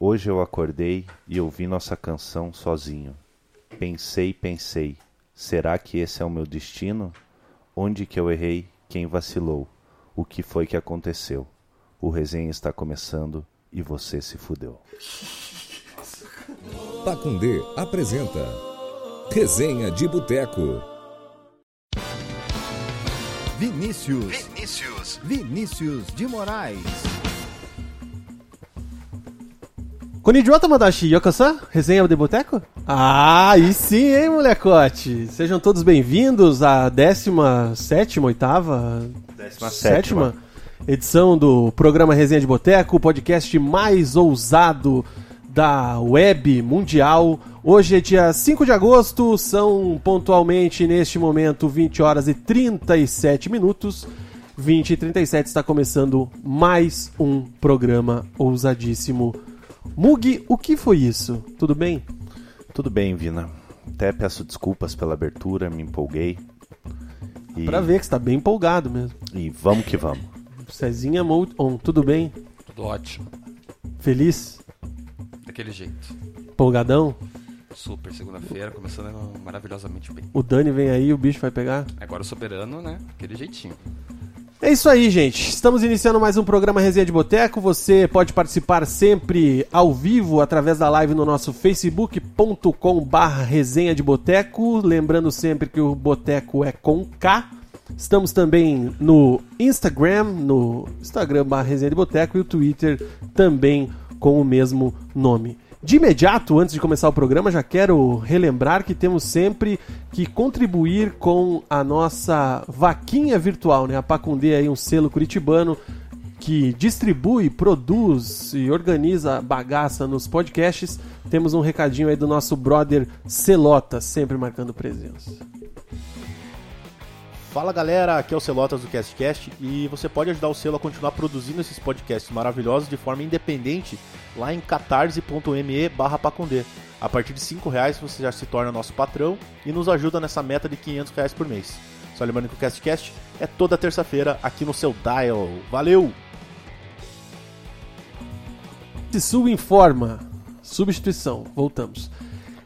Hoje eu acordei e ouvi nossa canção sozinho. Pensei, pensei, será que esse é o meu destino? Onde que eu errei? Quem vacilou? O que foi que aconteceu? O resenha está começando e você se fudeu. Pacundê apresenta Resenha de Boteco. Vinícius. Vinícius. Vinícius de Moraes. Konnichiwa, Tamadashi Yokosan? Resenha de Boteco? Ah, aí sim, hein, molecote? Sejam todos bem-vindos à 17ª, oitava? Décima sétima. edição do programa Resenha de Boteco, o podcast mais ousado da web mundial. Hoje é dia 5 de agosto, são pontualmente neste momento 20 horas e 37 minutos. 20 e 37 está começando mais um programa ousadíssimo. Mug, o que foi isso? Tudo bem? Tudo bem, Vina. Até peço desculpas pela abertura, me empolguei. E, Pra ver que você tá bem empolgado mesmo. e vamos que vamos. Cezinha Mode On, tudo bem? Tudo ótimo. Feliz? Daquele jeito. Empolgadão? Super segunda-feira, começando maravilhosamente bem. O Dani vem aí, o bicho vai pegar? Agora o soberano, né? Aquele jeitinho. É isso aí, gente. Estamos iniciando mais um programa Resenha de Boteco. Você pode participar sempre ao vivo através da live no nosso facebook.com barra resenha de boteco. Lembrando sempre que o boteco é com K. Estamos também no Instagram, no Instagram barra resenha de boteco e o Twitter também com o mesmo nome. De imediato, antes de começar o programa, já quero relembrar que temos sempre que contribuir com a nossa vaquinha virtual, né? A Pacundê aí um selo curitibano que distribui, produz e organiza bagaça nos podcasts. Temos um recadinho aí do nosso brother Celota, sempre marcando presença. Fala galera, aqui é o Celotas do CastCast e você pode ajudar o selo a continuar produzindo esses podcasts maravilhosos de forma independente lá em catarse.me barra pacondê. A partir de 5 reais você já se torna nosso patrão e nos ajuda nessa meta de 500 reais por mês. Só lembrando que o CastCast é toda terça-feira aqui no seu dial. Valeu! Sul informa. Substituição. Voltamos.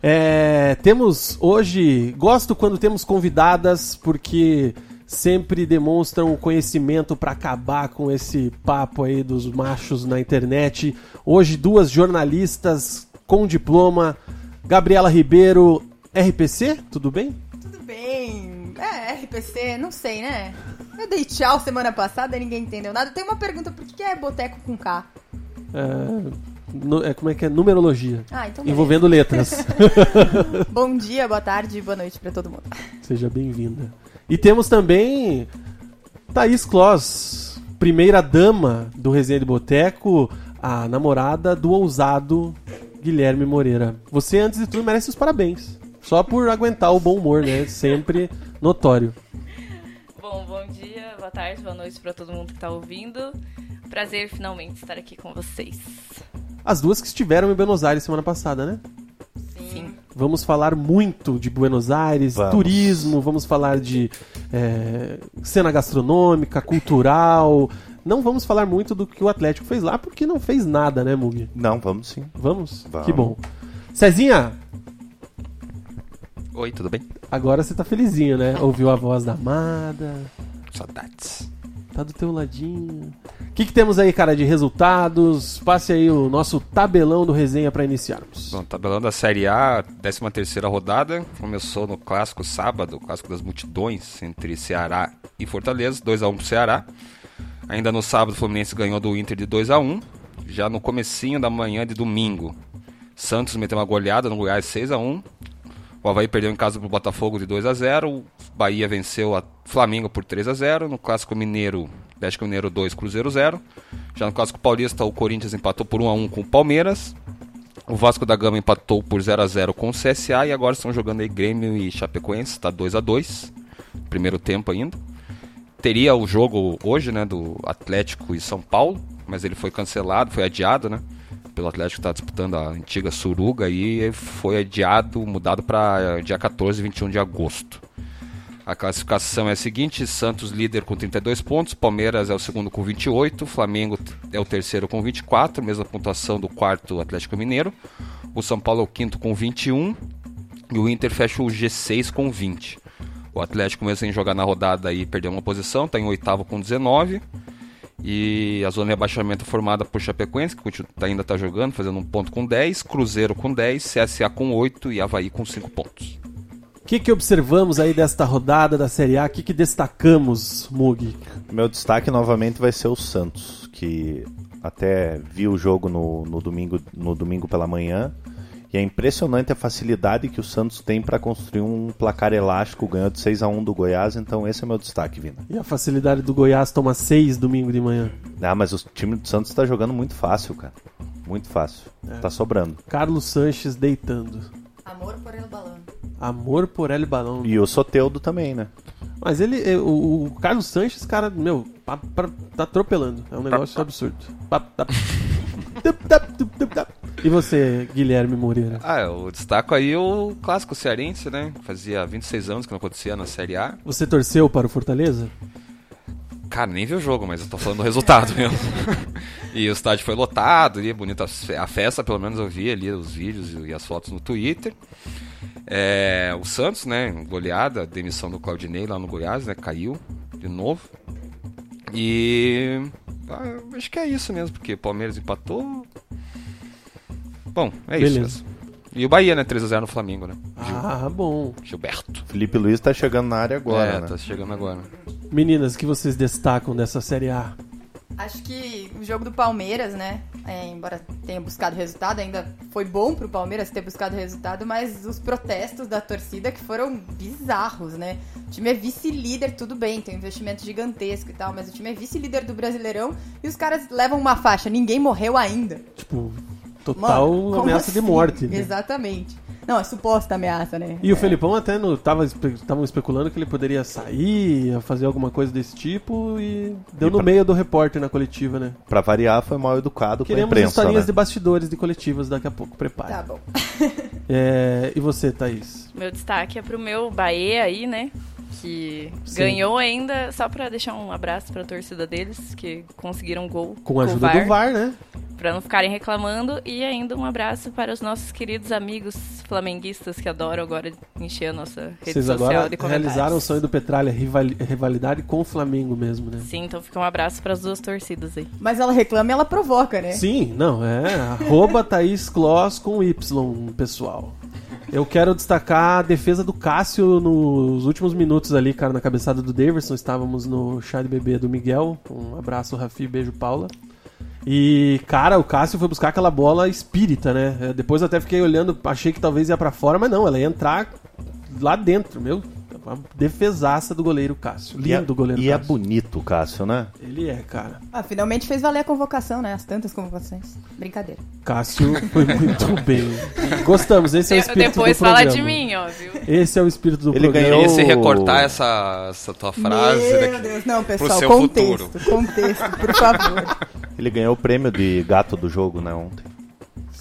É, temos hoje. Gosto quando temos convidadas, porque sempre demonstram conhecimento para acabar com esse papo aí dos machos na internet. Hoje, duas jornalistas com diploma. Gabriela Ribeiro, RPC, tudo bem? Tudo bem. É, RPC, não sei, né? Eu dei tchau semana passada e ninguém entendeu nada. Tem uma pergunta, por que é boteco com K? É, é, como é que é? Numerologia. Ah, então beleza. Envolvendo letras. Bom dia, boa tarde, boa noite pra todo mundo. Seja bem-vinda. E temos também Thaís Kloss, primeira dama do Resenha de Boteco, a namorada do ousado Guilherme Moreira. Você, antes de tudo, merece os parabéns. Só por aguentar o bom humor, né? Sempre notório. Bom, bom dia, boa tarde, boa noite pra todo mundo que tá ouvindo. Prazer finalmente estar aqui com vocês. As duas que estiveram em Buenos Aires semana passada, né? Sim. Vamos falar muito de Buenos Aires, Vamos. turismo, vamos falar de é, cena gastronômica, cultural. Não vamos falar muito do que o Atlético fez lá, porque não fez nada, né, Mug? Não, vamos sim. Vamos? Vamos. Que bom. Cezinha, Oi, tudo bem? agora você tá felizinho, né? Ouviu a voz da amada, Saudades. Tá do teu ladinho. O que, que temos aí, cara, de resultados? Passe aí o nosso tabelão do resenha pra iniciarmos. Bom, tabelão da Série A, 13 terceira rodada. Começou no clássico sábado, clássico das multidões, entre Ceará e Fortaleza, 2x1 pro Ceará. Ainda no sábado, o Fluminense ganhou do Inter de 2x1. Já no comecinho da manhã de domingo, Santos meteu uma goleada no Goiás 6x1. O Havaí perdeu em casa pro Botafogo de 2x0. Bahia venceu a Flamengo por 3 a 0 No Clássico Mineiro, Atlético Mineiro 2, Cruzeiro 0. Já no Clássico Paulista, o Corinthians empatou por 1 a 1 com o Palmeiras. O Vasco da Gama empatou por 0 a 0 com o CSA e agora estão jogando aí Grêmio e Chapecoense, está 2 a 2 primeiro tempo ainda. Teria o jogo hoje, né, do Atlético e São Paulo, mas ele foi cancelado, foi adiado, né? Pelo Atlético está disputando a antiga Suruga e foi adiado, mudado para dia 14 e 21 de agosto. A classificação é a seguinte: Santos líder com 32 pontos, Palmeiras é o segundo com 28, Flamengo é o terceiro com 24, mesma pontuação do quarto Atlético Mineiro. O São Paulo é o quinto com 21 e o Inter fecha o G6 com 20. O Atlético mesmo sem jogar na rodada aí perdeu uma posição, está em oitavo com 19. E a zona de rebaixamento é formada por Chapecoense, que continua- ainda está jogando, fazendo um ponto com 10, Cruzeiro com 10, CSA com 8 e Havaí com 5 pontos. O que, que observamos aí desta rodada da Série A? O que, que destacamos, Mug? Meu destaque novamente vai ser o Santos, que até vi o jogo no, no domingo, no domingo pela manhã. E é impressionante a facilidade que o Santos tem para construir um placar elástico, ganhou de 6 a 1 do Goiás, então esse é meu destaque, Vina. E a facilidade do Goiás toma seis domingo de manhã. Ah, mas o time do Santos está jogando muito fácil, cara. Muito fácil. Tá sobrando. Carlos Sanches deitando. Amor por el balão. Amor por El Balão. E o Soteudo também, né? Mas ele, eh, o, o Carlos Sanches, cara, meu, tá atropelando. É um negócio absurdo. E você, Guilherme Moreira? Ah, eu destaco aí o clássico cearense, né? Fazia 26 anos que não acontecia na Série A. Você torceu para o Fortaleza? Cara, nem vi o jogo, mas eu tô falando do resultado mesmo. e o estádio foi lotado, ali, bonita fe- a festa, pelo menos eu vi ali os vídeos e as fotos no Twitter. É, o Santos, né, goleada, demissão do Claudinei lá no Goiás, né, caiu de novo. E ah, acho que é isso mesmo, porque o Palmeiras empatou. Bom, é isso Beleza. mesmo. E o Bahia, né, 3x0 no Flamengo, né? Ah, bom. Gilberto. Felipe Luiz tá chegando na área agora, é, né? tá chegando agora. Meninas, o que vocês destacam dessa Série A? Acho que o jogo do Palmeiras, né? é, embora tenha buscado resultado, ainda foi bom pro Palmeiras ter buscado resultado, mas os protestos da torcida que foram bizarros, né? O time é vice-líder, tudo bem, tem um investimento gigantesco e tal, mas o time é vice-líder do Brasileirão e os caras levam uma faixa, ninguém morreu ainda. Tipo, total Mano, ameaça de assim? morte. né? Exatamente. Não, é suposta ameaça, né? E o Felipão até no, tava, estavam especulando que ele poderia sair, fazer alguma coisa desse tipo e deu E no pra- meio do repórter na coletiva, né? Pra variar, foi mal educado com a Queremos imprensa, historinhas né? de bastidores de coletivas daqui a pouco, prepare. Tá bom. É, e você, Thaís? Meu destaque é pro meu Bahia aí, né? Que Sim. ganhou ainda, só pra deixar um abraço pra torcida deles, que conseguiram gol Com a ajuda do VAR, né? Pra não ficarem reclamando. E ainda um abraço para os nossos queridos amigos flamenguistas que adoram agora encher a nossa rede Vocês social agora de comentários. realizaram o sonho do Petralha, rivali- rivalidade com o Flamengo mesmo, né? Sim, então fica um abraço para as duas torcidas aí. Mas ela reclama e ela provoca, né? Sim, não, é arroba Thaís Kloss com Y, pessoal. Eu quero destacar a defesa do Cássio nos últimos minutos ali, cara, na cabeçada do Daverson. Estávamos no chá de bebê do Miguel. Um abraço, Rafi, beijo, Paula. E, cara, o Cássio foi buscar aquela bola espírita, né? É, Depois eu até fiquei olhando, achei que talvez ia pra fora, mas não, ela ia entrar lá dentro, meu. Uma defesaça do goleiro Cássio. E é- Lindo o goleiro E é Cássio. bonito o Cássio, né? Ele é, cara. Ah, finalmente fez valer a convocação, né? As tantas convocações. Brincadeira. Cássio foi muito bem. Gostamos, esse é o espírito Depois do fala programa. de mim, ó, viu? Esse é o espírito do Ele programa. ganhou- E se recortar essa, essa tua frase Meu daqui, Deus, não, pro pessoal, seu contexto, futuro. contexto, por favor. Ele ganhou o prêmio de gato do jogo, né, ontem.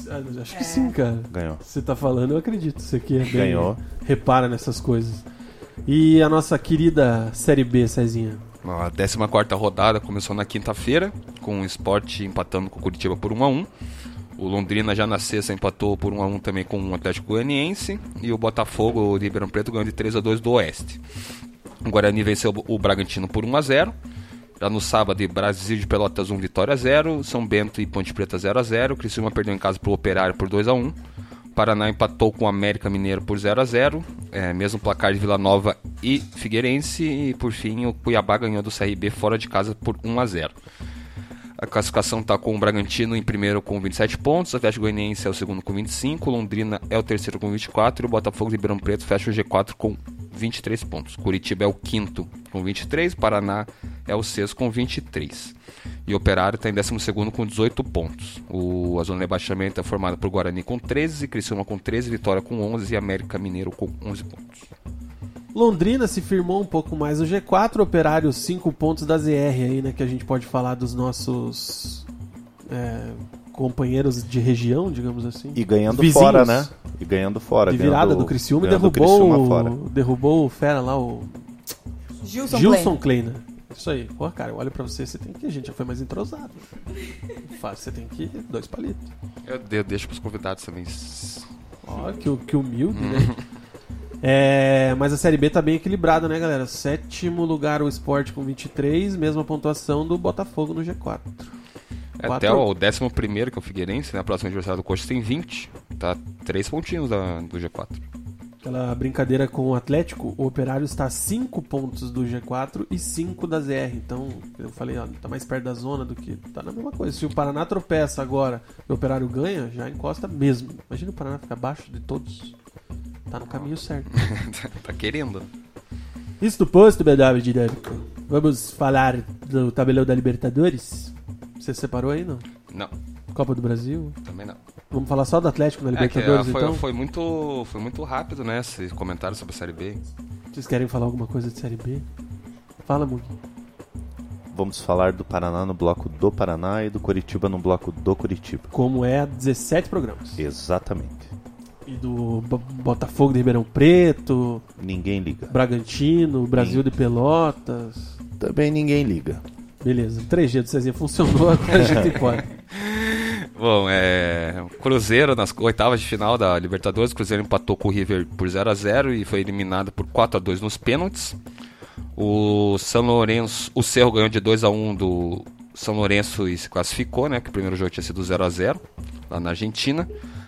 Ah, Acho que sim, cara. Ganhou. Você tá falando, eu acredito. Você aqui é bem... Ganhou. Repara nessas coisas. E a nossa querida Série B, Cezinha? A 14 rodada começou na quinta-feira, com o Sport empatando com o Curitiba por 1 a 1 O Londrina já na sexta empatou por 1 a 1 também com o Atlético Goianiense. E o Botafogo de Ribeirão Preto ganhou de 3 a 2 do Oeste. O Guarani venceu o Bragantino por 1 a 0 Já no sábado, Brasil de Pelotas 1, Vitória 0. São Bento e Ponte Preta 0 a 0 Criciúma perdeu em casa para o Operário por 2 a 1 Paraná empatou com o América Mineiro por 0 a 0 é, mesmo placar de Vila Nova e Figueirense. E por fim, o Cuiabá ganhou do CRB fora de casa por 1 a 0 A classificação está com o Bragantino em primeiro com 27 pontos, o Atlético Goianiense é o segundo com 25, o Londrina é o terceiro com 24 e o Botafogo de Ribeirão Preto fecha o G4 com 23 pontos. Curitiba é o quinto com 23, Paraná é o sexto com 23. E Operário está em 12 com 18 pontos. O, a zona de rebaixamento é formada por Guarani com 13, Criciúma com 13, Vitória com 11 e América Mineiro com 11 pontos. Londrina se firmou um pouco mais no G4, Operário 5 pontos da ZR aí, né? Que a gente pode falar dos nossos é, companheiros de região, digamos assim. E ganhando Vizinhos. fora, né? E ganhando fora. De virada ganhando- do Criciúma e derrubou, Criciúma o, derrubou o fera lá, o Gilson, Gilson Klein. Kleina. Isso aí. Pô, cara, eu olho pra você, você tem que. A gente já foi mais entrosado. Fácil, você tem que ir dois palitos. Eu, de- eu deixo para os convidados também. Ó, que, que humilde, né? É, mas a Série B tá bem equilibrada, né, galera? Sétimo lugar o Sport com 23, mesma pontuação do Botafogo no G4. Até Quatro- o 11 primeiro, que é o Figueirense, né? Próximo adversário do Coxa tem 20. Tá 3 pontinhos da, do G4. Aquela brincadeira com o Atlético, o Operário está a 5 pontos do G4 e 5 da ZR. Então, eu falei, ó, tá mais perto da zona do que. Tá na mesma coisa. Se o Paraná tropeça agora e o Operário ganha, já encosta mesmo. Imagina o Paraná ficar abaixo de todos. Tá no caminho certo. tá querendo. Isso posto, BW Dinâmico. Vamos falar do tabelão da Libertadores? Você separou aí, não? Não, Copa do Brasil? também não. Vamos falar só do Atlético na É que Libertadores, foi, então? foi, muito, foi muito rápido, né? Esse comentário sobre a Série B. Vocês querem falar alguma coisa de Série B? Fala, Mugi. Vamos falar do Paraná no bloco do Paraná e do Curitiba no bloco do Curitiba. Como é há 17 programas. Exatamente. E do Bo- Botafogo de Ribeirão Preto, Ninguém liga. Bragantino, Brasil de Pelotas. Também ninguém liga. Beleza, o 3G do Cezinha funcionou, agora a gente pode. Bom, é. Cruzeiro nas oitavas de final da Libertadores. O Cruzeiro empatou com o River por 0 a 0 e foi eliminado por 4 a 2 nos pênaltis. O São Lourenço, o Cerro ganhou de 2 a 1 do São Lourenço e se classificou, né? Que o primeiro jogo tinha sido 0 a 0 lá na Argentina.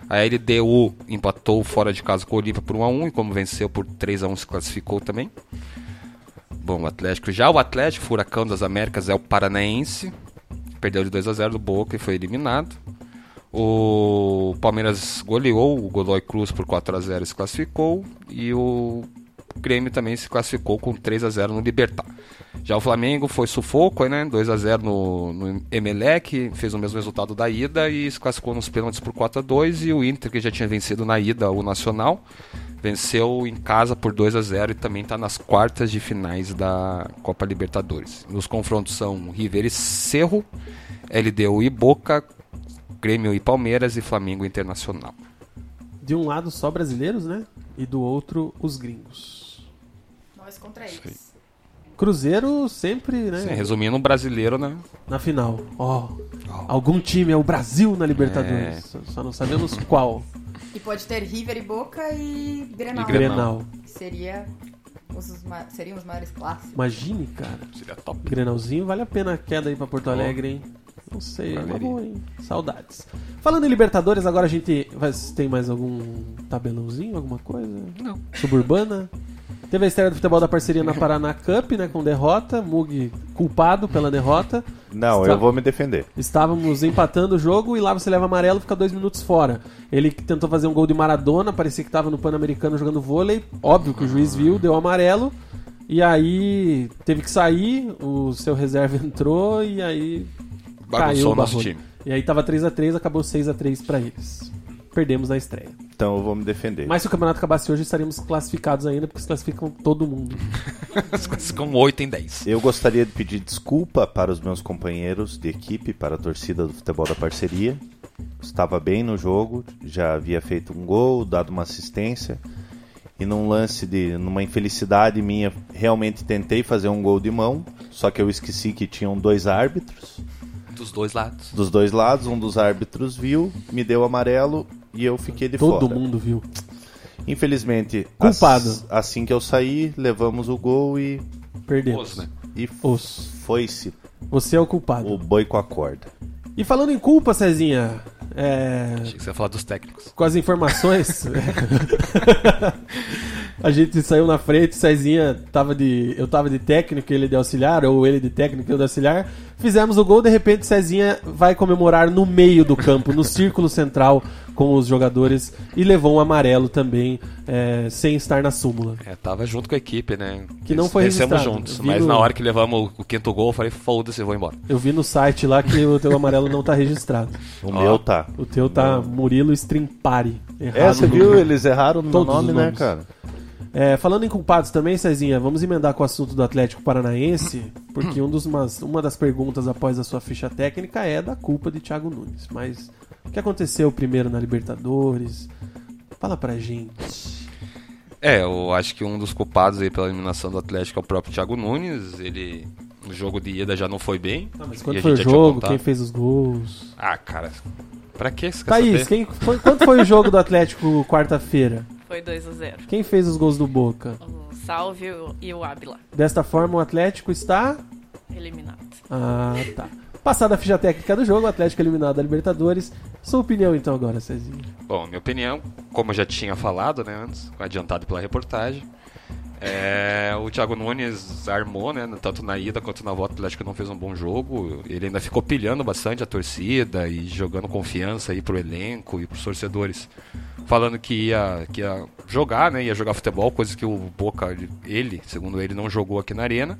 A LDU empatou fora de casa com o Olímpia por 1 a 1 e como venceu por 3 a 1 se classificou também. Bom, o Atlético, já o Atlético, Furacão das Américas é o Paranaense, perdeu de 2 a 0 do Boca e foi eliminado. O Palmeiras goleou o Godoy Cruz por 4 a 0 e se classificou. E o Grêmio também se classificou com 3 a 0 no Libertar. Já o Flamengo foi sufoco, né? 2 a 0 no, no Emelec, fez o mesmo resultado da ida e se classificou nos pênaltis por 4 a 2 e o Inter que já tinha vencido na ida o Nacional, venceu em casa por 2 a 0 e também está nas quartas de finais da Copa Libertadores. Nos confrontos são River e Cerro, LDU e Boca, Grêmio e Palmeiras e Flamengo Internacional. De um lado só brasileiros, né? E do outro os gringos. Nós contra eles. Cruzeiro sempre, né? Sim, resumindo, um brasileiro, né? Na final. Ó, algum time é o Brasil na Libertadores. É. Só- Só não sabemos qual. E pode ter River e Boca e Grenal. E Grenal. Seria os, seriam os maiores clássicos. Imagine, cara. Seria top. Grenalzinho, vale a pena a queda aí pra Porto Alegre, hein? Não sei, é boa, hein? Saudades. Falando em Libertadores, agora a gente vai, tem mais algum tabelãozinho, alguma coisa? Não. Suburbana? Teve a estreia do futebol da parceria na Paraná Cup, né? Com derrota. Mug culpado pela derrota. Não, Está- eu vou me defender. Estávamos empatando o jogo e lá você leva amarelo e fica dois minutos fora. Ele tentou fazer um gol de Maradona, parecia que estava no Pan-Americano jogando vôlei. Óbvio que o juiz viu, deu amarelo. E aí teve que sair, o seu reserva entrou e aí caiu Bagunçou o o nosso time. E aí tava 3 a 3 acabou 6 a 3 para eles. Perdemos na estreia. Então eu vou me defender. Mas se o campeonato acabasse hoje, estaríamos classificados ainda, porque se classificam todo mundo. As coisas com 8 em 10. Eu gostaria de pedir desculpa para os meus companheiros de equipe, para a torcida do futebol da parceria. Estava bem no jogo, já havia feito um gol, dado uma assistência. E num lance de. numa infelicidade minha, realmente tentei fazer um gol de mão, só que eu esqueci que tinham dois árbitros Dos dois lados. dos dois lados. Um dos árbitros viu, me deu amarelo e eu fiquei de todo fora. mundo viu. Infelizmente, Culpado. ass- assim que eu saí, levamos o gol e, Perdemos. Os, né? e Os. foi-se Você é o culpado. o boi com a corda. E falando em culpa, Cezinha, é, Achei que você ia falar dos técnicos. com as informações. A gente saiu na frente, Cezinha tava de. Eu tava de técnico, ele de auxiliar, ou ele de técnico, eu de auxiliar. Fizemos o gol, de repente Cezinha vai comemorar no meio do campo, no círculo central com os jogadores e levou um amarelo também, é, sem estar na súmula. É, tava junto com a equipe, né? Que não foi Descemos juntos. Mas no- na hora que levamos o quinto gol, eu falei, foda-se, eu vou embora. Eu vi no site lá que o teu amarelo não tá registrado. O Ó. meu tá. O teu tá Murilo Strimpari. É, errado você no viu? Eles erraram no nome, né, cara? É, falando em culpados também, Cezinha, vamos emendar com o assunto do Atlético Paranaense, porque um dos, umas- uma das perguntas após a sua ficha técnica é da culpa de Thiago Nunes. Mas o que aconteceu primeiro na Libertadores? Fala pra gente. É, eu acho que um dos culpados aí pela eliminação do Atlético é o próprio Thiago Nunes. Ele, no jogo de ida, já não foi bem. Ah, mas quando a foi o jogo? Quem fez os gols? Ah, cara, pra que quer Thaís, saber? quem foi, quanto foi o jogo do Atlético quarta-feira? Foi 2 a 0 Quem fez os gols do Boca? O Salve e o Ábila. Desta forma, o Atlético está Eliminado. Ah, tá. Passada a ficha técnica do jogo, o Atlético eliminado da Libertadores. Sua opinião então agora, Cezinha. Bom, minha opinião, como eu já tinha falado, né, antes, adiantado pela reportagem, é, o Thiago Nunes armou, né, tanto na ida quanto na volta, o Atlético não fez um bom jogo, ele ainda ficou pilhando bastante a torcida e jogando confiança aí pro elenco e pros torcedores, falando que ia, que ia jogar, né, ia jogar futebol, coisa que o Boca, ele, segundo ele, não jogou aqui na arena,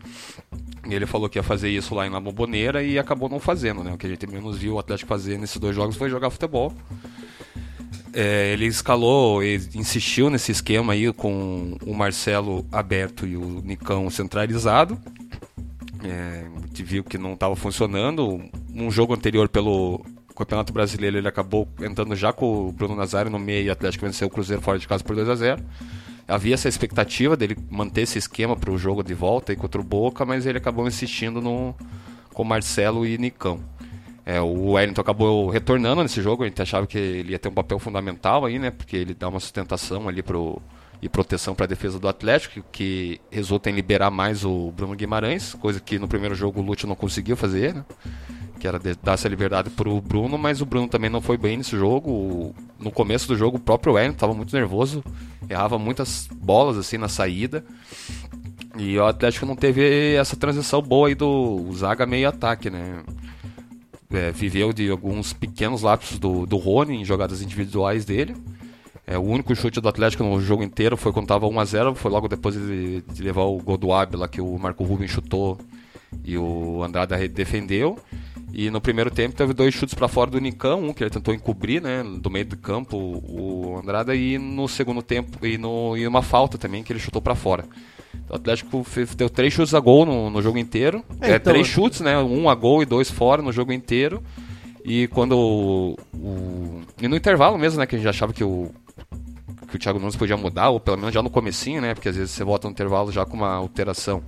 e ele falou que ia fazer isso lá em La Bombonera e acabou não fazendo, né, o que a gente menos viu o Atlético fazer nesses dois jogos foi jogar futebol, é, ele escalou, ele insistiu nesse esquema aí com o Marcelo aberto e o Nicão centralizado. É, viu que não estava funcionando. Um jogo anterior pelo Campeonato Brasileiro ele acabou entrando já com o Bruno Nazário no meio e o Atlético venceu o Cruzeiro fora de casa por 2 a 0 Havia essa expectativa dele manter esse esquema para o jogo de volta aí contra o Boca, mas ele acabou insistindo no, com Marcelo e Nicão. É, o Wellington acabou retornando nesse jogo, a gente achava que ele ia ter um papel fundamental aí, né? Porque ele dá uma sustentação ali pro, e proteção para a defesa do Atlético, que resulta em liberar mais o Bruno Guimarães, coisa que no primeiro jogo o Lúcio não conseguiu fazer, né? Que era dar essa liberdade pro Bruno, mas o Bruno também não foi bem nesse jogo. O- No começo do jogo, o próprio Wellington estava muito nervoso, errava muitas bolas assim na saída. E o Atlético não teve essa transição boa aí do Zaga meio ataque, né? É, viveu de alguns pequenos lapsos do, do Rony em jogadas individuais dele. É, o único chute do Atlético no jogo inteiro foi quando estava 1x0, foi logo depois de, de levar o gol do Ábila que o Marco Rubens chutou e o Andrada re- defendeu. E no primeiro tempo teve dois chutes para fora do Nicão, um que ele tentou encobrir, né, do meio do campo o Andrada e no segundo tempo e no e uma falta também que ele chutou para fora. O Atlético fez- deu três chutes a gol no, no jogo inteiro. É, É, então- três chutes, né? Um a gol e dois fora no jogo inteiro. E quando o, o- E no intervalo mesmo, né? Que a gente achava que o. Que o Thiago Nunes podia mudar, ou pelo menos já no comecinho, né? Porque às vezes você volta no intervalo já com uma alteração.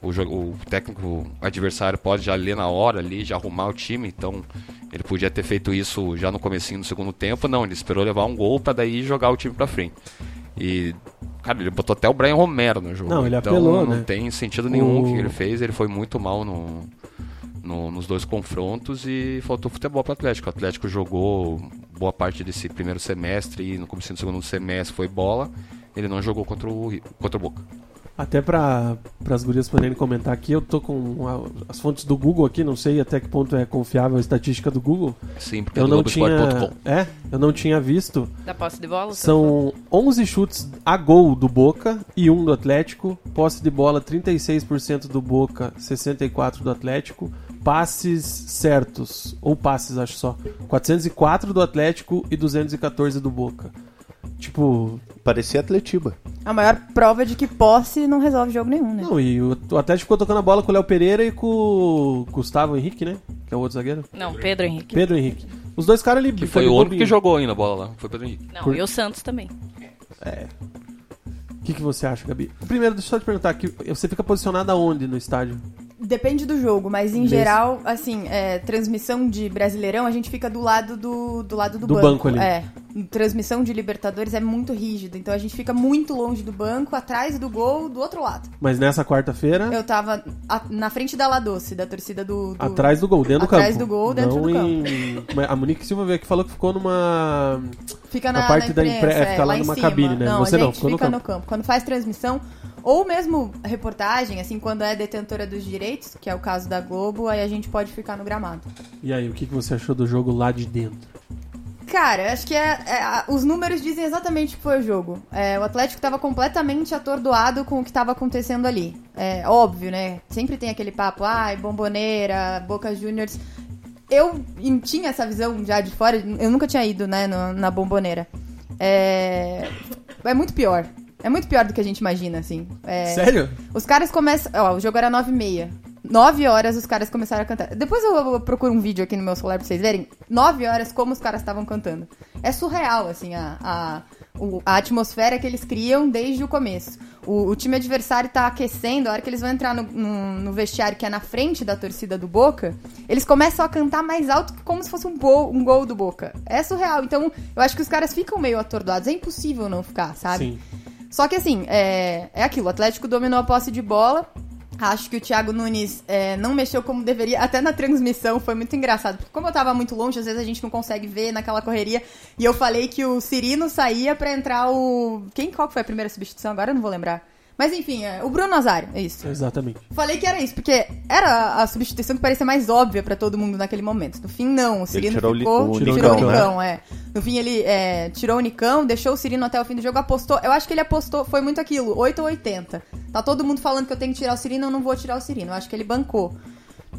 O, o técnico adversário pode já ler na hora ali, já arrumar o time, então ele podia ter feito isso já no comecinho do segundo tempo, não, ele esperou levar um gol pra daí jogar o time pra frente. E, cara, ele botou até o Brian Romero no jogo. Não, ele então apelou, não né? tem sentido nenhum o que ele fez, ele foi muito mal no, no- nos dois confrontos e faltou futebol para o Atlético. O Atlético jogou boa parte desse primeiro semestre e no começo do segundo semestre foi bola. Ele não jogou contra o, contra o Boca. Até para as gurias poderem comentar aqui, eu tô com a- as fontes do Google aqui, não sei até que ponto é confiável a estatística do Google. Sim, porque Eu é do não tinha, é, eu não tinha visto. Da posse de bola? São 11 chutes a gol do Boca e um do Atlético. Posse de bola 36% do Boca, 64 do Atlético. Passes certos, ou passes acho só, 404 do Atlético e 214 do Boca. Tipo, Parecia Atletiba. A maior prova de que posse não resolve jogo nenhum, né? não, e o, Atlético ficou tocando a bola com o Léo Pereira e com o Gustavo Henrique, né? Que é o outro zagueiro. Não, Pedro Henrique. Pedro Henrique. Os dois caras ali Que foi o único que jogou ainda a bola lá. Foi o Pedro Henrique. Não, Por- e o Santos também. O que, que você acha, Gabi? Primeiro, deixa eu só te perguntar, que você fica posicionado aonde no estádio? Depende do jogo, mas em geral, assim, é, transmissão de Brasileirão, a gente fica do lado do, do lado do, Do banco ali. É. transmissão de Libertadores é muito rígido. Então a gente fica muito longe do banco, atrás do gol, do outro lado. Mas nessa quarta-feira, Eu tava a- na frente da La Doce, da torcida do. do- atrás do gol, dentro Atrás do campo. do gol, dentro Não do em... A Monique Silva veio aqui e falou que ficou numa. Fica Na parte na da imprensa, impre- é, é, fica lá em numa cima. cabine, né? Não, Você a não, gente no fica campo. no campo. Quando faz transmissão, ou mesmo reportagem, assim, quando é detentora dos direitos, que é o caso da Globo, aí a gente pode ficar no gramado. E aí, o que você achou do jogo lá de dentro? Cara, acho que é, é, os números dizem exatamente o que foi o jogo. É, o Atlético estava completamente atordoado com o que estava acontecendo ali. É óbvio, né? Sempre tem aquele papo, ai, bomboneira, Boca Juniors. Eu tinha essa visão já de fora, eu nunca tinha ido, né, no- na bomboneira. É, é muito pior. É muito pior do que a gente imagina, assim. É, Sério? os caras começam. Ó, o jogo era 9 e meia. 9 horas os caras começaram a cantar. Depois eu, procuro um vídeo aqui no meu celular pra vocês verem. 9 horas como os caras estavam cantando. É surreal, assim, a, a, a atmosfera que eles criam desde o começo. O, o time adversário tá aquecendo, a hora que eles vão entrar no, no- no vestiário que é na frente da torcida do Boca, eles começam a cantar mais alto que como se fosse um, gol- um gol do Boca. É surreal. Então, eu acho que os caras ficam meio atordoados. É impossível não ficar, sabe? Sim. Só que assim, é, é aquilo, o Atlético dominou a posse de bola. Acho que o Thiago Nunes é, não mexeu como deveria. Até na transmissão foi muito engraçado. Porque como eu tava muito longe, às vezes a gente não consegue ver naquela correria. E eu falei que o Cirino saía pra entrar o. Quem? Qual que foi a primeira substituição? Agora eu não vou lembrar. Mas enfim, é, o Bruno Nazário, é isso. Exatamente. Falei que era isso, porque era a substituição que parecia mais óbvia pra todo mundo naquele momento. No fim, não. O Cirino tirou o Li- ficou. o tirou Nicão, o né? Nicão, é. No fim, ele é, tirou o Nicão, deixou o Cirino até o fim do jogo, apostou. Eu acho que ele apostou, foi muito aquilo, 8 ou 80. Tá todo mundo falando que eu tenho que tirar o Cirino, eu não vou tirar o Cirino. Eu acho que ele bancou.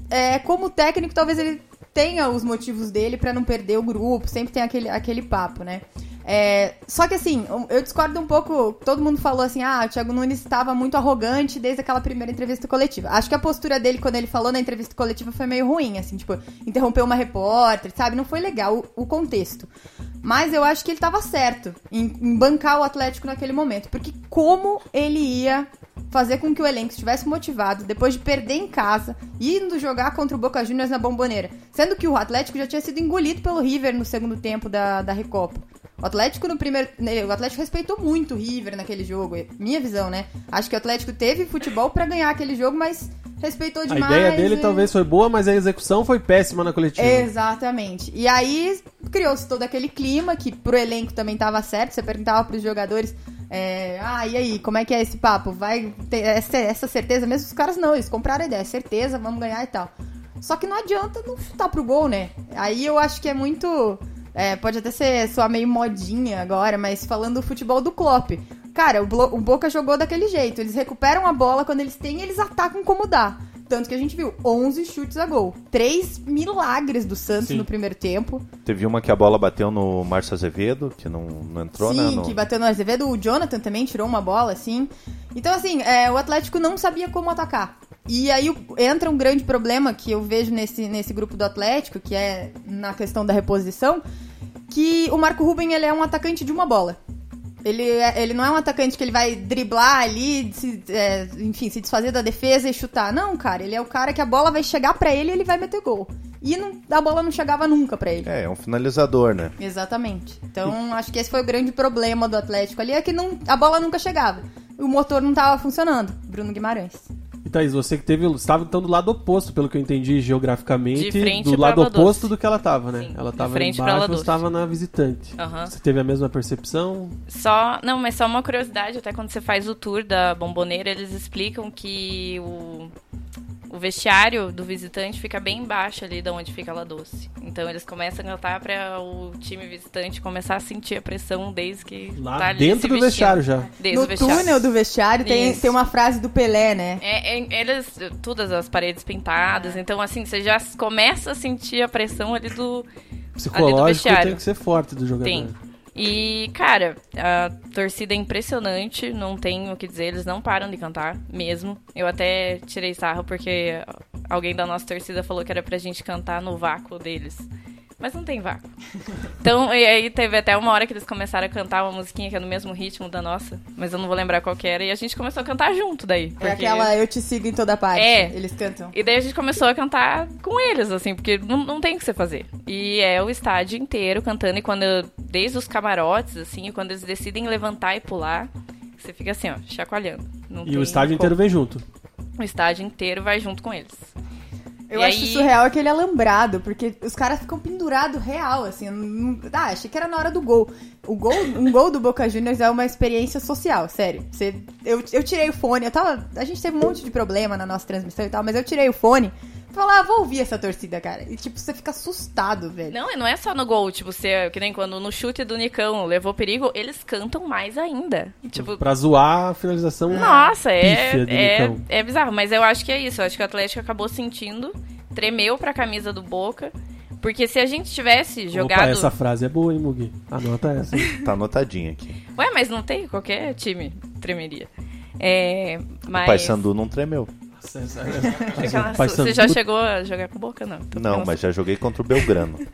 É, como técnico, talvez ele tenha os motivos dele pra não perder o grupo, sempre tem aquele, aquele papo, né? É, só que assim, eu discordo um pouco. Todo mundo falou assim: ah, o Thiago Nunes estava muito arrogante desde aquela primeira entrevista coletiva. Acho que a postura dele, quando ele falou na entrevista coletiva, foi meio ruim, assim, tipo, interrompeu uma repórter, sabe? Não foi legal o, o contexto. Mas eu acho que ele tava certo em, em bancar o Atlético naquele momento. Porque como ele ia fazer com que o elenco estivesse motivado depois de perder em casa, indo jogar contra o Boca Juniors na bomboneira. Sendo que o Atlético já tinha sido engolido pelo River no segundo tempo da, da Recopa. O Atlético no primeiro. né, O Atlético respeitou muito o River naquele jogo. é Minha visão, né? Acho que o Atlético teve futebol pra ganhar aquele jogo, mas respeitou A demais. ideia dele e- talvez foi boa, mas a execução foi péssima na coletiva. Exatamente. E aí criou-se todo aquele clima que pro elenco também tava certo. Você perguntava pros jogadores, é, ah, e aí, como é que é esse papo? Vai ter essa, essa certeza mesmo? Os caras não, eles compraram a ideia, certeza, vamos ganhar e tal. Só que não adianta não chutar pro gol, né? Aí eu acho que é muito. É, pode até ser soar meio modinha agora, mas falando do futebol do Klopp. Cara, o, o Boca jogou daquele jeito. Eles recuperam a bola quando eles têm, eles atacam como dá. Tanto que a gente viu 11 chutes a gol. Três milagres do Santos Sim. no primeiro tempo. Teve uma que a bola bateu no Márcio Azevedo, que não, não entrou, né? Sim, no- que bateu no Azevedo. O Jonathan também tirou uma bola, assim. Então, assim, é, o Atlético não sabia como atacar. E aí entra um grande problema que eu vejo nesse, nesse grupo do Atlético, que é na questão da reposição, que o Marco Ruben ele é um atacante de uma bola. Ele, é- ele não é um atacante que ele vai driblar ali, se, é, enfim, se desfazer da defesa e chutar. Não, cara, ele é o cara que a bola vai chegar pra ele e ele vai meter gol. E não- a bola não chegava nunca pra ele. É, é um finalizador, né? Exatamente. Então, acho que esse foi o grande problema do Atlético ali, é que não, a bola nunca chegava. O motor não tava funcionando. Bruno Guimarães. E Thaís, você que teve, estava então do lado oposto, pelo que eu entendi geograficamente, De frente do pra lado oposto do que ela estava, né? Sim, ela de estava embaixo, você estava na visitante. Aham. Você teve a mesma percepção? Só, não, mas só uma curiosidade, até quando você faz o tour da bomboneira, eles explicam que o, o vestiário do visitante fica bem embaixo ali de onde fica a La Doce. Então eles começam a cantar para o time visitante começar a sentir a pressão desde que Lá tá ali dentro do vestiário já. Desde no o vestiário. túnel do vestiário tem, Isso. tem uma frase do Pelé, né? É, é, eles, todas as paredes pintadas, então assim, você já começa a sentir a pressão ali do, Psicológico vestiário. tem que ser forte do jogador. Tem. E, cara, a torcida é impressionante, não tenho o que dizer, eles não param de cantar, mesmo. Eu até tirei sarro porque alguém da nossa torcida falou que era pra gente cantar no vácuo deles. Mas não tem vácuo. Então, e aí teve até uma hora que eles começaram a cantar uma musiquinha que é no mesmo ritmo da nossa, mas eu não vou lembrar qual que era, e a gente começou a cantar junto daí. É porque- aquela Eu Te Sigo em Toda Parte. É. Eles cantam. E daí a gente começou a cantar com eles, assim, porque não, não tem o que você fazer. E é o estádio inteiro cantando, e quando, desde os camarotes, assim, quando eles decidem levantar e pular, você fica assim, ó, chacoalhando. Não E tem o estádio como. inteiro vem junto. O estádio inteiro vai junto com eles. Eu E acho aí- surreal aquele alambrado, porque os caras ficam pendurados real, assim. não- Ah, achei que era na hora do gol. O gol, um gol do Boca Juniors é uma experiência social, sério. Você, eu, eu tirei o fone, eu tava. A gente teve um monte de problema na nossa transmissão e tal, mas eu tirei o fone falei, ah, vou ouvir essa torcida, cara. E tipo, você fica assustado, velho. Não, e não é só no gol, tipo, você, que nem quando no chute do Nicão levou perigo, eles cantam mais ainda. Tipo, Pra zoar a finalização. Nossa, é, é, é bizarro. Mas eu acho que é isso. Eu acho que o Atlético acabou sentindo, tremeu pra camisa do Boca. Porque se a gente tivesse jogado. Opa, essa frase é boa, hein, Mugi? Anota essa. Tá anotadinho aqui. Ué, mas não tem? Qualquer time tremeria. É, mas. O Paysandu não tremeu. Aquela- Você já chegou a jogar com o Boca, não? Tô Não, ficando mas já joguei contra o Belgrano.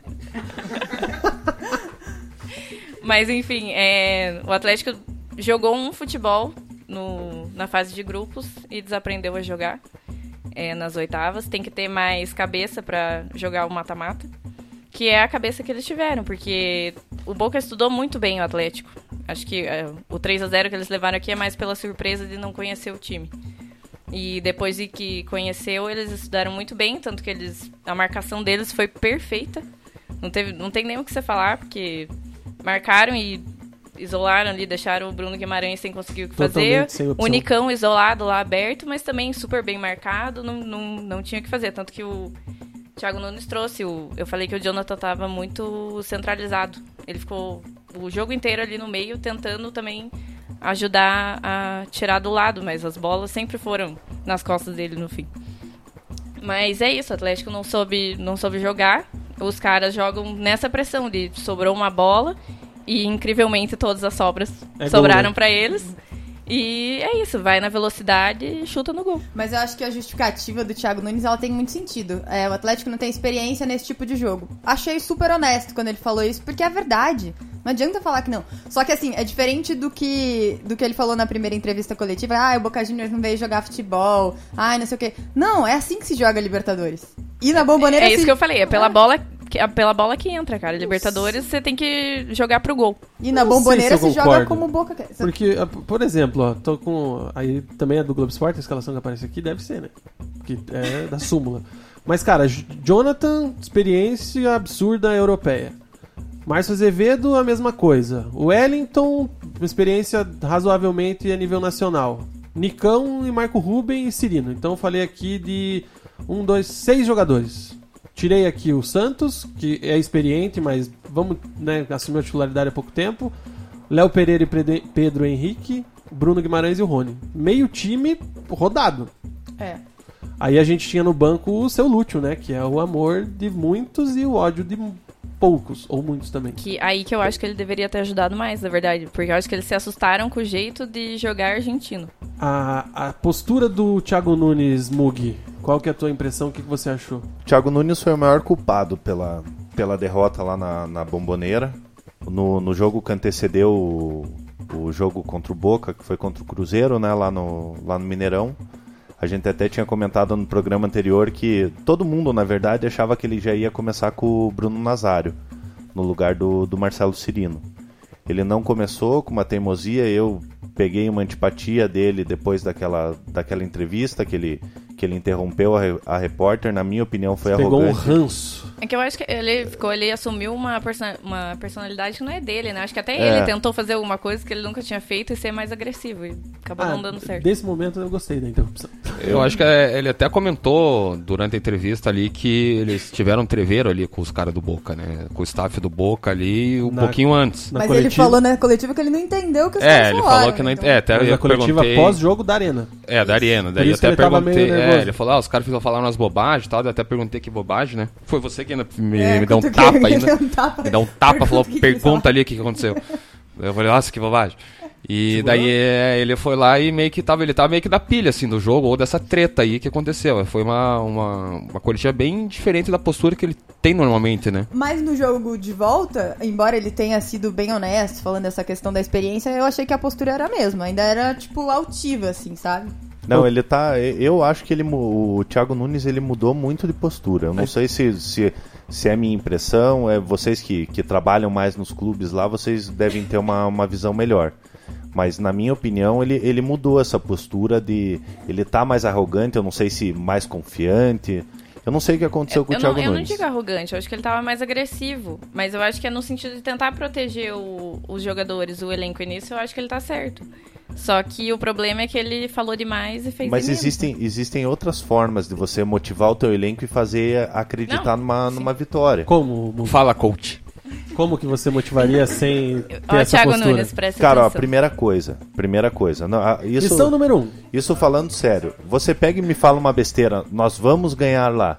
Mas enfim, é, o Atlético jogou um futebol no- na fase de grupos e desaprendeu a jogar é, nas oitavas. Tem que ter mais cabeça pra jogar o mata-mata. Que é a cabeça que eles tiveram, porque o Boca estudou muito bem o Atlético. Acho que é, o 3 a 0 que eles levaram aqui é mais pela surpresa de não conhecer o time. E depois de que conheceu, eles estudaram muito bem, tanto que eles a marcação deles foi perfeita. Não, teve, não tem nem o que você falar, porque marcaram e isolaram ali, deixaram o Bruno Guimarães sem conseguir o que fazer. Totalmente. O Nicão isolado lá aberto, mas também super bem marcado, não, não, não tinha o que fazer. Tanto que o Thiago Nunes trouxe. O, eu falei que o Jonathan tava muito centralizado. Ele ficou o jogo inteiro ali no meio, tentando também ajudar a tirar do lado, mas as bolas sempre foram nas costas dele no fim. Mas é isso, o Atlético não soube, não soube jogar. Os caras jogam nessa pressão de sobrou uma bola e incrivelmente todas as sobras É sobraram né? pra eles. E é isso, vai na velocidade e chuta no gol. Mas eu acho que a justificativa do Thiago Nunes ela tem muito sentido. É, o Atlético não tem experiência nesse tipo de jogo. Achei super honesto quando ele falou isso, porque é verdade. Não adianta falar que não. Só que assim, é diferente do que do que ele falou na primeira entrevista coletiva. Ah, o Boca Juniors não veio jogar futebol. Ai, não sei o quê. Não, é assim que se joga Libertadores. E na Bomboneira É isso se- que eu falei, é pela bola é pela bola que entra, cara. Libertadores você tem que jogar pro gol. E na Bomboneira se se joga como o Boca. Porque, ah, por exemplo, ó, tô com. Aí também é do Globo Esporte, a escalação que aparece aqui deve ser, né? Que é da súmula. Mas, cara, Jonathan, experiência absurda europeia. Márcio Azevedo, a mesma coisa. O Wellington, experiência razoavelmente a nível nacional. Nicão e Marco Ruben e Cirino. Então eu falei aqui de um, dois, seis jogadores. Tirei aqui o Santos, que é experiente, mas vamos, né, assumir a titularidade há pouco tempo. Léo Pereira e Pedro Henrique, Bruno Guimarães e o Rony. Meio time rodado. É. Aí a gente tinha no banco o seu Lúcio, né? Que é o amor de muitos e o ódio de poucos, ou muitos também. Que aí que eu acho que ele deveria ter ajudado mais, na verdade. Porque eu acho que eles se assustaram com o jeito de jogar argentino. A, a postura do Thiago Nunes Mug, qual que é a tua impressão? O que, que você achou? Thiago Nunes foi o maior culpado pela, pela derrota lá na, na Bomboneira. No, no jogo que antecedeu o, o jogo contra o Boca, que foi contra o Cruzeiro, né, lá no, lá no Mineirão. A gente até tinha comentado no programa anterior que todo mundo, na verdade, achava que ele já ia começar com o Bruno Nazário, no lugar do, do Marcelo Cirino. Ele não começou com uma teimosia, eu peguei uma antipatia dele depois daquela, daquela entrevista que ele, que ele interrompeu a, re- a repórter. Na minha opinião, foi Pegou um arrogante. ranço. É que eu acho que ele ficou, ele assumiu uma, perso- uma personalidade que não é dele, né? Acho que até É. ele tentou fazer alguma coisa que ele nunca tinha feito e ser mais agressivo. E acabou Ah, não dando certo. Desse momento eu gostei da interrupção. Eu acho que é, ele até comentou durante a entrevista ali que eles tiveram um treveiro ali com os caras do Boca, né? Com o staff do Boca ali um Na- pouquinho antes. Mas coletiva, ele falou na coletiva que ele não entendeu o que os É, caras ele falaram, falou que não. então. É, até mas eu na coletiva perguntei. pós-jogo da Arena. É, da Arena. Daí eu até ele tava perguntei. meio É, nervoso. ele falou, ah, os caras ficam falando umas bobagens e tal. Eu até perguntei que bobagem, né? Foi você que ainda me, É, me deu um tapa ainda. deu tapa. Me dá um tapa, falou, Pergunta que que ali o que, que aconteceu. Eu falei, nossa, que bobagem. E daí é, ele foi lá e meio que tava, ele tava meio que da pilha, assim, do jogo, ou dessa treta aí que aconteceu. Foi uma, uma, uma coletiva bem diferente da postura que ele tem normalmente, né? Mas no jogo de volta, embora ele tenha sido bem honesto, falando dessa questão da experiência, eu achei que a postura era a mesma. Ainda era, tipo, altiva, assim, sabe? Não, ele tá. Eu acho que ele, o Thiago Nunes ele mudou muito de postura. Eu não sei se, se, se é minha impressão, é vocês que, que trabalham mais nos clubes lá, vocês devem ter uma, uma visão melhor. Mas na minha opinião, ele, ele mudou essa postura de. Ele tá mais arrogante, eu não sei se mais confiante. Eu não sei o que aconteceu com eu o Thiago não, eu não Nunes. digo arrogante, eu acho que ele tava mais agressivo. Mas eu acho que é no sentido de tentar proteger o- os jogadores, o elenco e nisso, eu acho que ele tá certo. Só que o problema é que ele falou demais e fez Mas existem, existem outras formas de você motivar o teu elenco e fazer acreditar Não, numa, sim. numa vitória. Como? Fala, coach. como que você motivaria sem ter Ó, essa Thiago postura? Nunes, presta Cara, ó, primeira coisa, primeira coisa. Não, isso, Lição número um. Isso falando sério. Você pega e me fala uma besteira, nós vamos ganhar lá.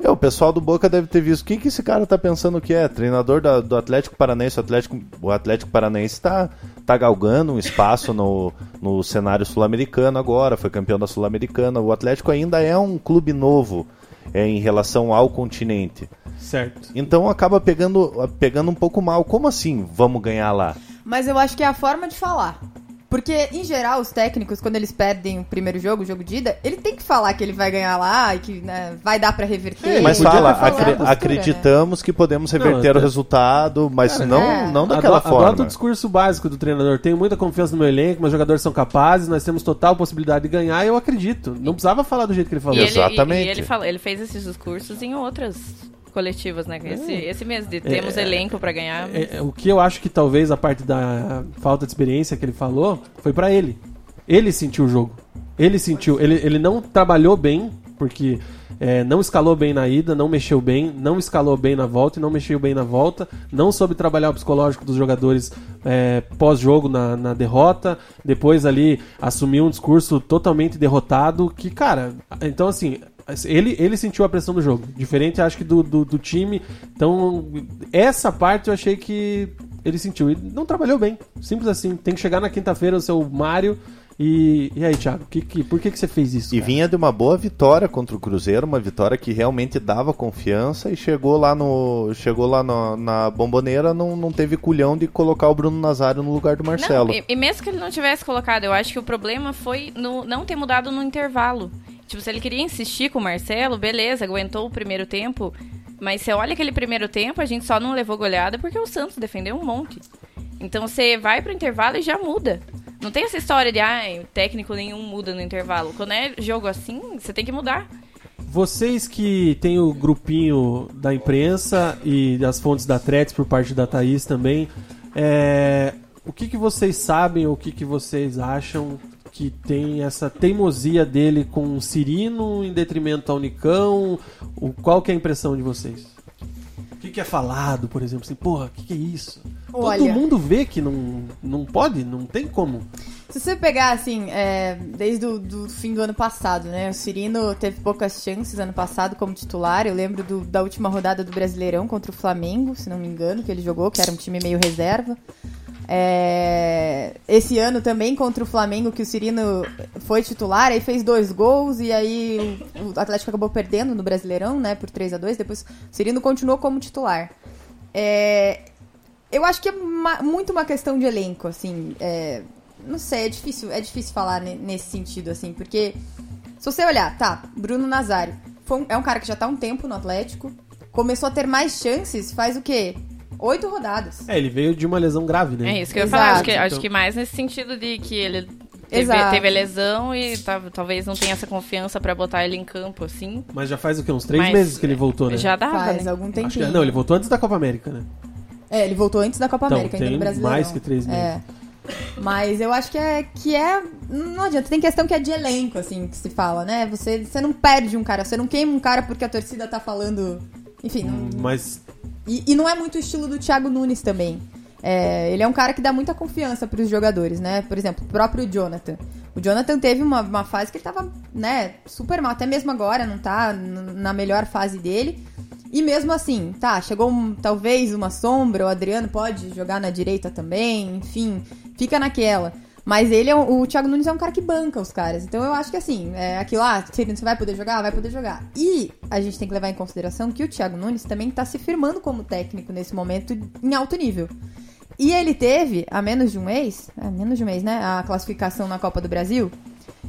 É, o pessoal do Boca deve ter visto. O que, que esse cara tá pensando que é? Treinador da- do Atlético Paranaense. O Atlético, o Atlético Paranaense tá, tá galgando um espaço no, no cenário sul-americano agora. Foi campeão da Sul-Americana. O Atlético ainda é um clube novo é, em relação ao continente. Certo. Então acaba pegando, pegando um pouco mal. Como assim vamos ganhar lá? Mas eu acho que é a forma de falar. Porque, em geral, os técnicos, quando eles perdem o primeiro jogo, o jogo de ida, ele tem que falar que ele vai ganhar lá e que né, vai dar pra reverter. Mas fala, acre- postura, né? acreditamos que podemos reverter Não, o resultado, mas não, é. não daquela Ado- forma. Adota o discurso básico do treinador. Tenho muita confiança no meu elenco, meus jogadores são capazes, nós temos total possibilidade de ganhar e eu acredito. Não precisava falar do jeito que ele falou. E ele, Exatamente. e, e ele, falou, ele fez esses discursos em outras coletivas, né? Esse, esse mesmo, de temos elenco pra ganhar. É, é, o que eu acho que talvez a parte da falta de experiência que ele falou foi pra ele. Ele sentiu o jogo. Ele sentiu. Ele, ele não trabalhou bem, porque é, não escalou bem na ida, não mexeu bem, não escalou bem na volta e não mexeu bem na volta. Não soube trabalhar o psicológico dos jogadores é, pós-jogo na, na derrota. Depois ali assumiu um discurso totalmente derrotado. Que, cara, então assim. Ele, ele sentiu a pressão do jogo. Diferente, acho que, do, do, do time. Então, essa parte eu achei que ele sentiu. E não trabalhou bem. Simples assim. Tem que chegar na quinta-feira o seu Mário. E, e aí, Thiago, que, que, por que, que você fez isso? E cara? vinha de uma boa vitória contra o Cruzeiro, uma vitória que realmente dava confiança e chegou lá no chegou lá no- na bomboneira, não, não teve culhão de colocar o Bruno Nazário no lugar do Marcelo. Não, e, e mesmo que ele não tivesse colocado, eu acho que o problema foi no não ter mudado no intervalo. Tipo, se ele queria insistir com o Marcelo, beleza, aguentou o primeiro tempo. Mas você olha aquele primeiro tempo, a gente só não levou goleada porque o Santos defendeu um monte. Então você vai pro intervalo e já muda. Não tem essa história de, ai, técnico nenhum muda no intervalo. Quando é jogo assim, você tem que mudar. Vocês que tem o grupinho da imprensa e das fontes da Tretes por parte da Thaís também, é, o que, que vocês sabem o que, que vocês acham que tem essa teimosia dele com o Cirino em detrimento ao Nicão? O, qual que é a impressão de vocês? O que, que é falado, por exemplo, assim, porra, o que, que é isso? Olha. Todo mundo vê que não, não pode, não tem como. Se você pegar, assim, é, desde o do fim do ano passado, né? O Cirino teve poucas chances ano passado como titular. Eu lembro do- da última rodada do Brasileirão contra o Flamengo, se não me engano, que ele jogou, que era um time meio reserva. É, esse ano também contra o Flamengo, que o Cirino foi titular, aí fez dois gols e aí o, Atlético acabou perdendo no Brasileirão, né? Por 3 a 2 Depois o Cirino continuou como titular. É, eu acho que é ma- muito uma questão de elenco, assim. é, não sei, é difícil, é difícil falar ne- nesse sentido, assim, porque se você olhar, tá, Bruno Nazário um- é um cara que já tá um tempo no Atlético, começou a ter mais chances, faz o quê? Oito rodadas. É, ele veio de uma lesão grave, né? É isso que eu ia falar. Acho que, acho então. que mais nesse sentido de que ele teve, teve a lesão e tá- talvez não tenha essa confiança pra botar ele em campo, assim. Mas já faz o quê? Uns três Mas, meses que ele voltou, né? Já dava, Faz né? algum Acho que- tempinho. não, ele voltou antes da Copa América, né? É, ele voltou antes da Copa Então, América, ainda tem no Brasileirão. mais que três meses. É. Mas eu acho que é, que é. Não adianta, tem questão que é de elenco, assim, que se fala, né? Você, você não perde um cara, você não queima um cara porque a torcida tá falando. Enfim, não, Mas E, e não é muito o estilo do Thiago Nunes também. É, ele é um cara que dá muita confiança para os jogadores, né? Por exemplo, o próprio Jonathan. O Jonathan teve uma, uma fase que ele tava, né, super mal. Até mesmo agora não tá na melhor fase dele. E mesmo assim, tá, chegou um- talvez uma sombra, o Adriano pode jogar na direita também, enfim. fica naquela. Mas ele é um- o Thiago Nunes é um cara que banca os caras. Então eu acho que assim, é aquilo lá, você você vai poder jogar? Vai poder jogar. E a gente tem que levar em consideração que o Thiago Nunes também tá se firmando como técnico nesse momento em alto nível. E ele teve, há menos de um mês, é, menos de um mês, né? A classificação na Copa do Brasil,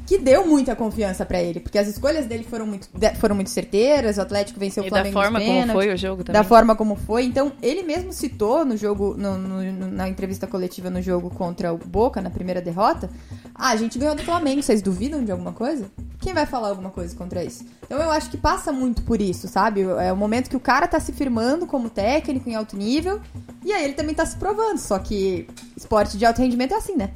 que deu muita confiança pra ele, porque as escolhas dele foram muito, foram muito certeiras, o Atlético venceu o E da Flamengo nos forma como pênaltis, foi o jogo também. da forma como foi. Então, ele mesmo citou no jogo, no- no- na entrevista coletiva no jogo contra o Boca, na primeira derrota, ah, a gente ganhou do Flamengo, vocês duvidam de alguma coisa? Quem vai falar alguma coisa contra isso? Então eu acho que passa muito por isso, sabe? É o momento que o cara tá se firmando como técnico em alto nível, e aí ele também tá se provando, só que esporte de alto rendimento é assim, né?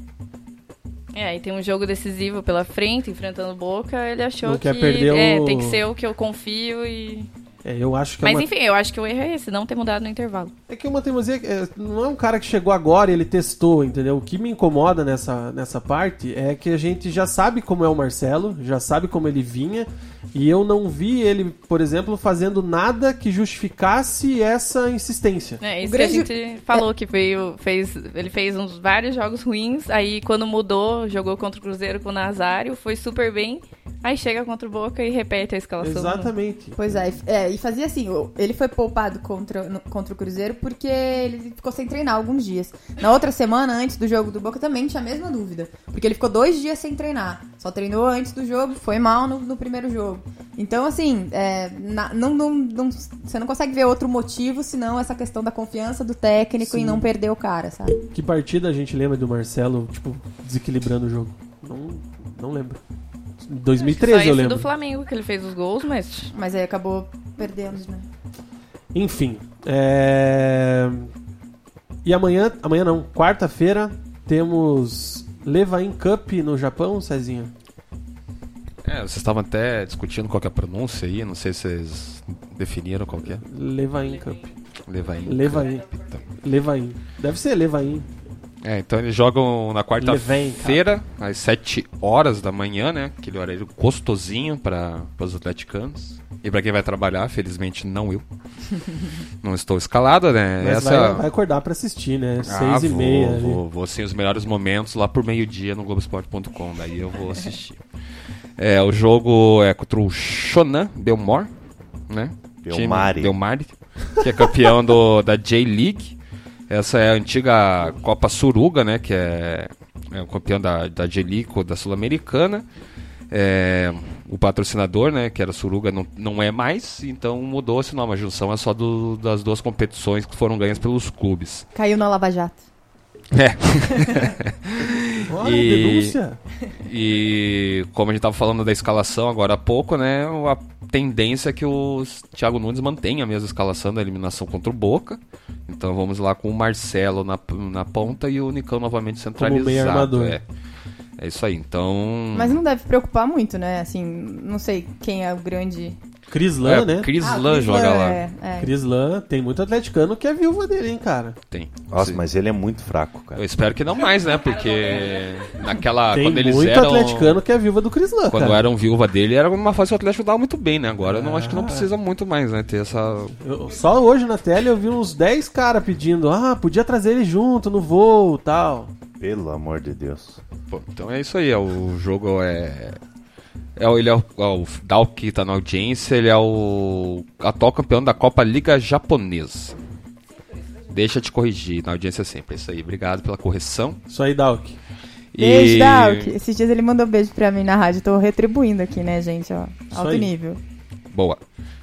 É, aí tem um jogo decisivo pela frente, enfrentando o Boca, ele achou Não que é, o- tem que ser o que eu confio e... É, eu acho que é Mas uma... enfim, eu acho que o erro é esse, não ter mudado no intervalo. É que uma teimosia é, não é um cara que chegou agora e ele testou, entendeu? O que me incomoda nessa, nessa parte é que a gente já sabe como é o Marcelo, já sabe como ele vinha, e eu não vi ele, por exemplo, fazendo nada que justificasse essa insistência. É, isso O grande- que a gente falou, que veio, fez, ele fez uns vários jogos ruins, aí quando mudou, jogou contra o Cruzeiro com o Nazário, foi super bem, aí chega contra o Boca e repete a escalação. Exatamente. Pois é, e- é, e fazia assim, ele foi poupado contra, no- contra o Cruzeiro porque ele ficou sem treinar alguns dias. Na outra semana, antes do jogo do Boca, também tinha a mesma dúvida. Porque ele ficou dois dias sem treinar. Só treinou antes do jogo, foi mal no, no primeiro jogo. Então, assim, é, na- não, não- não- você não consegue ver outro motivo senão essa questão da confiança do técnico em não perder o cara, sabe? Que partida a gente lembra do Marcelo, tipo, desequilibrando o jogo? Não, não lembro. Em Só 2013 esse eu lembro. do Flamengo, que ele fez os gols, mas Mas aí acabou perdendo, né? Enfim. é, E amanhã, amanhã não, quarta-feira, temos Levain Cup no Japão, Cezinha. É, vocês estavam até discutindo qual que é a pronúncia aí, não sei se vocês definiram qual que é. Levain Cup. Levain. Levain. Então. Levain. Deve ser Levain. É, então eles jogam na quarta-feira, às 7 horas da manhã, né? Aquele horário gostosinho para os atleticanos. E para quem vai trabalhar, felizmente não eu. não estou escalado, né? Mas Essa vai, vai acordar pra assistir, né? Ah, Seis e vou, meia. ali. Vou, vou sim, os melhores momentos lá por meio-dia no Globoesporte.com. Daí eu vou assistir. é, o jogo é contra o Shonan Belmore, né? Belmare. Time- Belmare, que é campeão do, da J-League. Essa é a antiga Copa Suruga, né? Que é, é o campeão da, da J-League, da Sul-Americana. É, o patrocinador, né, que era Suruga, não, não é mais, então mudou esse nome. A junção é só do- das duas competições que foram ganhas pelos clubes. Caiu na Lava Jato. É. Olha, E- denúncia. E como a gente tava falando da escalação agora há pouco, né? A tendência é que o Thiago Nunes mantenha a mesma escalação da eliminação contra o Boca. Então vamos lá com o Marcelo na, na ponta e o Nicão novamente centralizado. armador. É. é isso aí. Então. Mas não deve preocupar muito, né? Assim, não sei quem é o grande. Cris Lan, é, né? Cris Ah, Cris joga Lan, lá. É, é. Cris Lan, tem muito atleticano que é viúva dele, hein, cara. Tem. Nossa, Sim. mas ele é muito fraco, Eu cara. espero que não mais, né? Porque naquela. tem quando eles muito eram. atleticano que é viúva do Cris Lan, Quando cara. eram viúva dele, era uma fase que o Atlético dava muito bem, né? Agora eu não acho que não Ah. precisa muito mais, né? Ter essa. Eu- só hoje na tela eu vi uns 10 caras pedindo, ah, podia trazer ele junto no voo tal. Pelo amor de Deus. Pô, então é isso aí, o jogo é. É o- ele é o, é o Dalk que tá na audiência, ele é o atual campeão da Copa Liga Japonesa. Deixa eu te corrigir, na audiência sempre. É isso aí, obrigado pela correção. Isso aí, Dalk. Beijo, Dalk. Esses dias ele mandou beijo pra mim na rádio. Tô retribuindo aqui, né, gente? Ó, Isso alto aí. nível. Boa.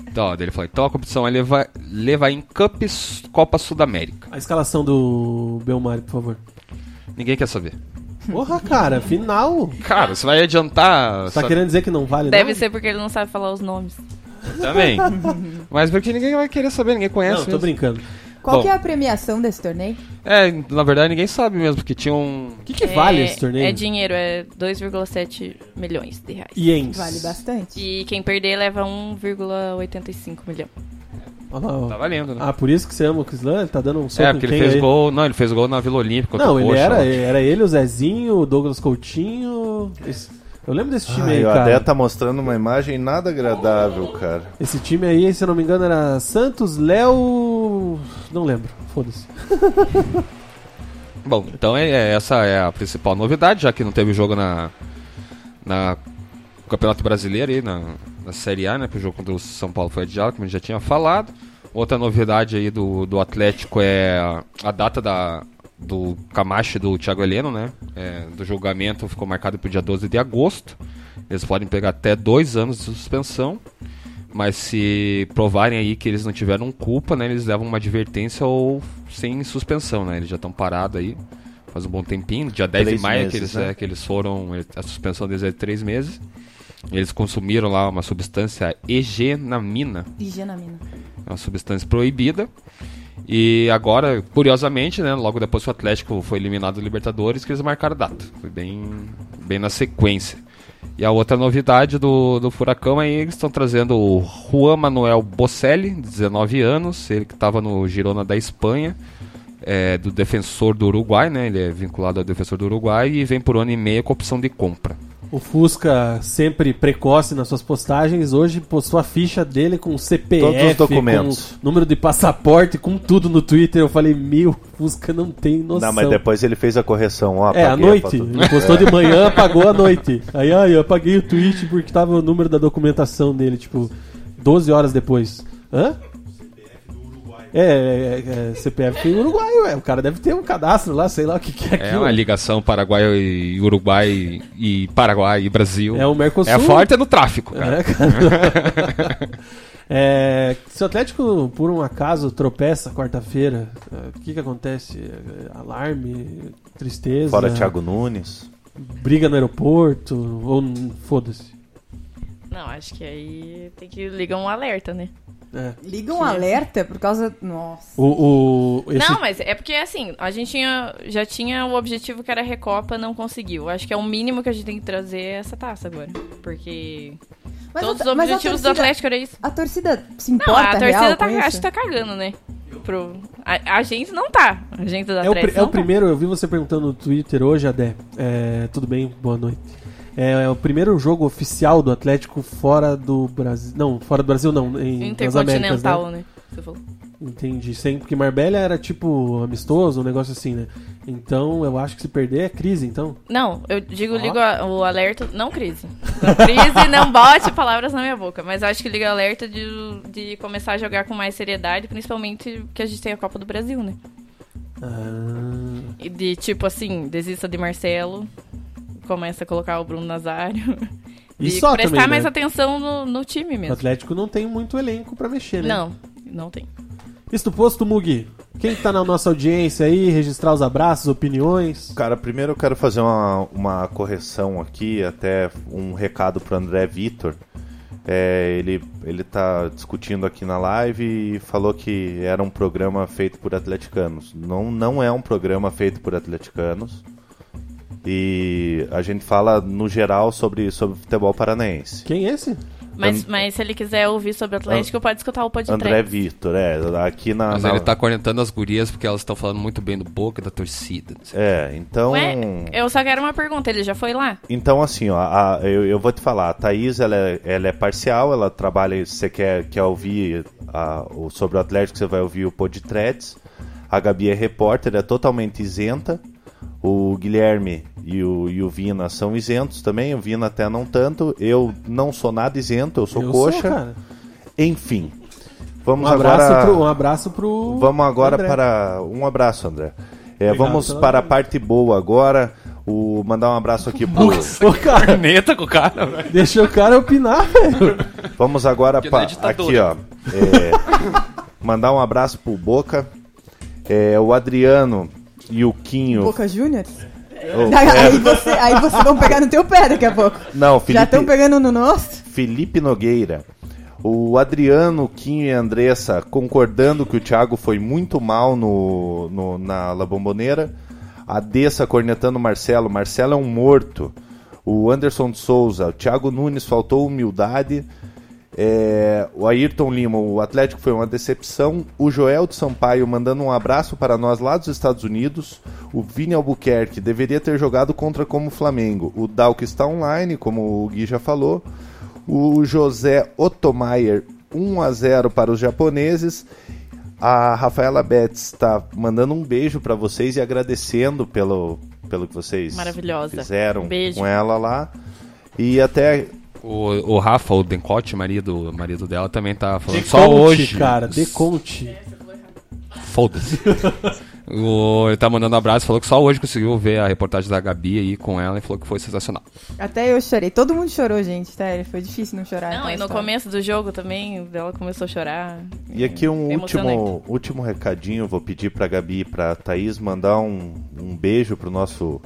Então, ele falou: então a competição é levar, levar em Cups Copa Sudamérica. A escalação do Belmari, por favor. Ninguém quer saber. Porra, cara, final. Cara, você vai adiantar. Você tá sabe? querendo dizer que não vale deve nada? ser porque ele não sabe falar os nomes. Também. Mas porque ninguém vai querer saber, ninguém conhece. Não, tô mesmo. brincando. Qual Bom. que é a premiação desse torneio? É, na verdade ninguém sabe mesmo, porque tinha um. O que, que vale É- esse torneio? É dinheiro, é 2,7 milhões de reais. Iens. Vale bastante. E quem perder leva 1,85 milhão. Olha lá, ó. Tá valendo, né? Ah, por isso que você ama o Cris Lan? Ele tá dando um soco é, porque ele fez aí? gol. Não, ele fez gol na Vila Olímpica. contra Não, o ele Coxa, era, ó. era ele, o Zezinho, o Douglas Coutinho. esse- eu lembro desse time Ai, aí, o cara. Adé tá mostrando uma imagem nada agradável, cara. Esse time aí, se eu não me engano, era Santos, Léo. Não lembro, foda-se. Bom, então é, é- essa é a principal novidade, já que não teve jogo na, na Campeonato Brasileiro aí, na, na Série A, né? Que o jogo contra o São Paulo foi adiado, como a gente já tinha falado. Outra novidade aí do, do Atlético é a, a data da, do Camacho e do Thiago Heleno, né? É, do julgamento ficou marcado para o dia 12 de agosto. Eles podem pegar até dois anos de suspensão. Mas se provarem aí que eles não tiveram culpa, né? Eles levam uma advertência ou sem suspensão, né? Eles já estão parados aí faz um bom tempinho. Dia 10 Três de maio meses, que, eles, né? é, que eles foram... A suspensão deles é de três meses. Eles consumiram lá uma substância egenamina. Higienamina. É uma substância proibida. E agora, curiosamente, né, logo depois que o Atlético foi eliminado do Libertadores, que eles marcaram a data. Foi bem, bem na sequência. E a outra novidade do, do Furacão aí, eles estão trazendo o Juan Manuel Bocelli, 19 anos, ele que estava no Girona da Espanha, é, do defensor do Uruguai, né? Ele é vinculado ao defensor do Uruguai e vem por ano e meio com opção de compra. O Fusca, sempre precoce nas suas postagens, hoje postou a ficha dele com CPF, com número de passaporte, com tudo no Twitter. Eu falei, meu, Fusca não tem noção. Não, mas depois ele fez a correção. Ó, É, à noite. Ele postou de manhã, apagou à noite. Aí, ai, eu apaguei o tweet porque tava o número da documentação dele, tipo, 12 horas depois. Hã? É, é, é, CPF em Uruguai, ué. O cara deve ter um cadastro lá, sei lá o que, que é É aquilo. uma ligação Paraguai e Uruguai e Paraguai e Brasil. É o Mercosul. É forte é no tráfico, cara. É, cara. É, se o Atlético, por um acaso, tropeça quarta-feira, é, o que que acontece? É, Alarme, tristeza, Fora Thiago Nunes. briga no aeroporto, ou foda-se. Não, acho que aí tem que ligar um alerta, né? É. Liga um alerta por causa. Nossa. O, o, esse- Não, mas é porque assim, a gente tinha, já tinha o objetivo que era a Recopa, não conseguiu. Acho que é o mínimo que a gente tem que trazer é essa taça agora. Porque Mas todos a- os objetivos do torcida- Atlético era isso. A torcida se Não, importa a torcida real tá, com acho isso? que tá cagando, né? Pro, a, a gente não tá. A gente do é, o, Atlético pri- é o não tá. primeiro, eu vi você perguntando no Twitter hoje, Adé. É, tudo bem, boa noite. É, é o primeiro jogo oficial do Atlético fora do Brasil. Não, fora do Brasil não, em, nas Américas, né? Intercontinental, né? Você falou. Entendi. Sempre porque Marbella era tipo amistoso, um negócio assim, né? Então eu acho que se perder é crise, então. Não, eu digo, ligo a- o alerta. Não crise. Não crise, não bote palavras na minha boca. Mas acho que liga o alerta de, de começar a jogar com mais seriedade, principalmente que a gente tem a Copa do Brasil, né? Ah, E de tipo assim, desista de Marcelo, começa a colocar o Bruno Nazário. E E só prestar também, mais né? atenção no, no time o mesmo. Atlético não tem muito elenco pra mexer, né? Não, não tem. Isto posto, Mugi. Quem tá na nossa audiência aí, registrar os abraços, opiniões. Cara, primeiro eu quero fazer uma, uma correção aqui, até um recado pro André Vitor. É, ele, ele tá discutindo aqui na live e falou que era um programa feito por atleticanos. Não, não é um programa feito por atleticanos. E a gente fala no geral sobre, sobre futebol paranaense. Quem é esse? Mas, And- mas se ele quiser ouvir sobre o Atlético, pode escutar o podcast. André Vitor, é, aqui na. Mas na- ele tá cornetando as gurias porque elas estão falando muito bem do Boca da torcida. não sei. É, então. Ué, eu só quero uma pergunta, ele já foi lá? Então, assim, ó, a- eu, eu vou te falar, a Thaís, ela é, ela é parcial, ela trabalha, se você quer, quer ouvir a- o, sobre o Atlético, você vai ouvir o Podtrets. A Gabi é repórter, é totalmente isenta. O Guilherme e o, e o Vina são isentos também, o Vina até não tanto. Eu não sou nada isento, eu sou eu coxa. Sou, cara. Enfim, Um vamos abraço, agora... pro, um abraço pro. Vamos agora André. para. Um abraço, André. É, Obrigado vamos pela- para a parte boa agora. O, mandar um abraço aqui pro. Ô, cara, Corneta com o cara, velho. deixa o cara opinar, velho. Vamos agora Que para. não é. Aqui, ó. É, mandar um abraço pro Boca. É, o Adriano e o Quinho. Boca Juniors? Oh, Aí, você, aí vocês vão pegar no teu pé daqui a pouco. não, Já Felipe, estão pegando no nosso? Felipe Nogueira. O Adriano, Quinho e Andressa concordando que o Thiago foi muito mal no, no- na La Bombonera. A Dessa cornetando o Marcelo. Marcelo é um morto. O Anderson de Souza. O Thiago Nunes faltou humildade. É, o Ayrton Lima, o Atlético foi uma decepção. O Joel de Sampaio mandando um abraço para nós lá dos Estados Unidos. O Vini Albuquerque deveria ter jogado contra como Flamengo. O Dalco está online, como o Gui já falou. O José Ottomayer 1 a 0 para os japoneses. A Rafaela Betts tá mandando um beijo pra vocês e agradecendo pelo, pelo que vocês fizeram Beijo. com ela lá. E até O, o Rafa, o Dencote, marido, marido dela, também tá falando só Deconte, hoje. cara, deconte. Foda-se. O- ele tá mandando um abraço, falou que só hoje conseguiu ver a reportagem da Gabi aí com ela e falou que foi sensacional. Até eu chorei. Todo mundo chorou, gente. Sério, foi difícil não chorar. Não, aquela e no história. começo do jogo também, ela começou a chorar. E aqui um último, último recadinho, vou pedir pra Gabi e pra Thaís mandar um, um beijo pro nosso,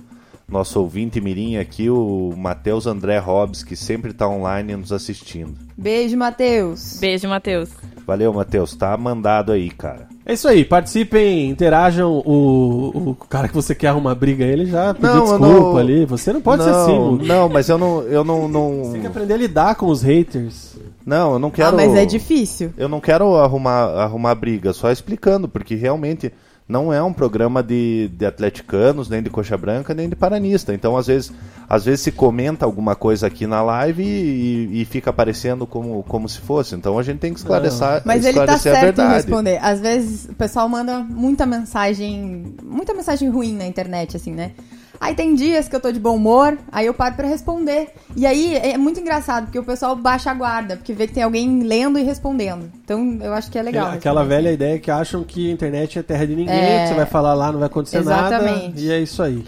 nosso ouvinte mirim aqui, o Matheus André Hobbs, que sempre tá online nos assistindo. Beijo, Matheus. Beijo, Matheus. Valeu, Matheus, tá mandado aí, cara. É isso aí, participem, interajam. O, o cara que você quer arrumar briga, ele já pediu Não, eu desculpa não- ali. Você não pode ser não, assim, Luke. Não, mas eu não, eu não, não, Você tem que aprender a lidar com os haters. não, eu não Ah, quero. mas é difícil. Eu não quero arrumar, arrumar briga, só explicando, porque realmente não é um programa de, de atleticanos, nem de coxa branca, nem de paranista. Então, às vezes, às vezes se comenta alguma coisa aqui na live e, e- fica aparecendo como, como se fosse. Então a gente tem que esclarecer, Mas ele tá esclarecer a certo em responder. Às vezes o pessoal manda muita mensagem, muita mensagem ruim na internet, assim, né? Aí tem dias que eu tô de bom humor, aí eu paro pra responder. E aí é muito engraçado, porque o pessoal baixa a guarda, porque vê que tem alguém lendo e respondendo. Então eu acho que é legal. Aquela velha ideia que acham que a internet é terra de ninguém, É. que você vai falar lá, não vai acontecer nada. Exatamente. E é isso aí.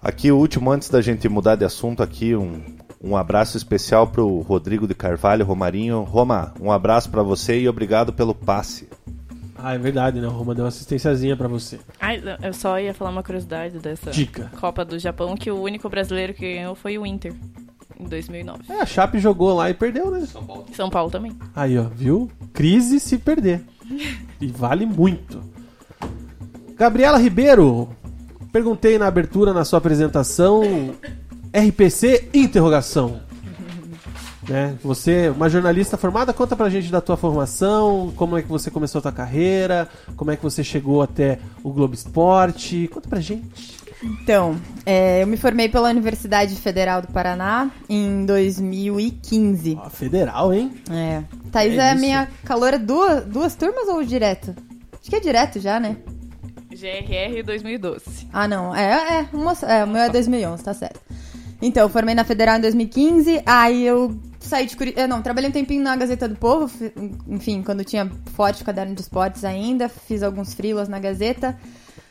Aqui o último, antes da gente mudar de assunto, aqui um, um abraço especial pro Rodrigo de Carvalho, Romarinho. Roma, um abraço pra você e obrigado pelo passe. Ah, é verdade, né? O Roma deu uma assistênciazinha pra você. Ai, eu só ia falar uma curiosidade dessa Dica. Copa do Japão, que o único brasileiro que ganhou foi o Inter, em 2009. É, a Chape jogou lá e perdeu, né? São Paulo também. Aí, ó, viu? Crise se perder. E vale muito. Gabriela Ribeiro, perguntei na abertura, na sua apresentação, RPC, interrogação. Né? Você, é uma jornalista formada, conta pra gente da tua formação, como é que você começou a tua carreira, como é que você chegou até o Globo Esporte, conta pra gente. Então, é, eu me formei pela Universidade Federal do Paraná em 2015. Ó, federal, hein? É. Thaís É é, minha caloura duas, duas turmas ou direto? Acho que é direto já, né? GRR 2012. Ah, não. É, é, uma, é, o meu é 2011, tá certo. Então, eu formei na Federal em 2015, aí eu saí de Curitiba. Não, trabalhei um tempinho na Gazeta do Povo, fi- enfim, quando tinha forte caderno de esportes ainda, fiz alguns freelas na Gazeta.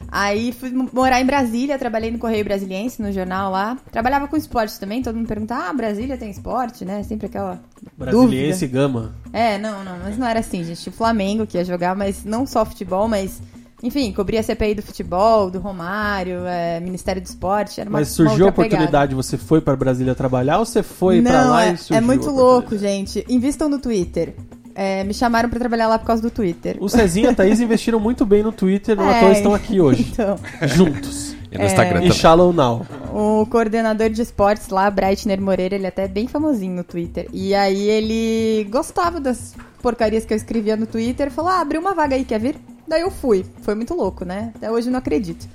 Aí fui mo- morar em Brasília, trabalhei no Correio Brasiliense, no jornal lá. Trabalhava com esportes também, todo mundo pergunta, ah, Brasília tem esporte, né? Sempre aquela Brasiliense dúvida. Gama. É, não, não, mas não era assim, gente. O Flamengo que ia jogar, mas não só futebol, mas. Enfim, cobria a CPI do futebol, do Romário, é, Ministério do Esporte. Era uma, Mas uma surgiu a outra pegada. oportunidade, você foi pra Brasília trabalhar ou você foi pra Não, lá é, e surgiu é muito a louco, oportunidade? gente. Invistam no Twitter. É, me chamaram pra trabalhar lá por causa do Twitter. O Cezinha e a Thaís investiram muito bem no Twitter, não à É, toa estão aqui hoje. Então, Juntos. E no Instagram E também. Shallow Now. o coordenador de esportes lá, Breitner Moreira, ele é até bem famosinho no Twitter. E aí ele gostava das porcarias que eu escrevia no Twitter, falou: ah, abriu uma vaga aí, quer vir? Daí eu fui. Foi muito louco, né? Até hoje eu não acredito.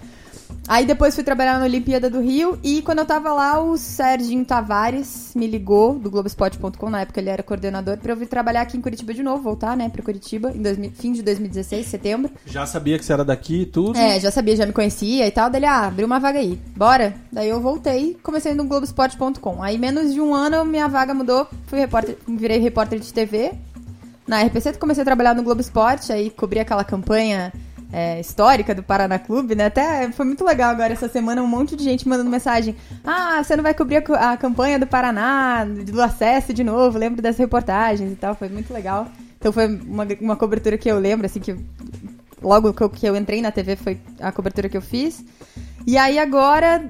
Aí depois fui trabalhar na Olimpíada do Rio e quando eu tava lá, o Serginho Tavares me ligou do Globoesporte.com, na época ele era coordenador, pra eu vir trabalhar aqui em Curitiba de novo, voltar, né, pra Curitiba, em 2000 fim de 2016, setembro. Já sabia que você era daqui e tudo. É, já sabia, já me conhecia e tal. Daí ele, ah, abriu uma vaga aí. Bora? Daí eu voltei, comecei no Globoesporte.com. Aí, menos de um ano, minha vaga mudou. Fui repórter, virei repórter de TV. Na RPC, comecei a trabalhar no Globo Esporte, aí cobri aquela campanha é, histórica do Paraná Clube, né? Até foi muito legal agora essa semana, um monte de gente mandando mensagem. Ah, você não vai cobrir a, a campanha do Paraná, do acesso de novo, lembro dessas reportagens e tal, foi muito legal. Então foi uma, uma cobertura que eu lembro, assim, que logo que eu, que eu entrei na TV foi a cobertura que eu fiz. E aí agora,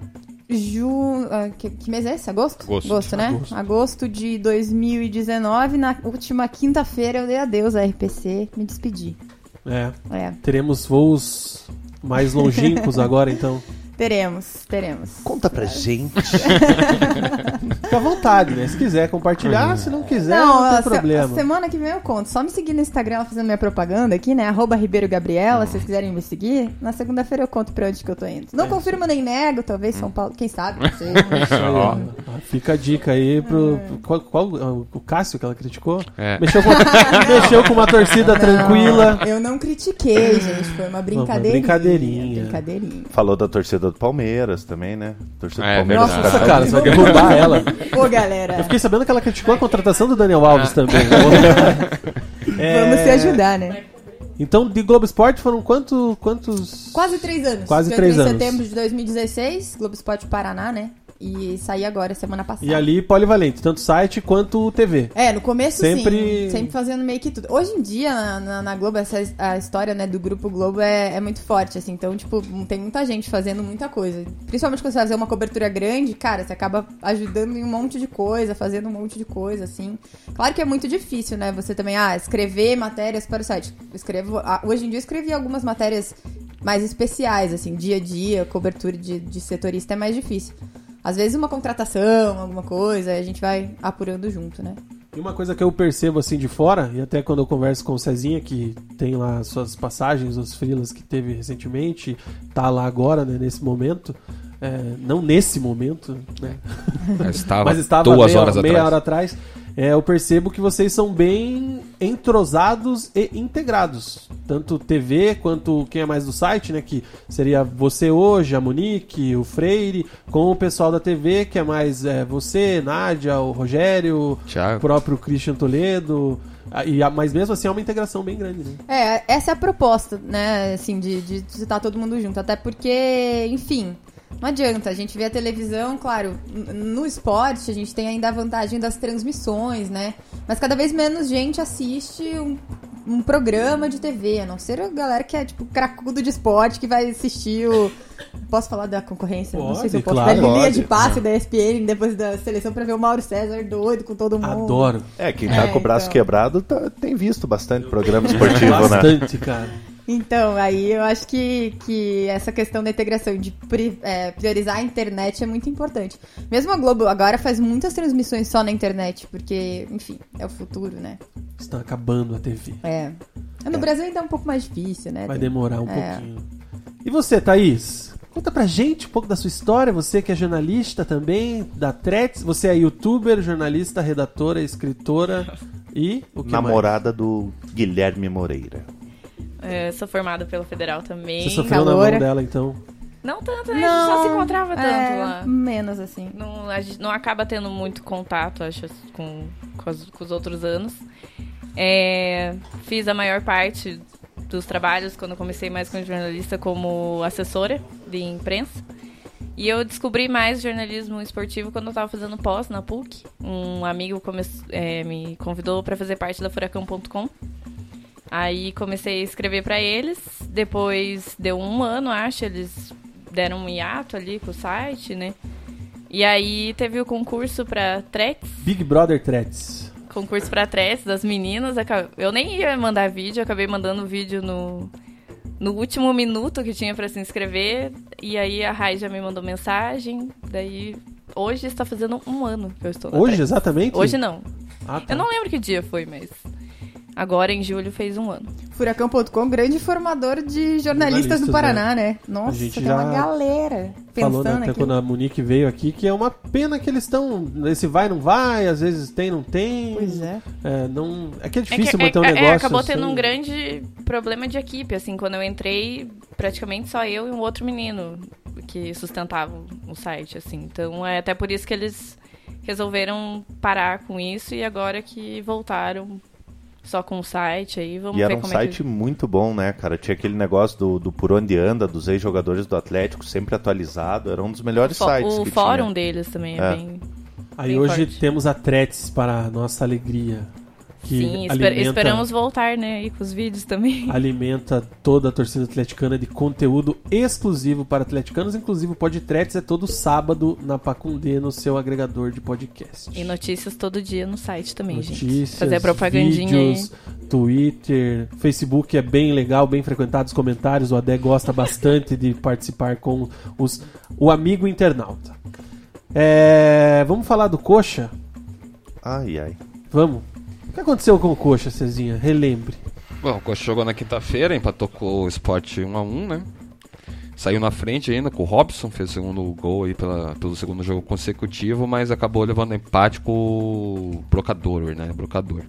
ju... ah, que, que mês é esse? Agosto? Agosto. né? Agosto. Agosto de 2019, na última quinta-feira eu dei adeus à RPC, me despedi. É. É. Teremos voos mais longínquos agora, então. Teremos, teremos. Conta pra gente. Fica à vontade, né? Se quiser compartilhar, se não quiser, não, a tem se- problema. a semana que vem eu conto. Só me seguir no Instagram, ela fazendo minha propaganda aqui, né? Arroba Ribeiro Gabriela, se vocês quiserem me seguir. Na segunda-feira eu conto pra onde que eu tô indo. É Não confirmo nem nego, talvez São Paulo, quem sabe, não sei. Ah, Fica a dica aí pro. Qual, qual- o Cássio que ela criticou? É. Mexeu, com, mexeu com uma torcida tranquila. Não, eu não critiquei, gente. Foi uma brincadeirinha. brincadeirinha. Brincadeirinha. Falou da torcida do Palmeiras também, né? Torcida É, do Palmeiras. verdade. Nossa, cara, você vai derrubar ela. Ô, galera, Eu fiquei sabendo que ela criticou a contratação do Daniel Alves também. É, vamos se ajudar, né? Então, de Globo Esporte foram quanto, quantos. Quase três anos. Quase três anos. em setembro de 2016, Globo Esporte Paraná, né? E saí agora, semana passada. E ali polivalente, tanto site quanto TV. É, no começo Sempre- sim, sempre fazendo meio que tudo. Hoje em dia, na, na- na Globo, essa, a história né, do Grupo Globo é, é muito forte, assim. Então, tipo, tem muita gente fazendo muita coisa. Principalmente quando você fazer uma cobertura grande, cara, você acaba ajudando em um monte de coisa, fazendo um monte de coisa, assim. Claro que é muito difícil, né? Você também, ah, escrever matérias para o site. Eu escrevo, ah, hoje em dia eu escrevi algumas matérias mais especiais, assim, dia a dia, cobertura de, de setorista é mais difícil. Às vezes uma contratação, alguma coisa, a gente vai apurando junto, né? E uma coisa que eu percebo assim de fora, e até quando eu converso com o Cezinha, que tem lá suas passagens, os freelas que teve recentemente, tá lá agora, né, nesse momento. é, não nesse momento, né? eu estava, Mas estava duas meia, horas meia atrás. hora atrás. É, eu percebo que vocês são bem entrosados e integrados. Tanto TV quanto quem é mais do site, né? Que seria você hoje, a Monique, o Freire, com o pessoal da TV, que é mais é, você, Nádia, o Rogério, o próprio Christian Toledo. E, a- mas mesmo assim é uma integração bem grande, né? É, essa é a proposta, né, assim, de, de, de estar todo mundo junto. Até porque, enfim, não adianta. A gente vê a televisão, claro, no esporte a gente tem ainda a vantagem das transmissões, né? Mas cada vez menos gente assiste um, um programa de TV, a não ser a galera que é, tipo, cracudo de esporte que vai assistir o. Posso falar da concorrência? não sei se eu Pode, posso. claro. da linha de Pode. passe da ESPN depois da seleção pra ver o Mauro César doido com todo mundo. Adoro. É, quem tá É, com o braço então. quebrado tá- tem visto bastante programa esportivo, né? Bastante, cara. Então, aí eu acho que, que essa questão da integração, de pri- é, priorizar a internet é muito importante. Mesmo a Globo agora faz muitas transmissões só na internet, porque, enfim, é o futuro, né? Está acabando a TV. É. No Brasil ainda é um pouco mais difícil, né? Vai demorar um É. pouquinho. E você, Thaís? Conta pra gente um pouco da sua história. Você que é jornalista também, da Threads. Você é youtuber, jornalista, redatora, escritora e o que Namorada do Guilherme Moreira. É, sou formada pela Federal também. Você sofreu na Caloura. mão dela, então. Não tanto, né? A gente só se encontrava tanto é, lá. Menos assim. Não, a gente não acaba tendo muito contato, acho, com, com, as- com os outros anos. É, fiz a maior parte dos trabalhos quando eu comecei mais como jornalista como assessora de imprensa. E eu descobri mais jornalismo esportivo quando eu estava fazendo pós na PUC. Um amigo come- é, me convidou para fazer parte da Furacão.com. Aí comecei a escrever para eles. Depois deu um ano, acho, eles deram um hiato ali com o site, né? E aí teve o concurso para Trex, Big Brother Threads. concurso para Trex das meninas. Eu nem ia mandar vídeo, acabei mandando vídeo no, no último minuto que tinha para se inscrever. E aí a Rai já me mandou mensagem. Daí hoje está fazendo um ano que eu estou Hoje, exatamente? Hoje não. Ah, tá. Eu não lembro que dia foi, mas agora em julho fez um ano. Furacão.com, grande formador de jornalistas do Paraná, né? Nossa, gente tem já uma galera Falou pensando né, até aqui. quando a Monique veio aqui que é uma pena que eles estão. Esse vai, não vai, às vezes tem, não tem. Pois é. É, não, é que é É que- difícil é- manter um é- é, negócio. acabou tendo assim. um grande problema de equipe, assim, quando eu entrei, praticamente só eu e um outro menino que sustentavam o site, assim. Então é até por isso que eles resolveram parar com isso e agora que voltaram só com o site aí, vamos E era ver um como site é que... muito bom, né, cara? Tinha aquele negócio do, do Por Onde Anda, dos ex-jogadores do Atlético, sempre atualizado. Era um dos melhores Fó- sites o que fórum tinha. deles também é, É. bem... Aí bem hoje forte. temos a Threads para a nossa alegria. Que Sim, esper- alimenta, esperamos voltar, né, aí com os vídeos também. alimenta toda a torcida atleticana de conteúdo exclusivo para atleticanos, inclusive o Podtrets é todo sábado na Pacundê, no seu agregador de podcast. E notícias todo dia no site também, gente. Notícias, Fazer a propagandinha vídeos, Twitter, Facebook é bem legal, bem frequentado os comentários. O Adé gosta bastante de participar com os, o amigo internauta. É, vamos falar do Coxa? Ai, ai. Vamos. O que aconteceu com o Coxa, Cezinha? Relembre. Bom, o Coxa jogou na quinta-feira, empatou com o Sport 1x1, né? Saiu na frente ainda com o Robson, fez o segundo gol aí pela, pelo segundo jogo consecutivo, mas acabou levando empate com o Brocador, né? Brocador.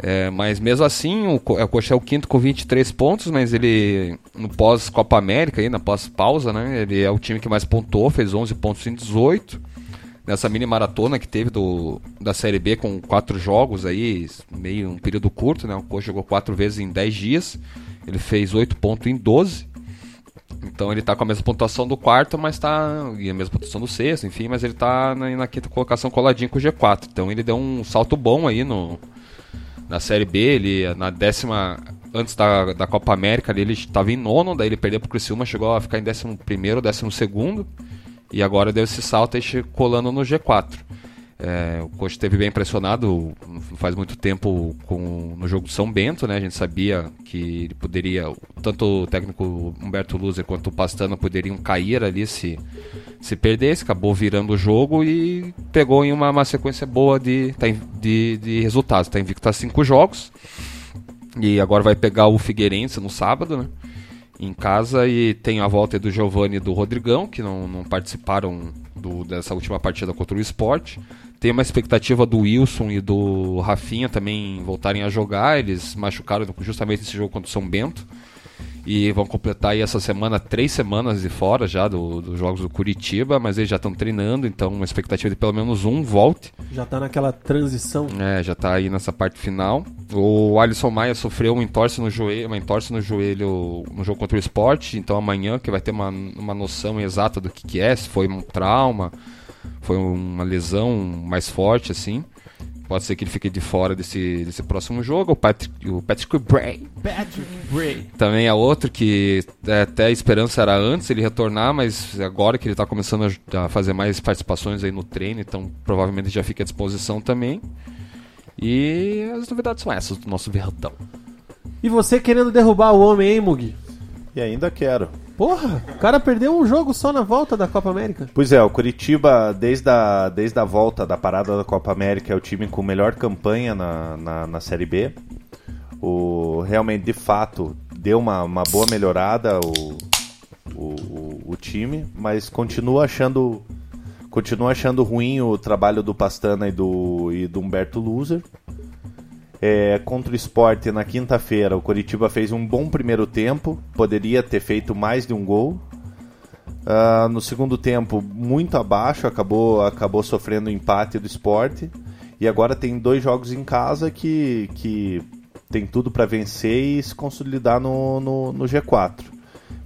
É, mas mesmo assim, o, o Coxa é o quinto com 23 pontos, mas ele, no pós-Copa América, aí, na pós-pausa, né? Ele é o time que mais pontuou, fez 11 pontos em 18 nessa mini maratona que teve do, da Série B com quatro jogos aí, meio um período curto, né? O Coxa jogou quatro vezes em 10 dias. Ele fez 8 pontos em 12. Então ele tá com a mesma pontuação do quarto, mas tá. E a mesma pontuação do sexto, enfim, mas ele tá na, na quinta colocação coladinho com o G4. Então ele deu um salto bom aí no, na Série B, ele na décima. Antes da, da Copa América ali, ele estava em nono, daí ele perdeu pro Criciúma, chegou a ficar em décimo primeiro, décimo segundo. E agora deu esse salto che- colando no G4. É, o Coxa esteve bem impressionado não faz muito tempo com, no jogo de São Bento, né? A gente sabia que ele poderia, tanto o técnico Humberto Luzer quanto o Pastana poderiam cair ali se, se perdesse. Acabou virando o jogo e pegou em uma, uma sequência boa de, tá de, de resultados. Está invicto a cinco jogos. E agora vai pegar o Figueirense no sábado, né? Em casa e tem a volta do Giovanni e do Rodrigão, que não, não participaram do- dessa última partida contra o Sport. Tem uma expectativa do Wilson e do Rafinha também voltarem a jogar. Eles machucaram justamente esse jogo contra o São Bento. E vão completar aí essa semana três semanas de fora já do- dos jogos do Curitiba, mas eles já estão treinando, então uma expectativa de pelo menos um volte. Já tá naquela transição. É, já tá aí nessa parte final. O Alisson Maia sofreu um entorse no joelho, uma entorse no joelho no jogo contra o Sport, então amanhã que vai ter uma, uma noção exata do que, que é, se foi um trauma, foi uma lesão mais forte assim. Pode ser que ele fique de fora desse, desse próximo jogo. O Patrick, o Patrick Bray Patrick Bray. também é outro que é, até a esperança era antes ele retornar, mas agora que ele está começando a, a fazer mais participações aí no treino, então provavelmente já fica à disposição também. E as novidades são essas do nosso Verdão. E você querendo derrubar o homem, hein, Mugi? E ainda quero. Porra, o cara perdeu um jogo só na volta da Copa América. Pois é, o Curitiba, desde a, desde a volta da parada da Copa América, é o time com melhor campanha na, na, na Série B. O, realmente, de fato, deu uma, uma boa melhorada o, o, o, o time, mas continua achando continua achando ruim o trabalho do Pastana e do, e do Humberto Loser. É, contra o Sport na quinta-feira, o Curitiba fez um bom primeiro tempo, poderia ter feito mais de um gol. Ah, no segundo tempo, muito abaixo, acabou, acabou sofrendo o empate do Sport. E agora tem dois jogos em casa que, que tem tudo para vencer e se consolidar no, no, no G4.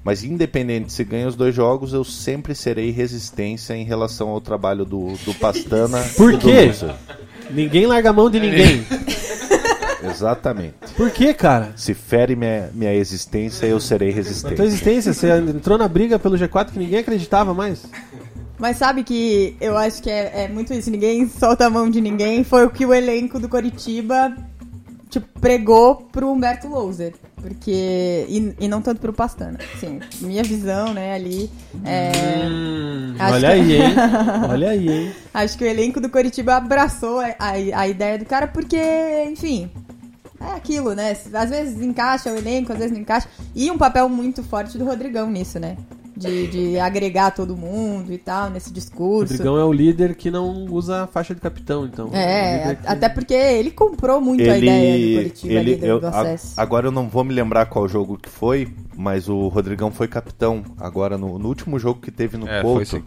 Mas independente se ganha os dois jogos, eu sempre serei resistência em relação ao trabalho do, do Pastana Por e do quê? Ninguém larga a mão de ninguém. Exatamente. Por que, cara? Se fere minha, minha existência, eu serei Na tua resistente. existência, você entrou na briga pelo G4 que ninguém acreditava mais. Mas sabe que eu acho que é, é muito isso, ninguém solta a mão de ninguém. Foi o que o elenco do Coritiba tipo, pregou pro Humberto Louser. Porque. E, e não tanto pro Pastana. Assim, minha visão, né, ali. É, Acho Olha que- aí, hein? Olha aí, hein? Acho que o elenco do Coritiba abraçou a, a, a ideia do cara, porque, enfim, é aquilo, né? Às vezes encaixa o elenco, às vezes não encaixa. E um papel muito forte do Rodrigão nisso, né? De, de agregar todo mundo e tal, nesse O discurso. Rodrigão é o líder que não usa a faixa de capitão, então. É, a- que- até porque ele comprou muito a ideia do Coritiba ali do, eu- do a- acesso. agora eu não vou me lembrar qual jogo que foi, mas o Rodrigão foi capitão agora no, no último jogo que teve no É, sim.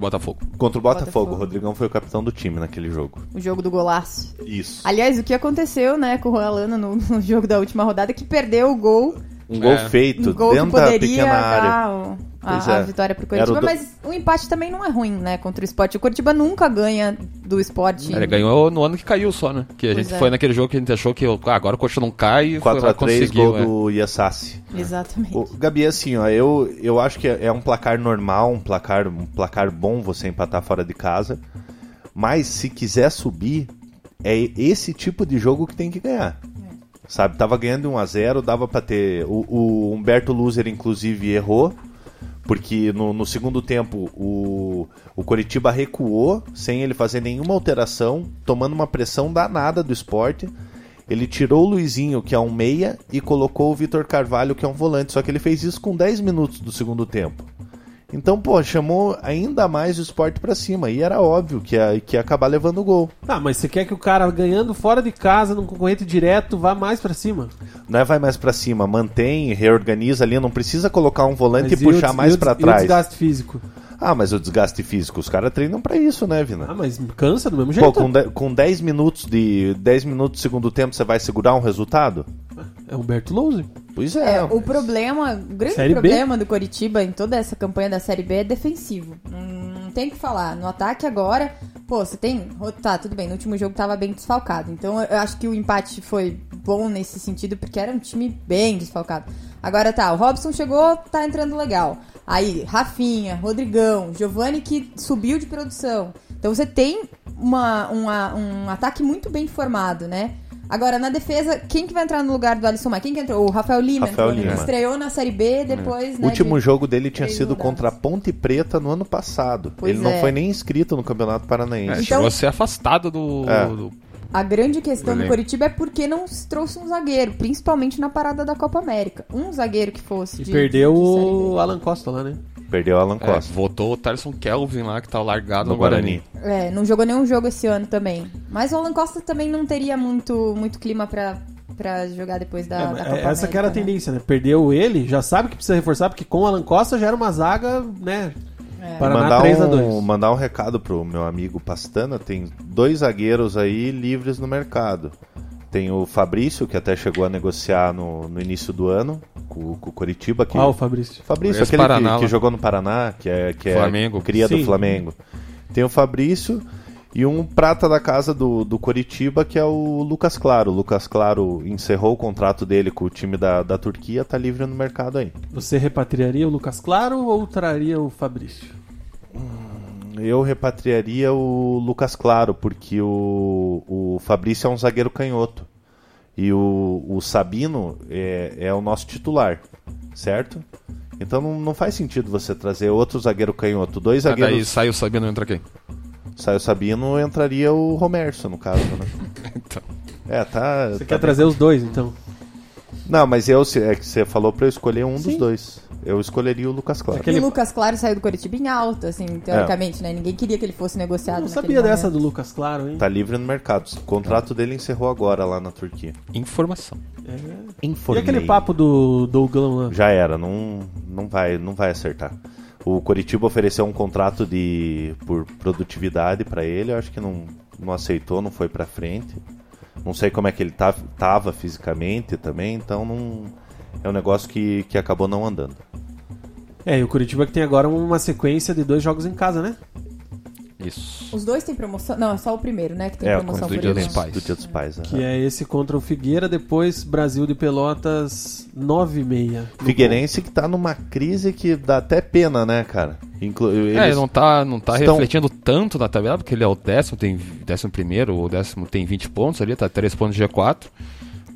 Contra o Botafogo. contra o Botafogo. Botafogo. O Rodrigão foi o capitão do time naquele jogo. O jogo do golaço. Isso. Aliás, o que aconteceu, né, com o Royalana no, no jogo da última rodada, que perdeu o gol. Um gol É. feito Um gol que dentro da poderia pequena área. dar a, Pois a é. vitória pro Curitiba, do- mas o empate também não é ruim, né, contra o esporte. O Curitiba nunca ganha do esporte. Ele ganhou no ano que caiu só, né? Que a Pois gente é. foi naquele jogo que a gente achou que ah, agora o coxa não cai e foi lá 4x3, conseguiu. gol é. do Yasassi. Exatamente. O Gabi, assim, ó, eu, eu acho que é é um placar normal, um placar, um placar bom você empatar fora de casa. Mas se quiser subir, é esse tipo de jogo que tem que ganhar. Sabe, tava ganhando 1x0, dava pra ter. O, o Humberto Loser, inclusive, errou. Porque no, no segundo tempo o, o Coritiba recuou sem ele fazer nenhuma alteração, tomando uma pressão danada do esporte. Ele tirou o Luizinho, que é um meia, e colocou o Vitor Carvalho, que é um volante. Só que ele fez isso com 10 minutos do segundo tempo. Então, pô, chamou ainda mais o esporte pra cima. E era óbvio que ia, que ia acabar levando o gol. Tá, mas você quer que o cara ganhando fora de casa, num concorrente direto, vá mais pra cima? Não é vai mais pra cima, mantém, reorganiza ali. Não precisa colocar um volante Mas e puxar o mais pra des- E o trás. desgaste físico? Ah, mas o desgaste físico, os caras treinam pra isso, né, Vina? Ah, mas cansa do mesmo Pô, jeito. com, de- com 10 minutos de 10 minutos do segundo tempo, você vai segurar um resultado? É Humberto Louser. Pois é. É, o problema, o grande Série B? problema do Coritiba em toda essa campanha da Série B é defensivo. Não, não tem o que falar. No ataque agora, pô, você tem. Tá, tudo bem, no último jogo tava bem desfalcado. Então eu acho que o empate foi bom nesse sentido, porque era um time bem desfalcado. Agora tá, o Robson chegou, tá entrando legal. Aí, Rafinha, Rodrigão, Giovanni que subiu de produção. Então você tem uma, uma- um ataque muito bem formado, né? Agora, na defesa, quem que vai entrar no lugar do Alisson Maia? Quem que entrou? O Rafael Lima. Rafael Lima. Estreou na Série B, depois, O né? último de- jogo dele tinha sido rodadas. contra a Ponte Preta no ano passado. Pois ele não é. foi nem inscrito no Campeonato É, Paranaense. Então- Chegou a ser afastado do. É. do- A grande questão do Belém. Coritiba é porque não se trouxe um zagueiro, principalmente na parada da Copa América. Um zagueiro que fosse E de- perdeu de o. Alan Costa lá, né? Perdeu o Alan É, Costa. votou o Tarson Kelvin lá, que tá largado no no, Guarani. Guarani. É, não jogou nenhum jogo esse ano também. Mas o Alan Costa também não teria muito, muito clima pra, pra jogar depois da, É, da Copa é- essa que era a América, né? tendência, né? Perdeu ele, já sabe que precisa reforçar, porque com o Alan Costa já era uma zaga, né? Paraná mandar, 3 a um, 2 mandar um recado pro meu amigo Pastana. Tem dois zagueiros aí livres no mercado. Tem o Fabrício, que até chegou a negociar no, no início do ano com, com o Coritiba. Que... Qual, Fabrício? Fabrício, Esse aquele Paraná, que, que jogou no Paraná, que é, que é Flamengo. cria do Sim. Flamengo. Tem o Fabrício e um prata da casa do, do Coritiba, que é o Lucas Claro. O Lucas Claro encerrou o contrato dele com o time da, da Turquia, tá livre no mercado aí. Você repatriaria o Lucas Claro ou traria o Fabrício? Eu repatriaria o Lucas Claro, porque o, o Fabrício é um zagueiro canhoto. E o, o Sabino é, é o nosso titular, certo? Então não, não faz sentido você trazer outro zagueiro canhoto. Dois zagueiros. sai o Sabino entra quem? Sai o Sabino, entraria o Romerso, no caso, né? Então. É, tá. Você tá quer bem. trazer os dois, então? Não, mas eu, se- é que você falou pra eu escolher um dos Sim. dois. Eu escolheria o Lucas Claro. Aquele- E o Lucas Claro saiu do Coritiba em alta, assim, teoricamente, né? Ninguém queria que ele fosse negociado Eu não sabia dessa momento. do Lucas Claro, hein? Tá livre no mercado. O contrato dele encerrou agora lá na Turquia. Informação. E Informei. aquele papo do Douglão lá? Já era, não, não, vai, não vai acertar. O Coritiba ofereceu um contrato de por produtividade pra ele, eu acho que não, não aceitou, não foi pra frente. Não sei como é que ele tá, tava fisicamente também, então não é um negócio que, que acabou não andando. É, e o Curitiba que tem agora uma sequência de dois jogos em casa, né? Isso. Os dois têm promoção. Não, é só o primeiro, né? Que tem É, promoção do por Dia dos Pais. Do Dia dos Pais. Que aham. é esse contra o Figueira, depois Brasil de Pelotas 9 e meia. Figueirense que tá numa crise que dá até pena, né, cara? Inclu É, não tá, não tá estão- refletindo tanto na tabela, porque ele é o décimo, tem décimo primeiro, o décimo tem 20 pontos ali, tá 3 pontos de G4.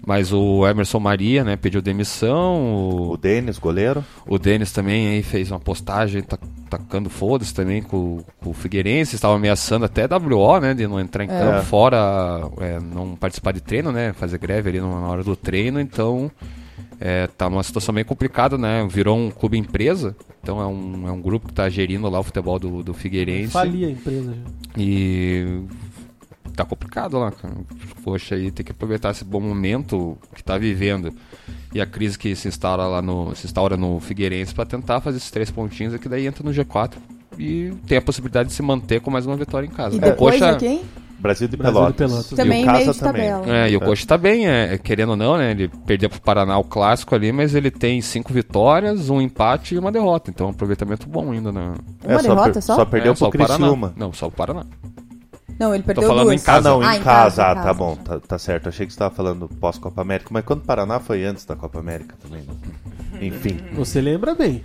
Mas o Emerson Maria, né, pediu demissão, O Denis, goleiro. o, o Denis também aí fez uma postagem ta- tacando foda-se também com, com o Figueirense, estava ameaçando até WO, né, de não entrar em campo fora, é, não participar de treino, né, fazer greve ali na hora do treino, então é, tá numa situação meio complicada, né, virou um clube empresa, então é um, é um grupo que tá gerindo lá o futebol do, do Figueirense. Falia a empresa já. E tá complicado lá, cara. Poxa, aí tem que aproveitar esse bom momento que tá vivendo e a crise que se instaura lá no se instaura no Figueirense para tentar fazer esses três pontinhos aqui daí entra no G4 e tem a possibilidade de se manter com mais uma vitória em casa. E É, depois Poxa, é quem? Brasil de Brasil Pelotas. de Pelotas. Também E o Casa também. tabela. É, e o Coxa tá bem, é, querendo ou não, né? Ele perdeu pro Paraná o clássico ali, mas ele tem cinco vitórias, um empate e uma derrota. Então, um aproveitamento bom ainda na. Uma só derrota per- só? Só perdeu é, só pro o Paraná. Criciúma. Não, só o Paraná. Não, ele perdeu falando duas. em casa. Ah, não, Ah, em, em casa. casa, Ah, tá casa. bom, tá, tá certo. Achei que você tava falando pós-Copa América, mas quando o Paraná foi antes da Copa América também. né? Enfim, Você lembra bem.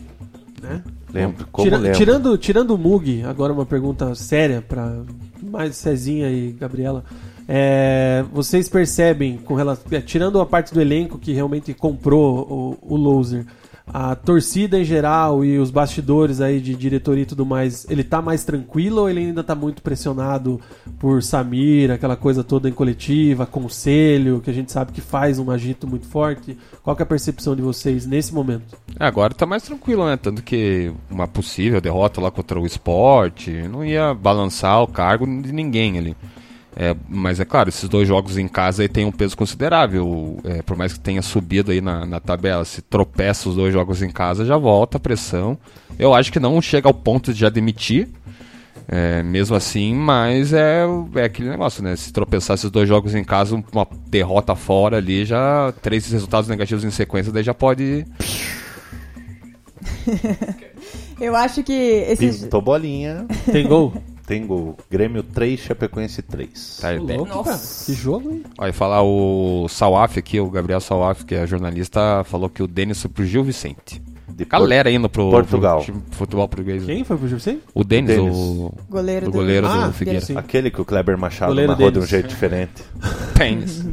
lembro. Como Tira- lembro. tirando, tirando o Mug, agora uma pergunta séria para mais Cezinha e Gabriela. É, vocês percebem, com relação, é, tirando a parte do elenco que realmente comprou o, o Loser, a torcida em geral e os bastidores aí de diretoria e tudo mais, ele tá mais tranquilo ou ele ainda tá muito pressionado por Samir, aquela coisa toda em coletiva, conselho, que a gente sabe que faz um agito muito forte? Qual que é a percepção de vocês nesse momento? Agora tá mais tranquilo, né? Tanto que uma possível derrota lá contra o esporte não ia balançar o cargo de ninguém ali. É, mas é claro, esses dois jogos em casa aí tem um peso considerável. É, por mais que tenha subido aí na, na tabela, se tropeça os dois jogos em casa, já volta a pressão. Eu acho que não chega ao ponto de já demitir. é, mesmo assim, mas é, é aquele negócio, né? Se tropeçar esses dois jogos em casa, uma derrota fora ali, já três resultados negativos em sequência, daí já pode Eu acho que esses. Pintou bolinha. Tem gol? Tem gol. Grêmio 3, Chapecoense 3. Tá, Nossa. cara. Que jogo, hein? Olha, falar o Salaf aqui, o Gabriel Salaf, que é jornalista, falou que o Denis foi pro Gil Vicente. De Galera indo pro, Portugal. pro futebol português. Quem foi pro Gilcim? O Denis, Denis. o Goleiro o do- goleiro Ah, do Figueira. sim. Aquele que o Kleber Machado Goleiro narrou de um jeito diferente. Pênis.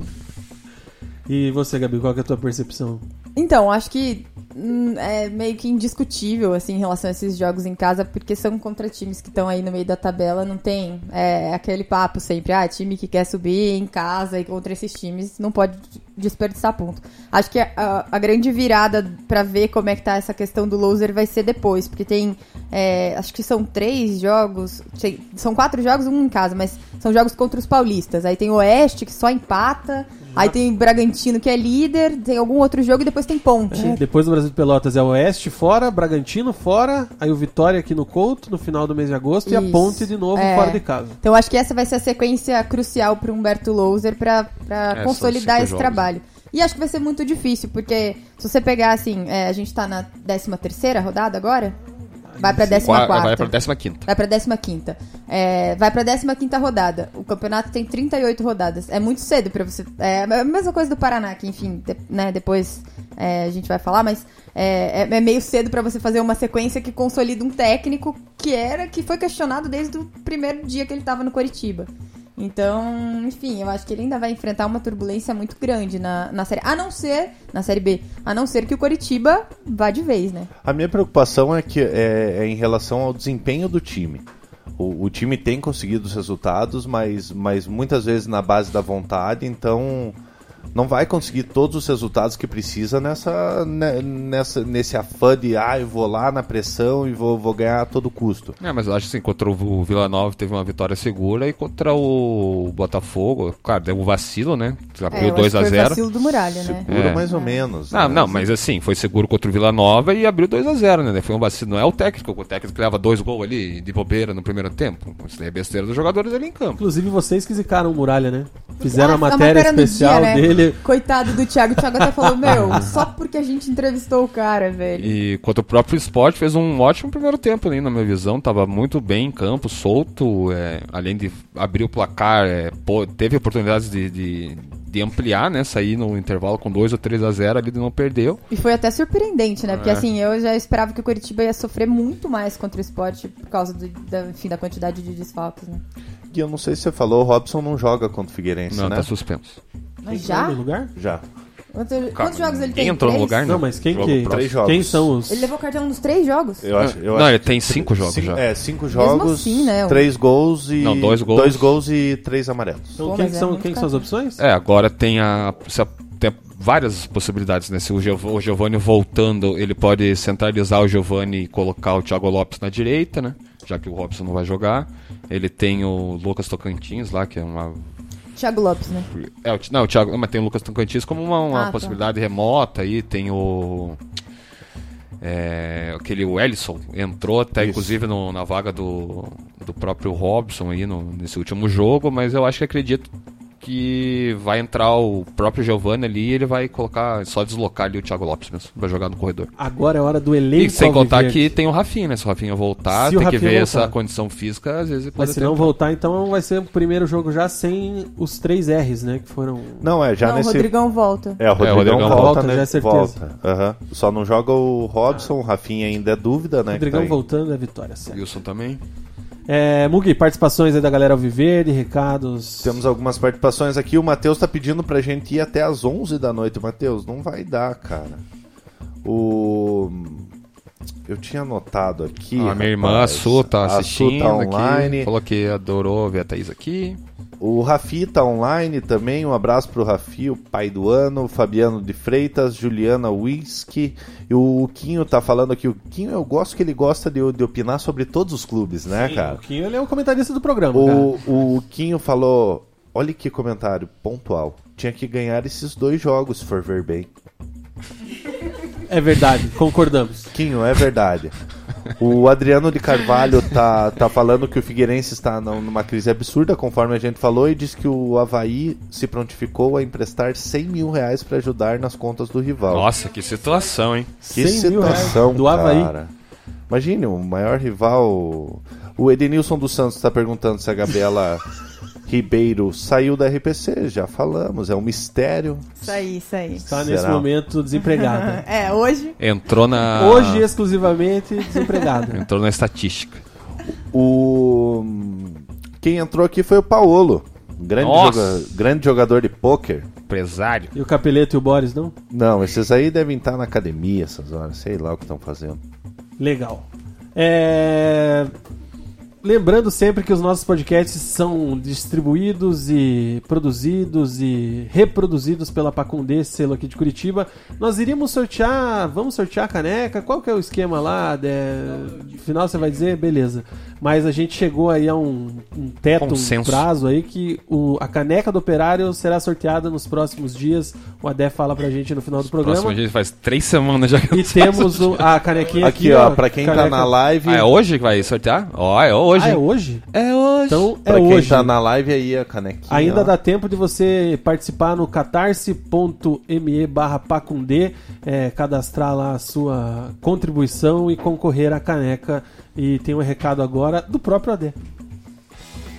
E você, Gabi, qual que é a tua percepção? Então, acho que hum, é meio que indiscutível, assim, em relação a esses jogos em casa, porque são contra times que estão aí no meio da tabela, não tem é, aquele papo sempre, ah, time que quer subir em casa e contra esses times não pode desperdiçar ponto. Acho que a, a grande virada pra ver como é que tá essa questão do loser vai ser depois, porque tem, é, acho que são três jogos, são quatro jogos, um em casa, mas são jogos contra os paulistas. Aí tem o Oeste, que só empata, aí tem o Bragantino, que é líder, tem algum outro jogo e depois tem Ponte. É, depois do Brasil de Pelotas é o Oeste fora, Bragantino fora, aí o Vitória aqui no Couto no final do mês de agosto e a Isso. Ponte de novo É. fora de casa. Então acho que essa vai ser a sequência crucial para Humberto Louser para É, consolidar esse jogos. trabalho. E acho que vai ser muito difícil, porque se você pegar assim, é, a gente tá na 13 terceira rodada agora? Vai pra 14 Qua- quarta. Vai pra 15 Vai pra 15 é, Vai pra 15 rodada. O campeonato tem 38 rodadas. É muito cedo pra você. É a mesma coisa do Paraná, que enfim, de- né, depois é, a gente vai falar, mas é, é- é meio cedo pra você fazer uma sequência que consolida um técnico que era, que foi questionado desde o primeiro dia que ele tava no Coritiba. Então, enfim, eu acho que ele ainda vai enfrentar uma turbulência muito grande na, na série. A não ser, na série B, a não ser que o Coritiba vá de vez, né? A minha preocupação é que é, é em relação ao desempenho do time. O, o time tem conseguido os resultados, mas, mas muitas vezes na base da vontade, então não vai conseguir todos os resultados que precisa nessa, ne- nessa nesse afã de ah, eu vou lá na pressão e vou, vou ganhar a todo custo. É, mas eu acho assim, contra o Vila Nova teve uma vitória segura e contra o Botafogo, claro, deu um vacilo, né? É, Abriu eu acho que foi o 2x0. vacilo do Muralha, né? Segura É. mais ou menos. Não, né? não, mas assim, foi seguro contra o Vila Nova e abriu 2x0, né? Foi um vacilo. Não é o técnico, o técnico que leva dois gols ali de bobeira no primeiro tempo. Isso daí é besteira dos jogadores ali em campo. Inclusive vocês que zicaram o Muralha, né? Fizeram Ah, a matéria, especial dia, né? dele. Coitado do Thiago. O Thiago até falou, meu, só porque a gente entrevistou o cara, velho. E contra o próprio esporte fez um ótimo primeiro tempo ali, na minha visão. Tava muito bem em campo, solto. é, além de abrir o placar, é, pô, teve oportunidades de, de, de ampliar, né? Sair no intervalo com 2 ou 3 a 0 ali, não perdeu. E foi até surpreendente, né? Porque É. assim, eu já esperava que o Curitiba ia sofrer muito mais contra o esporte por causa do- da, enfim, da quantidade de desfalques, né? E eu não sei se você falou, o Robson não joga contra o Figueirense, Não, né? tá suspenso. Mas Quem já? entrou no lugar? Já. Quantos, jogos ele tem? entrou no lugar, Não, mas quem Jogo que. Três jogos. Quem são os. Ele levou cartão nos três jogos? Eu acho, eu Não, acho ele tem cinco jogos cinco- já. É, cinco jogos, assim, né, três gols e... Não, dois gols. Dois gols e três amarelos. Então, Pô, quem é são, muito quem que são as opções? É, agora tem a. Tem várias possibilidades, né? Se o, Giov- o Giovanni voltando, ele pode centralizar o Giovanni e colocar o Thiago Lopes na direita, né? Já que o Robson não vai jogar. Ele tem o Lucas Tocantins lá, que é uma Thiago Lopes, né? É, o, não, o Thiago, mas tem o Lucas Tocantins como uma, uma Ah, tá. possibilidade remota aí, tem o. É, aquele Wellison entrou até Isso. inclusive no- na vaga do, do próprio Robson aí no- nesse último jogo, mas eu acho que acredito que vai entrar o próprio Giovanni ali e ele vai colocar, só deslocar ali o Thiago Lopes mesmo, vai jogar no corredor. Agora é hora do elenco. E sem contar que tem o Rafinha, né? Se o Rafinha voltar, Se o tem que Rafinha ver voltar. essa condição física, às vezes ele pode Mas se não entrar. voltar, então vai ser o primeiro jogo já sem os três R's, né? Que foram. Não, é já não, nesse. o Rodrigão volta. É, o Rodrigão, Rodrigão volta, volta, né? já é certeza. Volta. aham. Só não joga o Robson, o Rafinha ainda é dúvida, né? Rodrigão que tá voltando é vitória, certo. Wilson também. É, Mugi, participações aí da galera Alviverde, recados. Temos algumas participações aqui. O Matheus tá pedindo pra gente ir até às 11 da noite. Matheus, não vai dar, cara. O. Eu tinha anotado aqui. a minha irmã, a rapaz. Su, tá A Su assistindo tá online. aqui. Falou que adorou ver a Thaís aqui. O Rafi tá online também. Um abraço pro Rafi, o pai do ano. Fabiano de Freitas, Juliana Whisky. E o Quinho tá falando aqui. O Quinho, eu gosto que ele gosta de, de opinar sobre todos os clubes, né, Sim, cara? O Quinho ele é o comentarista do programa, cara. O, o Quinho falou: olha que comentário pontual. Tinha que ganhar esses dois jogos, se for ver bem. É verdade, concordamos. Quinho, é verdade. O Adriano de Carvalho tá, tá falando que o Figueirense está num- numa crise absurda, conforme a gente falou, e diz que o Havaí se prontificou a emprestar 100 mil reais para ajudar nas contas do rival. Nossa, que situação, hein? que 100 mil reais situação, do Havaí. cara. Imagine, o maior rival. O Edenilson dos Santos está perguntando se a Gabriela Ribeiro saiu da RPC. Já falamos, é um mistério. Isso aí, isso aí. Está nesse Será? momento desempregada. É, hoje. Entrou na. Hoje, exclusivamente, desempregada. Entrou na estatística. O quem entrou aqui foi o Paolo, grande, joga- grande jogador de pôquer. Empresário. E o Capeleto e o Boris, não? Não, esses aí devem estar na academia essas horas, sei lá o que estão fazendo. Legal. É... Lembrando sempre que os nossos podcasts são distribuídos e produzidos e reproduzidos pela Pacundê, selo aqui de Curitiba. Nós iríamos sortear, vamos sortear a caneca. Qual que é o esquema lá? De... No final você vai dizer, beleza. Mas a gente chegou aí a um, um teto, Consenso. um prazo aí que o, a caneca do operário será sorteada nos próximos dias. O Adé fala pra gente no final do programa. Próximo dia faz três semanas já que E temos o- a canequinha aqui, Aqui, ó, pra quem tá caneca- na live, Ah, é hoje que vai sortear? Ó, é hoje. Ah, é hoje? É hoje. Então é pra quem hoje. tá na live aí a canequinha. Ainda ó. dá tempo de você participar no catarse.me barra pacundê, é, cadastrar lá a sua contribuição e concorrer à caneca. E tem um recado agora do próprio Adé.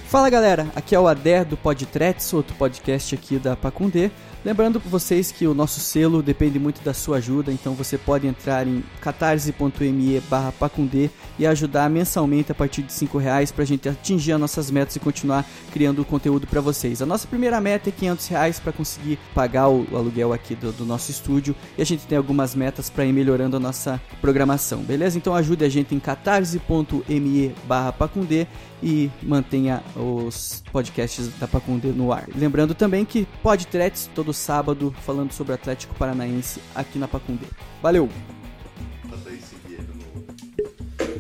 Fala galera, aqui é o Ader do Podtrets, outro podcast aqui da Pacundê. Lembrando pra vocês que o nosso selo depende muito da sua ajuda, então você pode entrar em catarse.me barra pacundê e ajudar mensalmente a partir de 5 reais pra gente atingir as nossas metas e continuar criando conteúdo pra vocês. A nossa primeira meta é 500 reais pra conseguir pagar o, aluguel aqui do, do nosso estúdio e a gente tem algumas metas pra ir melhorando a nossa programação, beleza? Então ajude a gente em catarse.me barra pacundê e mantenha os podcasts da Pacundê no ar. Lembrando também que Podtrets todo sábado falando sobre Atlético Paranaense aqui na Pacundê. Valeu!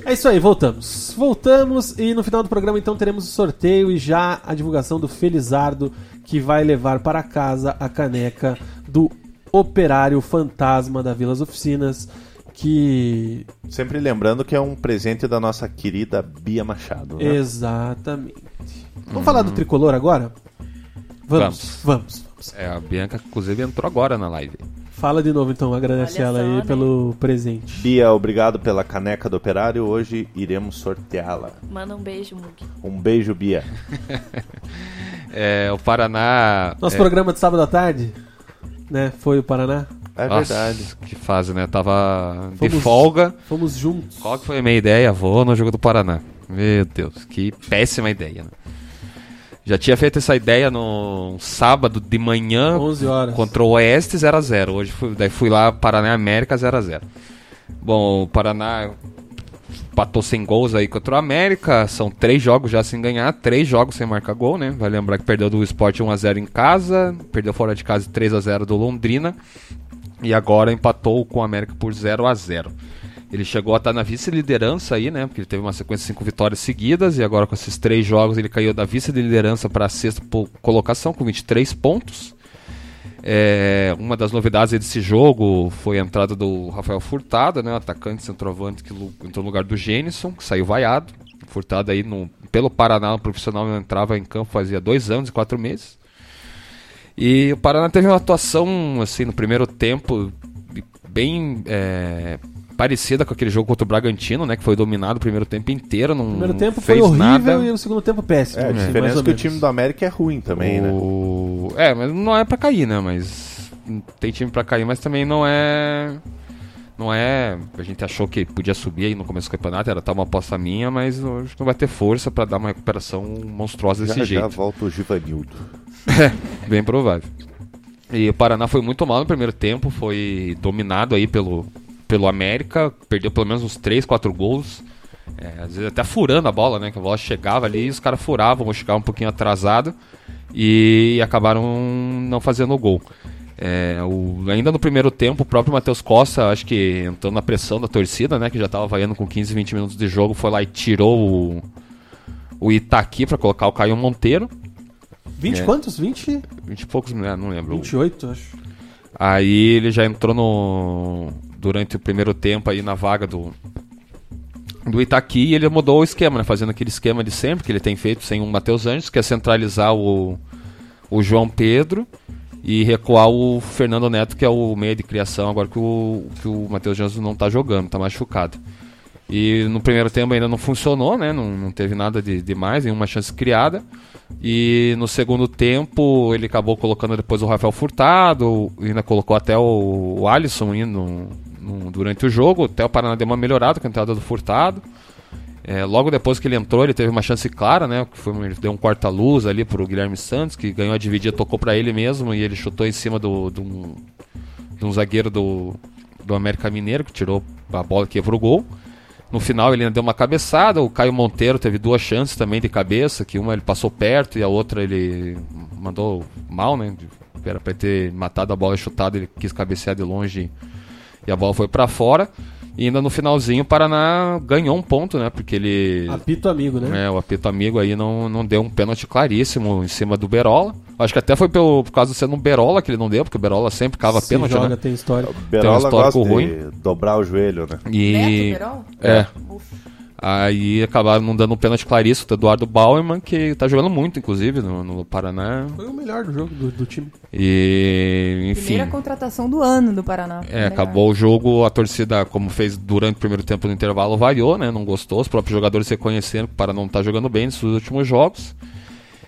É isso aí, voltamos. Voltamos e no final do programa então teremos o sorteio e já a divulgação do Felizardo que vai levar para casa a caneca do Operário Fantasma da Vilas Oficinas que Sempre lembrando que é um presente da nossa querida Bia Machado. Né? exatamente. Vamos falar do tricolor agora? Vamos, vamos, vamos. É, a Bianca, inclusive, entrou agora na live. Fala de novo então, agradece Olha ela só, aí né? pelo presente. Bia, obrigado pela caneca do Operário. Hoje iremos sorteá-la. Manda um beijo, Mug. Um beijo, Bia. É, o Paraná. Nosso é, programa de sábado à tarde, né? Foi o Paraná. É nossa, verdade. Que fase, né? Tava de Fomos- folga. Fomos juntos. Qual que foi a minha ideia? Vou no jogo do Paraná. Meu Deus, que péssima ideia. Né? Já tinha feito essa ideia no sábado de manhã 11 horas. contra o Oeste 0x0. Hoje fui, daí fui lá, Paraná América 0x0. Bom, o Paraná empatou sem gols aí contra o América. São três jogos já sem ganhar, três jogos sem marcar gol, né? Vai lembrar que perdeu do Sport 1x0 em casa, perdeu fora de casa 3x0 do Londrina. E agora empatou com o América por 0 a 0 Ele chegou a estar na vice-liderança aí, né? Porque ele teve uma sequência de cinco vitórias seguidas. E agora com esses três jogos ele caiu da vice-liderança para a sexta colocação com 23 pontos. É, uma das novidades desse jogo foi a entrada do Rafael Furtado, né, atacante centroavante que entrou no lugar do Gênison, que saiu vaiado. Furtado aí no, pelo Paraná no profissional não entrava em campo fazia dois anos e quatro meses. E o Paraná teve uma atuação assim no primeiro tempo bem é, parecida com aquele jogo contra o Bragantino, né, que foi dominado o primeiro tempo inteiro, não O primeiro tempo foi fez horrível nada. e o segundo tempo péssimo. É, a assim, diferença é que o time do América é ruim também, né? O- É, mas não é pra cair, né? Mas tem time pra cair, mas também não é. Não é. A gente achou que podia subir aí no começo do campeonato, era tá uma aposta minha, mas que não vai ter força pra dar uma recuperação monstruosa desse Já, jeito. já volta o Givanildo. Bem provável. E o Paraná foi muito mal no primeiro tempo, foi dominado aí pelo, pelo América, perdeu pelo menos uns 3, 4 gols. É, às vezes até furando a bola, né? Que a bola chegava ali e os caras furavam, ou chegavam um pouquinho atrasado e acabaram não fazendo o gol. É, o- ainda no primeiro tempo, o próprio Matheus Costa, acho que entrando na pressão da torcida, né? Que já tava vaiando com 15, 20 minutos de jogo, foi lá e tirou o, o Itaqui pra colocar o Caio Monteiro. 20 É. quantos? 20? 20 e poucos, né? Não lembro. 28, acho. Aí ele já entrou no durante o primeiro tempo aí na vaga do do Itaqui e ele mudou o esquema, né? Fazendo aquele esquema de sempre que ele tem feito sem o Matheus Anjos, que é centralizar o, o João Pedro e recuar o Fernando Neto, que é o meio de criação, agora que o, que o Matheus Anjos não tá jogando, tá machucado. E no primeiro tempo ainda não funcionou, né? Não, não teve nada de demais, nenhuma chance criada. E no segundo tempo ele acabou colocando depois o Rafael Furtado, ainda colocou até o, o Alisson indo no- durante o jogo. Até o Paraná deu uma melhorada com a entrada do Furtado. É, logo depois que ele entrou, ele teve uma chance clara, né? Foi, ele deu um corta-luz ali pro Guilherme Santos, que ganhou a dividida, tocou para ele mesmo e ele chutou em cima do, do, um- de um zagueiro do, do América Mineiro, que tirou a bola que quebrou o gol. No final ele ainda deu uma cabeçada, o Caio Monteiro teve duas chances também de cabeça, que uma ele passou perto e a outra ele mandou mal, né? Era ele ter matado a bola e chutado, ele quis cabecear de longe e a bola foi pra fora. E ainda no finalzinho o Paraná ganhou um ponto, né? Porque ele. Apito amigo, né? É, o apito amigo aí não, não deu um pênalti claríssimo em cima do Berola. Acho que até foi pelo, por causa de ser no Berola que ele não deu, porque o Berola sempre cava Se pênalti, joga, né? tem história. Berola histórico gosta ruim. de dobrar o joelho, né? E. Neto, Verón? É. Ufa. Aí acabaram não dando um pênalti claríssimo do Eduardo Bauerman, que tá jogando muito, inclusive, no, no Paraná. Foi o melhor do jogo do, do time. E, enfim. Primeira contratação do ano do Paraná. É, Melhor. acabou o jogo, a torcida, como fez durante o primeiro tempo no intervalo, vaiou, né? Não gostou, os próprios jogadores reconheceram que o Paraná não tá jogando bem nesses últimos jogos.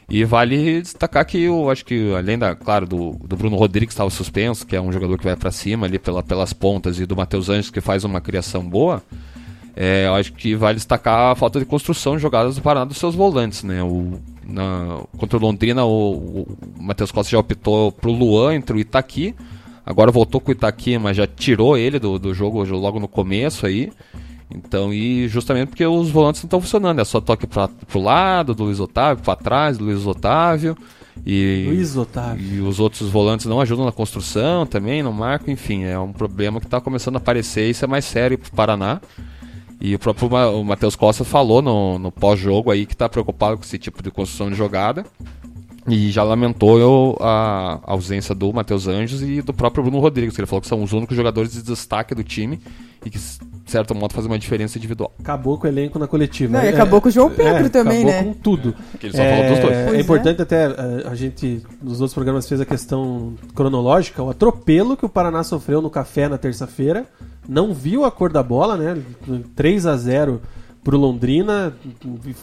E vale destacar que eu acho que, além da, claro, do, do Bruno Rodrigues que estava suspenso, que é um jogador que vai para cima ali pela, pelas pontas, e do Matheus Anjos que faz uma criação boa, é, eu acho que vale destacar a falta de construção de jogadas do Paraná dos seus volantes, né? O, na, contra o Londrina, o, o Matheus Costa já optou pro Luan entre o Itaqui. Agora voltou com o Itaqui, mas já tirou ele do, do jogo logo no começo aí. Então, e justamente porque os volantes não estão funcionando. É só toque pra, pro lado do Luiz Otávio, para trás do Luiz Otávio. E, Luiz Otávio. e os outros volantes não ajudam na construção também, não marcam, enfim, é um problema que está começando a aparecer e isso é mais sério para o Paraná. E o próprio Matheus Costa falou no, no pós-jogo aí que está preocupado com esse tipo de construção de jogada. E já lamentou a ausência do Matheus Anjos e do próprio Bruno Rodrigues, que ele falou que são os únicos jogadores de destaque do time e que, de certo modo, fazem uma diferença individual. Acabou com o elenco na coletiva. Não, e É, acabou com o João Pedro é, também, acabou né? com tudo. Que ele só falou dos dois. É, Pois é é. importante até a gente, nos outros programas, fez a questão cronológica, o atropelo que o Paraná sofreu no café na terça-feira. Não viu a cor da bola, né? 3 a 0 pro Londrina.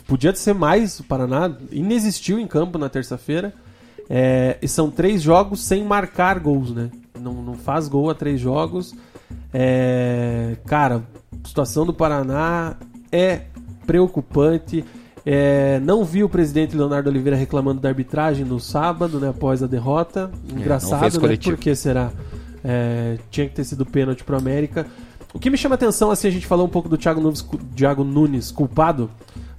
Podia ser mais o Paraná. Inexistiu em campo na terça-feira. É, e são três jogos sem marcar gols, né? Não, não faz gol a três jogos. É, cara, a situação do Paraná é preocupante. É, não vi o presidente Leonardo Oliveira reclamando da arbitragem no sábado, né, após a derrota. É, Engraçado, fez né? Por que será? É, tinha que ter sido pênalti pro América. O que me chama atenção, assim, a gente falou um pouco do Thiago Nunes, Thiago Nunes culpado.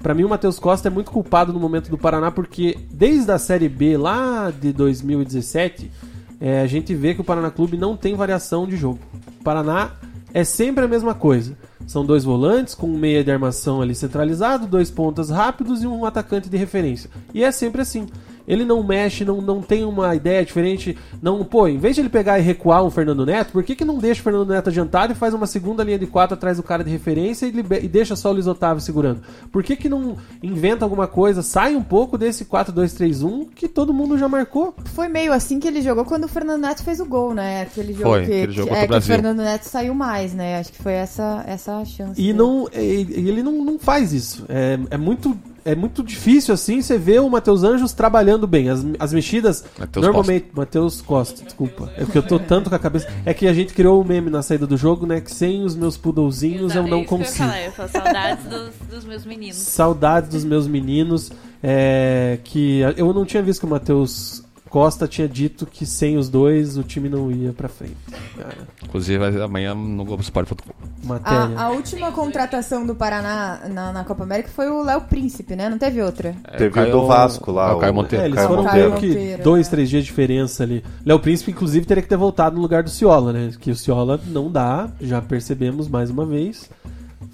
Pra mim, o Matheus Costa é muito culpado no momento do Paraná, porque desde a Série B lá de 2017, é, a gente vê que o Paraná Clube não tem variação de jogo. O Paraná é sempre a mesma coisa. São dois volantes com um meia de armação ali centralizado, dois pontas rápidos e um atacante de referência. E é sempre assim. Ele não mexe, não, não tem uma ideia diferente. Não, pô, em vez de ele pegar e recuar um Fernando Neto, por que, que não deixa o Fernando Neto adiantado e faz uma segunda linha de quatro atrás do cara de referência e, libe- e deixa só o Luiz Otávio segurando? Por que, que não inventa alguma coisa, sai um pouco desse 4-2-3-1 que todo mundo já marcou? Foi meio assim que ele jogou quando o Fernando Neto fez o gol, né? Aquele jogo Foi, que, aquele jogo que- é, o que o. Fernando Neto saiu mais, né? Acho que foi essa, essa a chance. E dele. não, ele não, não faz isso. É, é muito. É muito difícil assim você ver o Matheus Anjos trabalhando bem. As, as mexidas, Matheus normalmente. Matheus Costa, desculpa. É porque eu tô tanto com a cabeça. É que a gente criou um meme na saída do jogo, né? Que sem os meus poodlezinhos eu não é consigo. Eu, ia falar, eu falo saudades dos, dos meus meninos. Saudades dos meus meninos. É, que eu não tinha visto que o Matheus Costa tinha dito que sem os dois o time não ia pra frente. Cara, Inclusive, vai- amanhã no Globoesporte.com. matéria. A, a última contratação do Paraná na, na Copa América foi o Léo Príncipe, né? Não teve outra. É, Teve o do Vasco lá. o Caio Monteiro. É, eles Caio foram Monteiro. meio que Monteiro, dois, é. três dias de diferença ali. Léo Príncipe, inclusive, teria que ter voltado no lugar do Ciola, né? Que o Ciola não dá, já percebemos mais uma vez.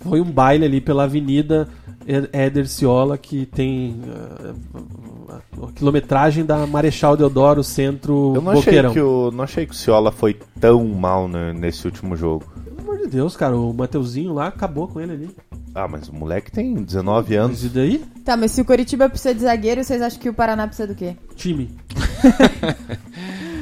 Foi um baile ali pela avenida Éder Ciola, que tem ah, a quilometragem da Marechal Deodoro, centro Eu não achei, Boqueirão. que o, não achei que o Ciola foi tão mal né, nesse último jogo. Pelo amor de Deus, cara, o Mateuzinho lá acabou com ele ali. Ah, mas o moleque tem 19 Mas anos. e daí? Tá, mas se o Coritiba precisa de zagueiro, vocês acham que o Paraná precisa do quê? Time.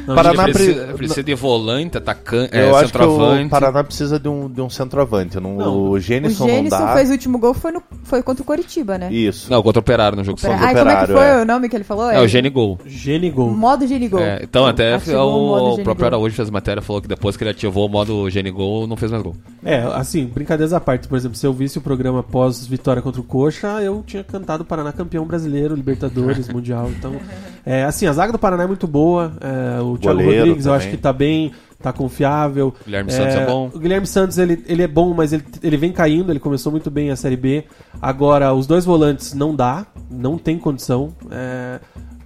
Não, Paraná precisa, pre- precisa de volante, atacante, é, Eu acho que centroavante. o Paraná precisa de um, de um centroavante. Não, Não, o O Gênison não Gênison dá. fez o último gol, foi, no, foi contra o Coritiba, né? Isso. Não, contra o Operário no jogo. Ai, como é que Operário, foi é. o nome que ele falou? É o Gene Gol. Genigol. Modo Genigol. É, então, até Acho que chegou o o, Gene próprio. Araújo fez matéria falou que depois que ele ativou o modo Gene Gol, não fez mais gol. É, assim, brincadeiras à parte. Por exemplo, se eu visse o programa pós vitória contra o Coxa, eu tinha cantado Paraná campeão brasileiro, Libertadores, Mundial. Então, é, assim, a zaga do Paraná é muito boa. é, o Thiago Rodrigues eu também. acho que tá bem, tá confiável. Guilherme Santos é bom. O Guilherme Santos, ele, ele é bom, mas ele, ele vem caindo, ele começou muito bem a Série B. Agora, os dois volantes não dá, não tem condição. É,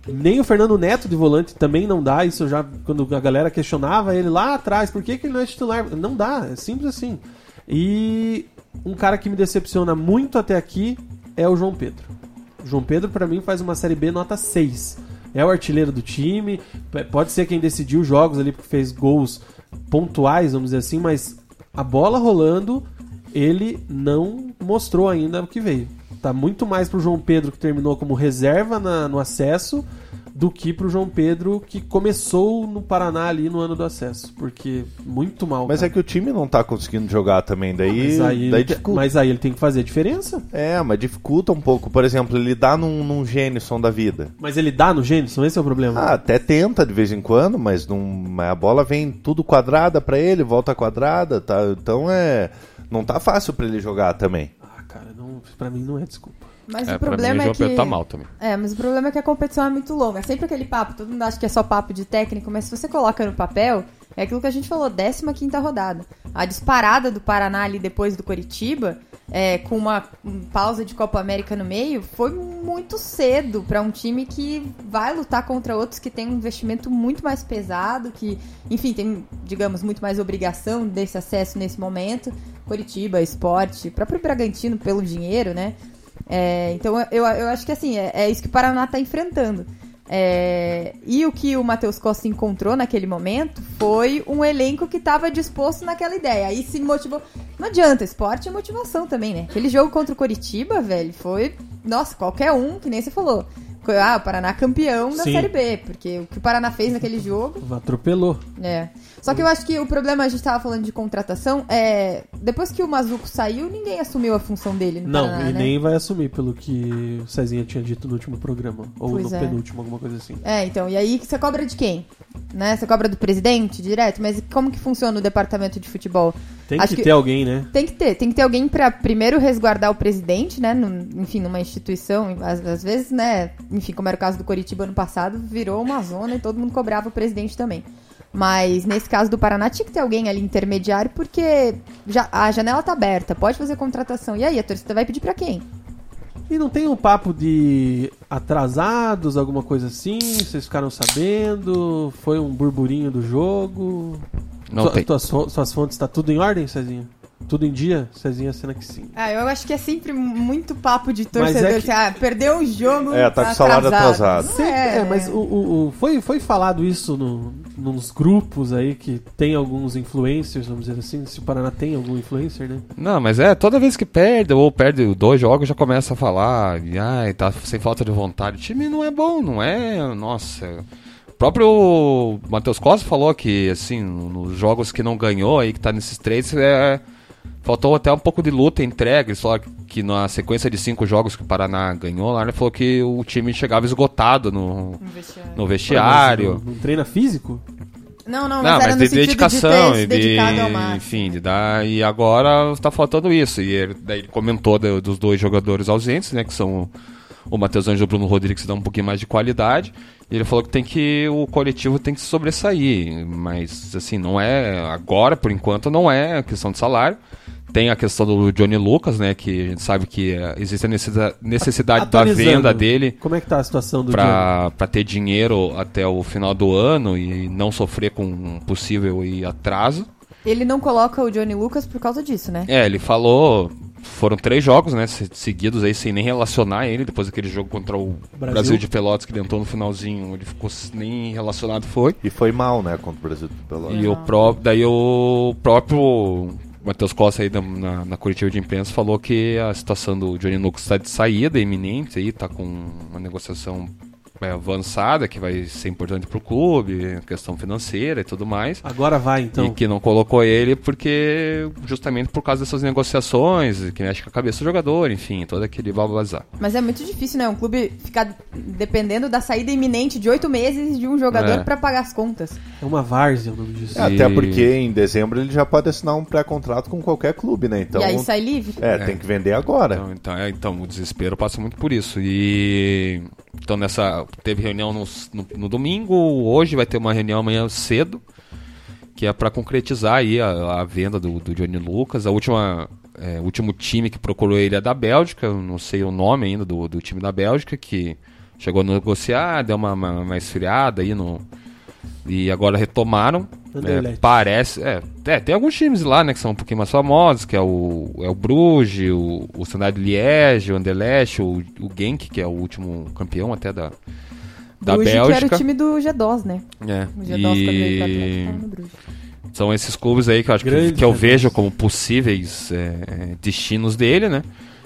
nem o Fernando Neto de volante também não dá. Isso já, quando a galera questionava ele lá atrás, por que, que ele não é titular? Não dá, é simples assim. E um cara que me decepciona muito até aqui é o João Pedro. O João Pedro, pra mim, faz uma Série B nota 6. É o artilheiro do time, pode ser quem decidiu os jogos ali, porque fez gols pontuais, vamos dizer assim, mas a bola rolando, ele não mostrou ainda o que veio. Tá muito mais pro João Pedro, que terminou como reserva na- no acesso, do que pro João Pedro, que começou no Paraná ali no ano do acesso. Porque muito mal. Mas cara. é que o time não tá conseguindo jogar também. Daí, Mas aí, daí dificulta. mas aí ele tem que fazer a diferença. É, mas dificulta um pouco. Por exemplo, ele dá num, num Gênison da vida. Mas ele dá no Gênison, esse é o problema. Ah, até tenta de vez em quando, mas não, a bola vem tudo quadrada pra ele, volta quadrada, tá? Então é. Não tá fácil pra ele jogar também. Ah, cara, não, pra mim não é desculpa. Mas É, o mim, problema o é que... Tá mal também. É, mas o problema é que a competição é muito longa. É sempre aquele papo, todo mundo acha que é só papo de técnico, mas se você coloca no papel, é aquilo que a gente falou, 15ª rodada. A disparada do Paraná ali depois do Coritiba, é, com uma um pausa de Copa América no meio, foi muito cedo para um time que vai lutar contra outros que tem um investimento muito mais pesado, que, enfim, tem, digamos, muito mais obrigação desse acesso nesse momento. Coritiba, Esporte, próprio Bragantino pelo dinheiro, né? É, então eu, eu acho que assim, é, é isso que o Paraná está enfrentando. É, e o que o Matheus Costa encontrou naquele momento foi um elenco que estava disposto naquela ideia. Aí se motivou. Não adianta, esporte é motivação também, né? Aquele jogo contra o Coritiba, velho, foi. Nossa, qualquer um, que nem você falou. Ah, o Paraná campeão da Sim. Série B, porque o que o Paraná fez naquele jogo Atropelou. é. Só que eu acho que o problema, a gente tava falando de contratação, é. Depois que o Mazuco saiu, ninguém assumiu a função dele no Não, Paraná, e né? nem vai assumir, pelo que o Cezinha tinha dito no último programa. Ou Pois no é. penúltimo, alguma coisa assim. É, então, e aí você cobra de quem? Né? Você cobra do presidente direto? Mas como que funciona o departamento de futebol? Tem Acho que, que- ter alguém, né? Tem que ter, tem que ter alguém pra primeiro resguardar o presidente, né? num- enfim, numa instituição, às, às vezes, né? Enfim, como era o caso do Coritiba ano passado, virou uma zona e todo mundo cobrava o presidente também. Mas nesse caso do Paraná tinha que ter alguém ali intermediário, porque já, a janela tá aberta, pode fazer contratação. E aí, a torcida vai pedir pra quem? E não tem um papo de atrasados, alguma coisa assim? Vocês ficaram sabendo? Foi um burburinho do jogo? Não Sua- tem. Tuas, suas fontes tá tudo em ordem, Cezinha? Tudo em dia? Cezinha cena que sim. Ah, eu acho que é sempre muito papo de torcedor. é que- ah, perdeu um jogo. É, tá com o salário atrasado. Sempre- é, é, mas o, o- o- foi, foi falado isso no, nos grupos aí que tem alguns influencers, vamos dizer assim. Se o Paraná tem algum influencer, né? Não, mas é, toda vez que perde ou perde dois jogos, já começa a falar, e, ai, tá sem falta de vontade. O time não é bom, não é, nossa. O próprio Matheus Costa falou que, assim, nos jogos que não ganhou aí, que tá nesses três, é, faltou até um pouco de luta entrega. Ele falou que na sequência de cinco jogos que o Paraná ganhou lá, ele falou que o time chegava esgotado no, Um vestiário. no vestiário. Não, não treina físico? Não, não, mas Não, era mas no de dedicação de ter se de, enfim, de dar e agora tá faltando isso. E ele, daí ele comentou do- dos dois jogadores ausentes, né, que são o, Matheus Anjo e o Bruno Rodrigues, dão um pouquinho mais de qualidade. E ele falou que tem que o coletivo tem que se sobressair, mas assim, não é agora, por enquanto não é questão de salário. Tem a questão do Johnny Lucas, né, que a gente sabe que eh, existe a necessida- necessidade da venda dele Como é que tá a situação do Johnny? para ter dinheiro até o final do ano e não sofrer com um possível atraso. Ele não coloca o Johnny Lucas por causa disso, né? É, ele falou, foram três jogos, né, se- seguidos aí sem nem relacionar ele depois daquele jogo contra o Brasil. Brasil, de Pelotas que ele entrou no finalzinho, ele ficou nem relacionado foi. E foi mal, né, contra o Brasil de Pelotas. E o pró daí o próprio Matheus Costa aí na, na, na coletiva de imprensa falou que a situação do Johnny Lucas está de saída iminente aí, tá com uma negociação é, avançada que vai ser importante pro clube, questão financeira e tudo mais. Agora vai, então. E que não colocou ele porque justamente por causa dessas negociações, que mexe com a cabeça do jogador, enfim, todo aquele babazar. Mas é muito difícil, né? Um clube ficar dependendo da saída iminente de oito meses de um jogador É. pra pagar as contas. É uma várzea o nome disso. É, Até porque em dezembro ele já pode assinar um pré-contrato com qualquer clube, né? Então, e aí sai livre. é, tem que vender agora. Então, então, é, então, o desespero passa muito por isso. E então nessa teve reunião no, no, no domingo, hoje vai ter uma reunião amanhã cedo, que é para concretizar aí a, a venda do, do Johnny Lucas. A última é, último time que procurou ele é da Bélgica, não sei o nome ainda do, do time da Bélgica, que chegou a negociar, deu uma, uma, uma esfriada aí no e agora retomaram. É, parece. É, é, tem alguns times lá, né, que são um pouquinho mais famosos, que é o, é o Bruges, o, o Standard Liège, o Anderlecht, o, o Genk, que é o último campeão até da, da Bruges, que era Bélgica. o time do G2, né? É, O G2 quando veio pra e Atlético, tava no Bruges. são esses clubes aí que eu acho que, Grande que eu G2. vejo como possíveis é, destinos dele, né?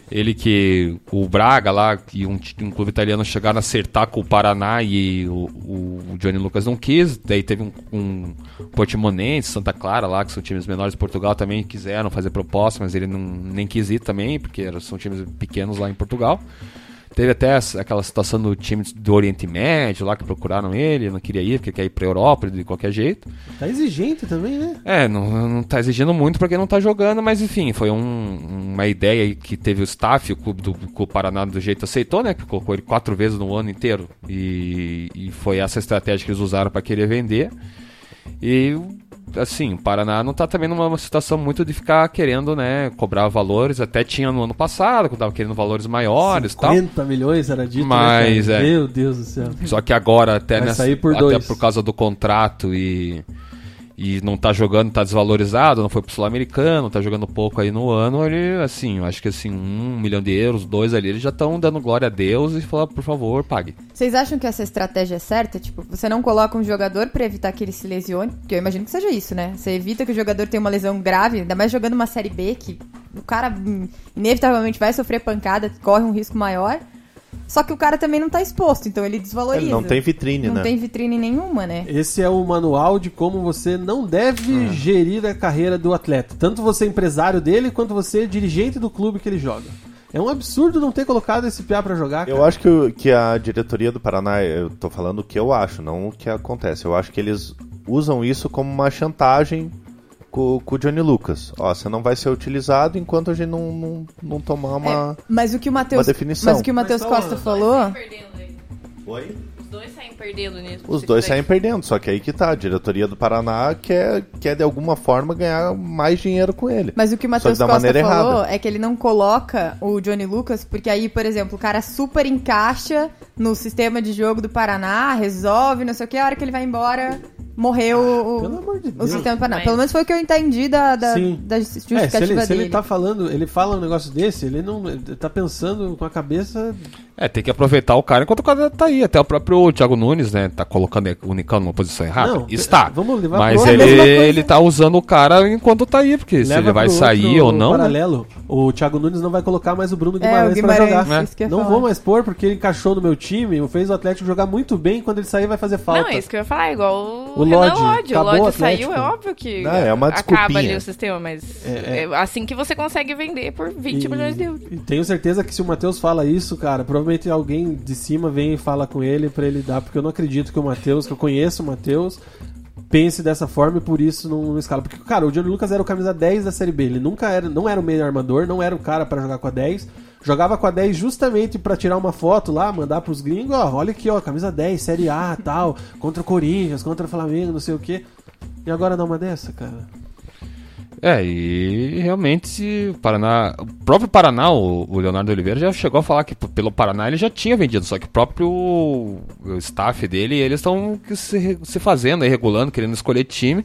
Ele que o Braga lá, que um, um clube italiano chegaram a acertar com o Paraná e o, o- Johnny Lucas não quis. Daí teve um, um Portimonense, Santa Clara lá, que são times menores de Portugal também quiseram fazer proposta, mas ele não, nem quis ir também, porque são times pequenos lá em Portugal. Teve até aquela situação do time do Oriente Médio lá que procuraram ele, não queria ir, porque quer ir pra Europa de qualquer jeito. Tá exigente também, né? É, não, não tá exigindo muito porque não tá jogando, mas enfim, foi um- uma ideia que teve o staff, o clube do o Paraná do jeito aceitou, né? Que colocou ele quatro vezes no ano inteiro. E, e foi essa estratégia que eles usaram para querer vender. E assim, o Paraná não tá também numa situação muito de ficar querendo, né, cobrar valores. Até tinha no ano passado, quando tava querendo valores maiores e tal. 50 milhões era dito, Mas, né, é. Meu Deus do céu. Só que agora, até, Vai nessa, por até dois. por causa do contrato e, e não tá jogando, tá desvalorizado, não foi pro Sul-Americano, tá jogando pouco aí no ano, ele, assim, eu acho que assim, um milhão de euros, dois ali, eles já estão dando glória a Deus e falar, por favor, pague. Vocês acham que essa estratégia é certa? Tipo, você não coloca um jogador pra evitar que ele se lesione? Que eu imagino que seja isso, né? Você evita que o jogador tenha uma lesão grave, ainda mais jogando uma Série B, que o cara hum, inevitavelmente vai sofrer pancada, corre um risco maior. Só que o cara também não tá exposto, então ele desvaloriza. Ele não tem vitrine, Não né? tem vitrine nenhuma, né? Esse é o manual de como você não deve gerir a carreira do atleta. Tanto você empresário dele, quanto você dirigente do clube que ele joga. É um absurdo não ter colocado esse piá pra jogar, cara. Eu acho que, o- que a diretoria do Paraná, eu tô falando o que eu acho, não o que acontece. Eu acho que eles usam isso como uma chantagem com, com o Johnny Lucas. Ó, você não vai ser utilizado enquanto a gente não, não, não tomar uma. É, mas o que o Matheus, uma definição. mas o que o Matheus Costa falou, Oi? Os dois saem perdendo nisso. Os Se dois tiver- saem perdendo, só que aí que tá. A diretoria do Paraná quer, quer de alguma forma ganhar mais dinheiro com ele. Mas o que o Matheus Costa falou errada. é que ele não coloca o Johnny Lucas, porque aí, por exemplo, o cara super encaixa no sistema de jogo do Paraná, resolve, não sei o que, a hora que ele vai embora, morreu o, Pelo amor de o sistema Paraná. Mas- Pelo menos foi o que eu entendi da, da, Sim. da É, se justificativa ele, se dele. ele tá falando, ele fala um negócio desse, ele não ele tá pensando com a cabeça. É, tem que aproveitar o cara enquanto o cara tá aí. Até o próprio Thiago Nunes, né? Tá colocando o Nicão numa posição errada. Não, Está. vamos levar Mas pro- ele, É ele tá usando o cara enquanto tá aí, porque se leva ele vai sair ou não. né? Paralelo. O Thiago Nunes não vai colocar mais o Bruno É, o Guimarães, pra Guimarães, jogar. ia Não falar. vou mais pôr porque ele encaixou no meu time, fez o Atlético jogar muito bem. Quando ele sair, vai fazer falta. Não, é isso que eu ia falar, igual O o, Renan Lodge, Lodge. O Lodge saiu, é óbvio que Não, é uma acaba ali o sistema, mas É, é assim que você consegue vender por 20 milhões de euros. E tenho certeza que se o Matheus fala isso, cara, provavelmente alguém de cima vem e fala com ele pra ele dar, porque eu não acredito que o Matheus, que eu conheço o Matheus, pense dessa forma e por isso não, não escala. Porque, cara, o Johnny Lucas era o camisa 10 da Série B, ele nunca era, não era o meio armador, não era o cara pra jogar com a 10. Jogava com a 10 justamente pra tirar uma foto lá, mandar pros gringos, ó, olha aqui, ó, camisa 10, Série A, tal, contra o Corinthians, contra o Flamengo, não sei o quê. E agora dá uma dessa, cara? É, e realmente o Paraná, o próprio Paraná, o, o Leonardo Oliveira já chegou a falar que pelo Paraná ele já tinha vendido, só que o próprio o staff dele, eles estão se, se fazendo, aí, regulando, querendo escolher time,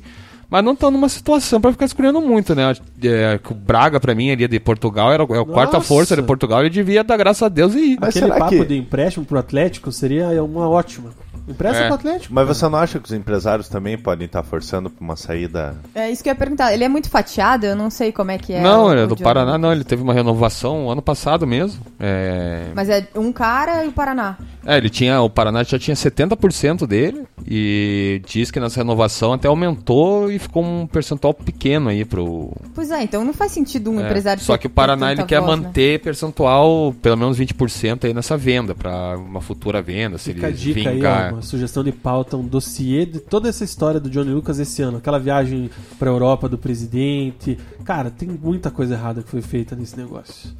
mas não estão numa situação pra ficar escolhendo muito, né? É, que o Braga pra mim ali de Portugal era o- é a quarta Nossa. força de Portugal, ele devia dar graças a Deus e ir. Mas Aquele será papo que- de empréstimo pro Atlético seria uma ótima. Empresta É. pro Atlético. Mas você não acha que os empresários também podem estar forçando pra uma saída? É isso que eu ia perguntar. Ele é muito fatiado? Eu não sei como é que é. não, o- ele é do Paraná, não, ele teve uma renovação ano passado mesmo. É, Mas é um cara e o Paraná. É, ele tinha, o Paraná já tinha 70% dele e diz que nessa renovação até aumentou e ficou um percentual pequeno aí pro. Pois é, então não faz sentido um é. empresário Só que o Paraná ele quer voz, né? manter percentual pelo menos 20% aí nessa venda para uma futura venda, se Fica ele vingar. Uma sugestão de pauta, um dossiê de toda essa história do Johnny Lucas esse ano. Aquela viagem pra Europa do presidente. Cara, tem muita coisa errada que foi feita nesse negócio.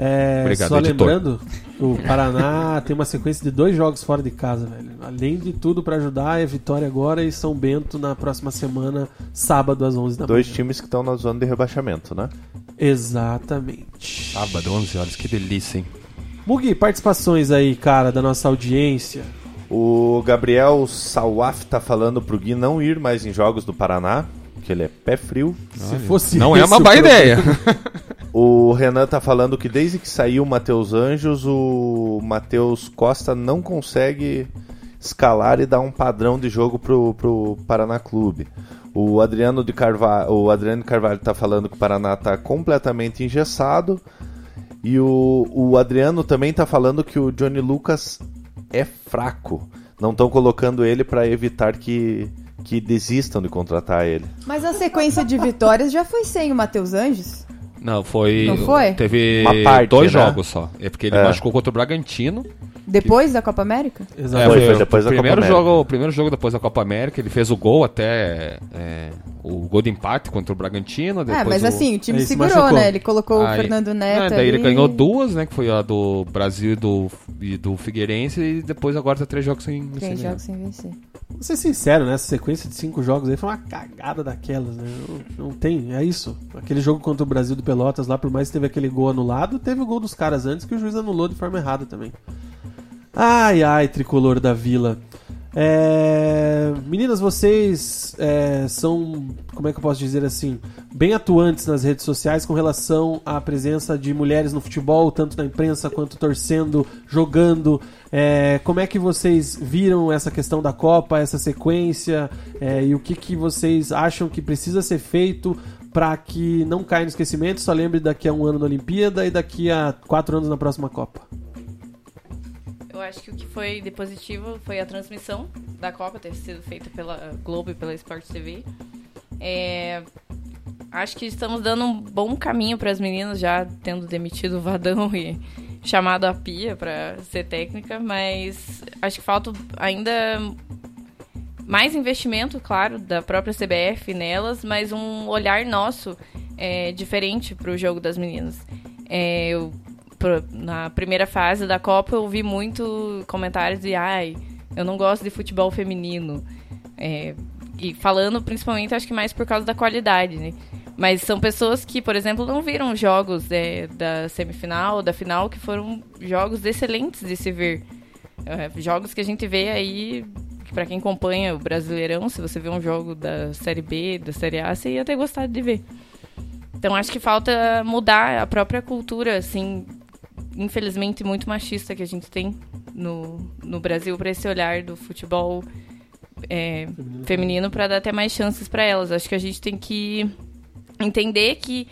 É, Obrigado, só editor. lembrando, o Paraná tem uma sequência de dois jogos fora de casa, velho. Além de tudo pra ajudar, é Vitória agora e São Bento na próxima semana, sábado às 11 da Dois manhã. times que estão na zona de rebaixamento, né? Exatamente. Sábado, 11 horas, que delícia, hein? Mugi, participações aí, cara, da nossa audiência. O Gabriel Sawaf tá falando pro Gui não ir mais em jogos do Paraná, que ele é pé frio. Se fosse Não é uma problema- ideia. O Renan tá falando que desde que saiu o Matheus Anjos, o Matheus Costa não consegue escalar e dar um padrão de jogo pro, pro Paraná Clube. O Adriano de Carvalho, o Adriano de Carvalho tá falando que o Paraná tá completamente engessado. E o, o Adriano também tá falando que o Johnny Lucas é fraco. Não estão colocando ele para evitar que, que desistam de contratar ele. Mas a sequência de vitórias já foi sem o Matheus Anjos? Não, foi. Não foi? Teve Uma parte, dois né? jogos só. É porque ele É. machucou contra o Bragantino. Depois da Copa América? É, Exato. Foi, foi depois da o primeiro Copa América. jogo, O primeiro jogo depois da Copa América, ele fez o gol até. é, o gol de empate contra o Bragantino. É, Depois mas o... assim, o time Aí se segurou, machucou. né? Ele colocou o Aí- Fernando Neto. É, daí ele ali. ganhou duas, né? Que foi a do Brasil e do, e do Figueirense. E depois agora tá três jogos sem, sem Três jogos sem vencer. Vou ser sincero, né? Essa sequência de cinco jogos aí foi uma cagada daquelas, né? Não, não tem, é isso. Aquele jogo contra o Brasil do Pelotas lá, por mais que teve aquele gol anulado, teve o gol dos caras antes que o juiz anulou de forma errada também. Ai, ai, tricolor da vila. É, Meninas, vocês é, são, como é que eu posso dizer assim, bem atuantes nas redes sociais com relação à presença de mulheres no futebol, tanto na imprensa quanto torcendo, jogando. É, como é que vocês viram essa questão da Copa, essa sequência, é, e o que, que vocês acham que precisa ser feito para que não caia no esquecimento? Só lembre daqui a um ano na Olimpíada e daqui a quatro anos na próxima Copa. Eu acho que o que foi de positivo foi a transmissão da Copa ter sido feita pela Globo e pela Sport TV. É, acho que estamos dando um bom caminho para as meninas, já tendo demitido o Vadão e chamado a Pia para ser técnica, mas acho que falta ainda mais investimento, claro, da própria CBF nelas, mas um olhar nosso é, diferente para o jogo das meninas. É, eu na primeira fase da Copa eu ouvi muito comentários de ai, eu não gosto de futebol feminino. É, e falando principalmente, acho que mais por causa da qualidade, né? Mas são pessoas que, por exemplo, não viram jogos é, da semifinal, da final, que foram jogos excelentes de se ver. É, jogos que a gente vê aí que pra quem acompanha o Brasileirão, se você vê um jogo da Série B, da Série A, você ia ter gostado de ver. Então acho que falta mudar a própria cultura, assim, infelizmente muito machista que a gente tem no, no Brasil para esse olhar do futebol é, feminino para dar até mais chances para elas. Acho que a gente tem que entender que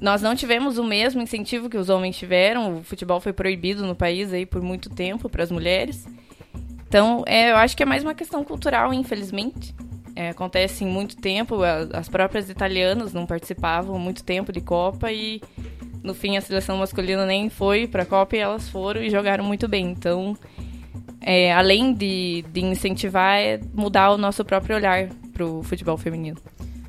nós não tivemos o mesmo incentivo que os homens tiveram. O futebol foi proibido no país aí por muito tempo para as mulheres. Então, é, eu acho que é mais uma questão cultural, infelizmente. É, acontece em muito tempo. As próprias italianas não participavam muito tempo de Copa e no fim a seleção masculina nem foi para a Copa e elas foram e jogaram muito bem. Então, é, além de, de incentivar, é mudar o nosso próprio olhar pro futebol feminino.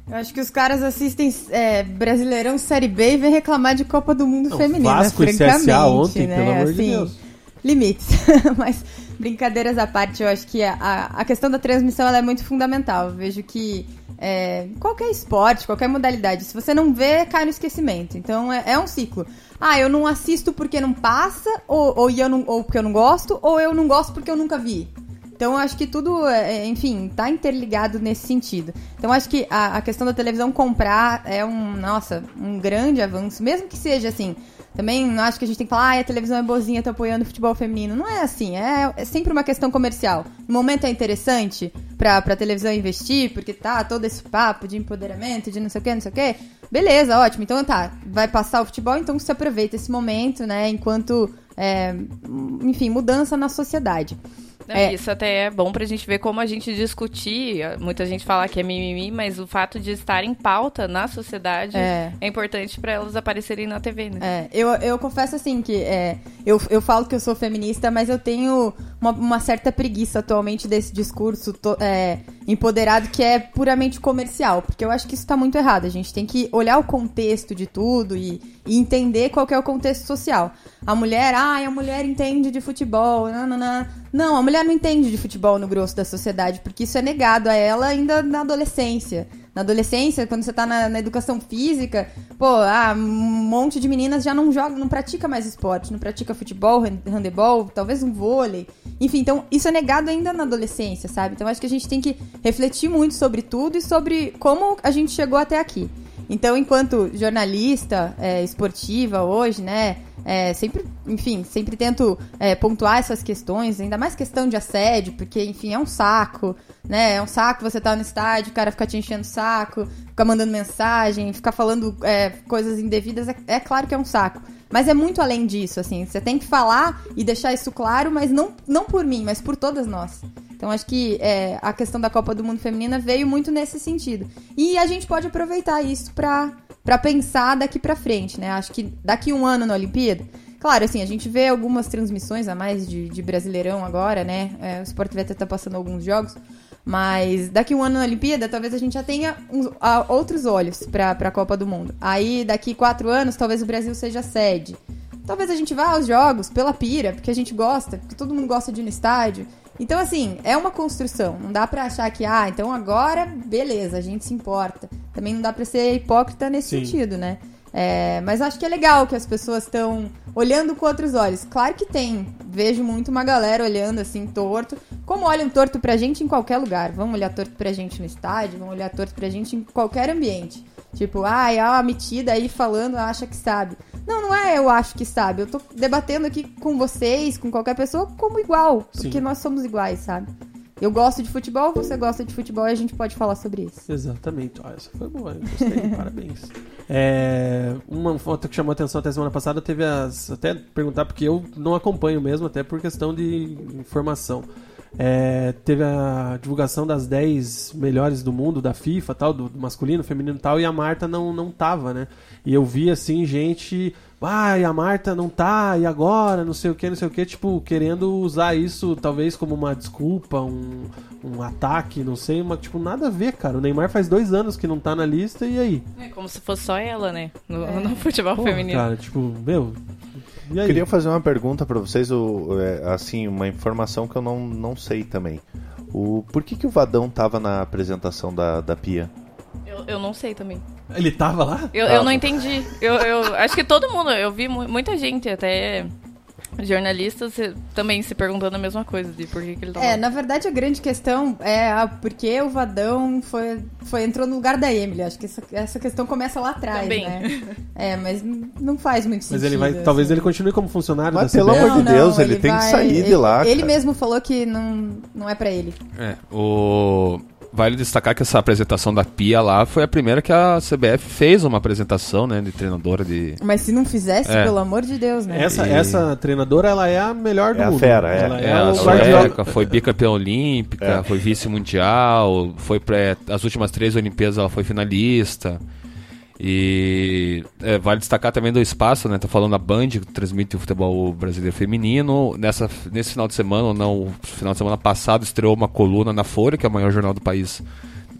Eu acho que os caras assistem é, Brasileirão Série B e vem reclamar de Copa do Mundo Não, Feminina, Vasco e francamente, CSA ontem, né? pelo amor de Assim, Deus. Limites. Mas, brincadeiras à parte, eu acho que a, a, questão da transmissão é muito fundamental. Eu vejo que é, qualquer esporte, qualquer modalidade, se você não vê, cai no esquecimento. Então, é, é um ciclo. Ah, eu não assisto porque não passa, ou, ou, eu não, ou porque eu não gosto, ou eu não gosto porque eu nunca vi. Então, acho que tudo, é, enfim, tá interligado nesse sentido. Então, acho que a, a questão da televisão comprar é um, nossa, um grande avanço. Mesmo que seja assim, também não acho que a gente tem que falar, ah, a televisão é boazinha, tá apoiando o futebol feminino. Não é assim, é, é sempre uma questão comercial. No momento é interessante pra, pra televisão investir, porque tá todo esse papo de empoderamento, de não sei o que, não sei o que. Beleza, ótimo. Então tá, vai passar o futebol, então se aproveita esse momento, né, enquanto, é, enfim, mudança na sociedade. É. Isso até é bom pra gente ver como a gente discutir. Muita gente fala que é mimimi, mas o fato de estar em pauta na sociedade É. é, importante pra elas aparecerem na TV, né? É, eu, eu confesso assim que é, eu, eu falo que eu sou feminista, mas eu tenho uma, uma certa preguiça atualmente desse discurso to- é, empoderado que é puramente comercial, porque eu acho que isso tá muito errado. A gente tem que olhar o contexto de tudo e, e entender qual é o contexto social. A mulher, ah, a mulher entende de futebol, nananã. Não, a mulher não entende de futebol no grosso da sociedade, porque isso é negado a ela ainda na adolescência. Na adolescência, quando você tá na, na educação física, pô, ah, um monte de meninas já não joga, não pratica mais esporte, não pratica futebol, hand- handebol, talvez um vôlei. Enfim, então isso é negado ainda na adolescência, sabe? Então acho que a gente tem que refletir muito sobre tudo e sobre como a gente chegou até aqui. Então, enquanto jornalista é, esportiva hoje, né, é, sempre, enfim, sempre tento é, pontuar essas questões, ainda mais questão de assédio, porque, enfim, é um saco, né, é um saco você tá no estádio, o cara fica te enchendo o saco, fica mandando mensagem, ficar falando é, coisas indevidas, é, é claro que é um saco. Mas é muito além disso, assim, você tem que falar e deixar isso claro, mas não, não por mim, mas por todas nós. Então acho que é, a questão da Copa do Mundo Feminina veio muito nesse sentido. E a gente pode aproveitar isso pra, pra pensar daqui pra frente, né? Acho que daqui um ano na Olimpíada. Claro, assim, a gente vê algumas transmissões a mais de, de Brasileirão agora, né? É, o Sport TV tá passando alguns jogos. Mas daqui um ano na Olimpíada, talvez a gente já tenha uns- a- outros olhos pra, pra Copa do Mundo. Aí, daqui quatro anos, talvez o Brasil seja sede. Talvez a gente vá aos jogos pela pira, porque a gente gosta, porque todo mundo gosta de ir no estádio. Então, assim, é uma construção. Não dá pra achar que, ah, então agora, beleza, a gente se importa. Também não dá pra ser hipócrita nesse Sim. sentido, né? É, mas acho que é legal que as pessoas estão olhando com outros olhos. Claro que tem. Vejo muito uma galera olhando assim, torto. Como olham torto pra gente em qualquer lugar. Vão olhar torto pra gente no estádio, vão olhar torto pra gente em qualquer ambiente. Tipo, ai, ah, a metida aí falando, acha que sabe. Não, não é eu acho que sabe. Eu tô debatendo aqui com vocês, com qualquer pessoa, como igual. Sim. Porque nós somos iguais, sabe? Eu gosto de futebol, você gosta de futebol e a gente pode falar sobre isso. Exatamente. Ó, essa foi boa, eu gostei, parabéns. É, uma foto que chamou a atenção até semana passada teve as. Até perguntar, porque eu não acompanho mesmo, até por questão de informação. É, teve a divulgação das 10 melhores do mundo, da FIFA, tal, do, do masculino, feminino e tal, e a Marta não, não tava, né? E eu vi assim, gente. Ah, e a Marta não tá, e agora? Não sei o que, não sei o que, tipo, querendo usar isso talvez como uma desculpa, um, um ataque, não sei, mas tipo, nada a ver, cara. O Neymar faz dois anos que não tá na lista, e aí? É como se fosse só ela, né? No, no futebol Porra, feminino. cara, tipo, meu. E aí? Queria fazer uma pergunta pra vocês, é, assim, uma informação que eu não, não sei também. O, por que, que o Vadão tava na apresentação da, da Pia? Eu, eu não sei também. Ele tava lá? Eu, eu não entendi. Eu, eu acho que todo mundo, eu vi mu- muita gente até jornalistas também se perguntando a mesma coisa de por que, que ele tá É, lá. na verdade a grande questão é a, porque o Vadão foi, foi, entrou no lugar da Emily. Acho que essa, essa questão começa lá atrás, Também. né? É, mas não faz muito sentido. Mas ele vai. assim. Talvez ele continue como funcionário Mas da pelo amor de Deus, ele tem que sair de ele- lá, Ele cara. mesmo falou que não, não é pra ele. É, o... Vale destacar que essa apresentação da Pia lá foi a primeira que a CBF fez uma apresentação, né, de treinadora de... Mas se não fizesse, É. pelo amor de Deus, né? Essa, E- essa treinadora, ela é a melhor do É a mundo. fera, é. Ela É, é, a o Guardiola. sueca, foi bicampeã olímpica, É. foi vice-mundial, foi pré, as últimas três Olimpíadas ela foi finalista. E é, vale destacar também do espaço, né? Tá falando da Band, que transmite o futebol brasileiro feminino. Nessa, nesse final de semana, ou não, final de semana passado, estreou uma coluna na Folha, que é o maior jornal do país,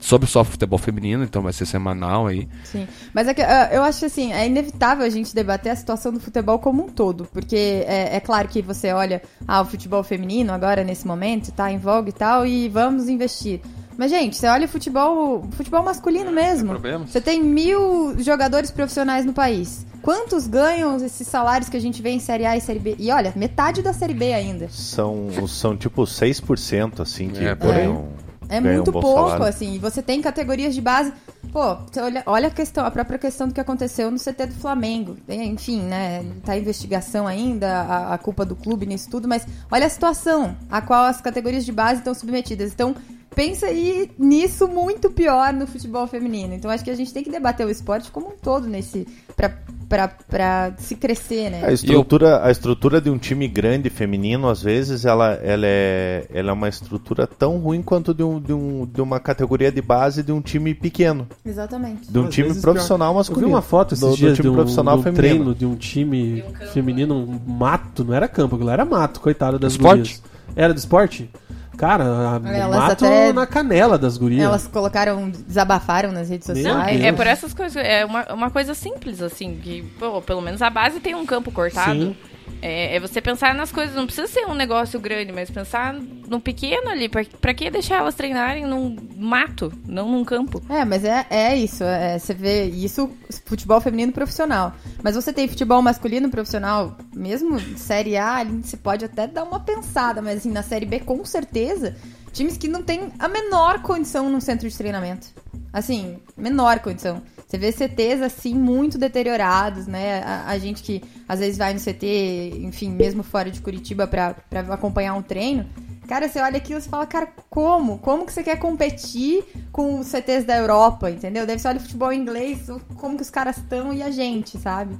sobre só futebol feminino, então vai ser semanal aí. Sim. Mas é que, ah, eu acho que assim, é inevitável a gente debater a situação do futebol como um todo. Porque é, é claro que você olha, ah, o futebol feminino agora, nesse momento, tá em voga e tal, e vamos investir. Mas, gente, você olha o futebol, futebol masculino mesmo. problemas. Você tem mil jogadores profissionais no país. Quantos ganham esses salários que a gente vê em Série A e Série B? E olha, metade da Série B ainda. São, são tipo 6% assim que É, ganham, É ganham muito um pouco, salário. assim. E você tem categorias de base. Pô, olha, olha a questão, a própria questão do que aconteceu no CT do Flamengo. É, Enfim, né? Tá em investigação ainda, a, a culpa do clube nisso tudo, mas olha a situação a qual as categorias de base estão submetidas. Então, pensa aí nisso muito pior no futebol feminino. Então, acho que a gente tem que debater o esporte como um todo nesse. pra, pra, pra se crescer, né? A estrutura, a estrutura de um time grande feminino, às vezes, ela, ela, é, ela é uma estrutura tão ruim quanto de, um, de, um, de uma categoria de base de um time pequeno. Exatamente. De um Às time profissional pior. Eu masculino. vi uma foto esses do, do dias time de um, profissional de um feminino. treino de um time feminino, um mato, não era campo, aquilo era mato, coitado das Esporte? gurias. Era do esporte? Cara, a- Elas mato até- na canela das gurias. Elas colocaram, desabafaram nas redes Não, sociais. Deus. é, é por essas coisas. É uma, uma coisa simples, assim, que, pô, pelo menos a base tem um campo cortado. Sim. É, é você pensar nas coisas, não precisa ser um negócio grande, mas pensar no pequeno ali. Pra, pra que deixar elas treinarem num mato, não num campo? É, mas é, é isso. é, você vê isso, futebol feminino profissional. Mas você tem futebol masculino profissional, mesmo Série A, ali você pode até dar uma pensada, mas assim, na Série B, com certeza, times que não têm a menor condição no centro de treinamento. Assim, menor condição. Você vê CTs, assim, muito deteriorados, né? A, a gente que às vezes vai no CT, enfim, mesmo fora de Curitiba pra acompanhar um treino. Cara, você olha aquilo e fala, cara, como? Como que você quer competir com os CTs da Europa, entendeu? Deve você olha o futebol inglês, como que os caras estão e a gente, sabe?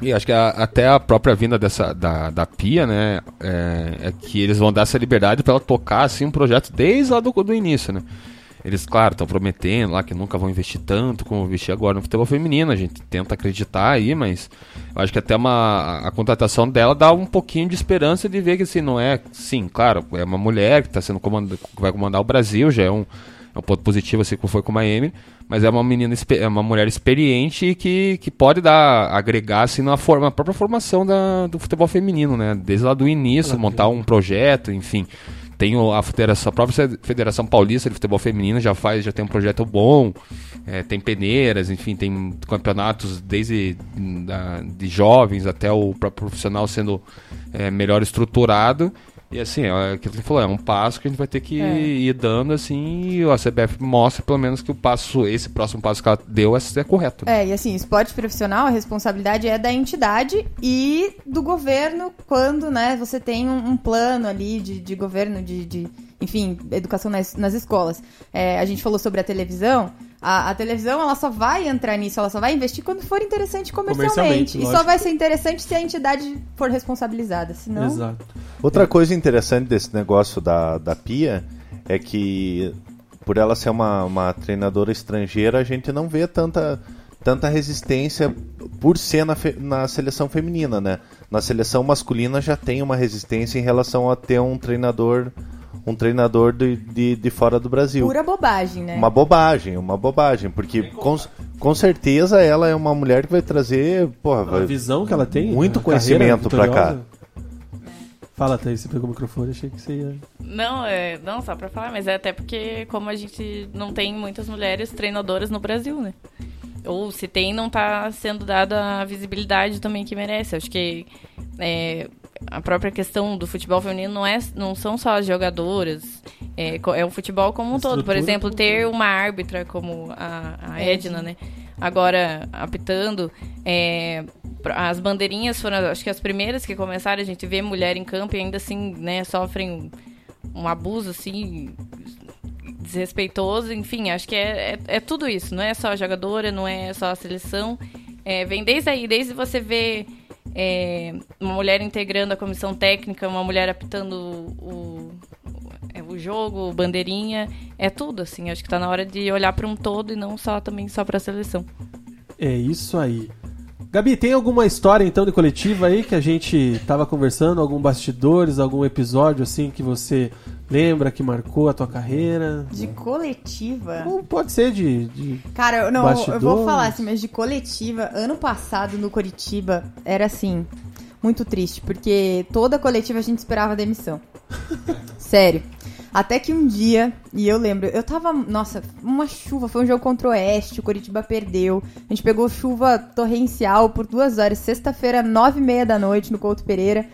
E acho que a- até a própria vinda dessa, da, da Pia, né, é, é que eles vão dar essa liberdade para ela tocar assim um projeto desde lá do, do início, né. Eles, claro, estão prometendo lá que nunca vão investir tanto como investir agora no futebol feminino. A gente tenta acreditar aí, mas eu acho que até uma, a contratação dela dá um pouquinho de esperança de ver que assim, não é. Sim, claro, é uma mulher que tá sendo comanda, que vai comandar o Brasil, já é um, é um ponto positivo, assim como foi com a Emily, mas é uma menina, é uma mulher experiente e que, que pode dar, agregar assim na, forma, na própria formação da, do futebol feminino, né? Desde lá do início, montar um projeto, enfim. Tem a, federação, a própria Federação Paulista de Futebol Feminino já faz, já tem um projeto bom, é, tem peneiras, enfim, tem campeonatos desde da- de jovens até o próprio profissional sendo é, melhor estruturado. E assim, é aquilo que você falou, é um passo que a gente vai ter que É. ir dando assim, e a CBF mostra pelo menos que o passo, esse próximo passo que ela deu é, é correto. né? É, e assim, esporte profissional, a responsabilidade é da entidade e do governo quando, né, você tem um, um plano ali de, de governo, de, de, enfim, educação nas, nas escolas. É, a gente falou sobre a televisão. A, a televisão, ela só vai entrar nisso, ela só vai investir quando for interessante comercialmente. Comercialmente, e só vai ser interessante se a entidade for responsabilizada, senão... Exato. Outra coisa interessante desse negócio da, da Pia é que, por ela ser uma, uma treinadora estrangeira, a gente não vê tanta, tanta resistência por ser na, fe- na seleção feminina, né? Na seleção masculina já tem uma resistência em relação a ter um treinador um treinador de, de, de fora do Brasil. Pura bobagem, né? Uma bobagem, uma bobagem, porque com, com certeza ela é uma mulher que vai trazer, porra, A vai- visão que ela tem. muito a conhecimento pra cá. Fala, Thaís, você pegou o microfone, achei que você ia. Não, é, não, só pra falar, mas é até porque como a gente não tem muitas mulheres treinadoras no Brasil, né? Ou se tem, não tá sendo dada a visibilidade também que merece. Acho que é, a própria questão do futebol feminino não, é, não são só as jogadoras, é, é o futebol como um todo. Por exemplo, ter uma árbitra como a, a Edna, né? Agora apitando, é, as bandeirinhas foram, acho que as primeiras que começaram, a gente vê mulher em campo e ainda assim, né, sofrem um, um abuso assim desrespeitoso, enfim, acho que é, é, é tudo isso, não é só a jogadora, não é só a seleção, é, vem desde aí, desde você ver é, uma mulher integrando a comissão técnica, uma mulher apitando o, o, é, o jogo, bandeirinha, é tudo, assim, acho que tá na hora de olhar para um todo e não só também só para a seleção. É isso aí. Gabi, tem alguma história então de coletiva aí que a gente tava conversando, algum bastidores, algum episódio assim que você lembra que marcou a tua carreira? De coletiva. Ou pode ser de, de- Cara, eu- não, eu Bastidores. vou falar assim, mas de coletiva, ano passado no Curitiba era assim, muito triste, porque toda coletiva a gente esperava demissão. Sério. Até que um dia, e eu lembro, eu tava, nossa, uma chuva, foi um jogo contra o Oeste, o Curitiba perdeu. A gente pegou chuva torrencial por duas horas, sexta-feira, nove e meia da noite, no Couto Pereira.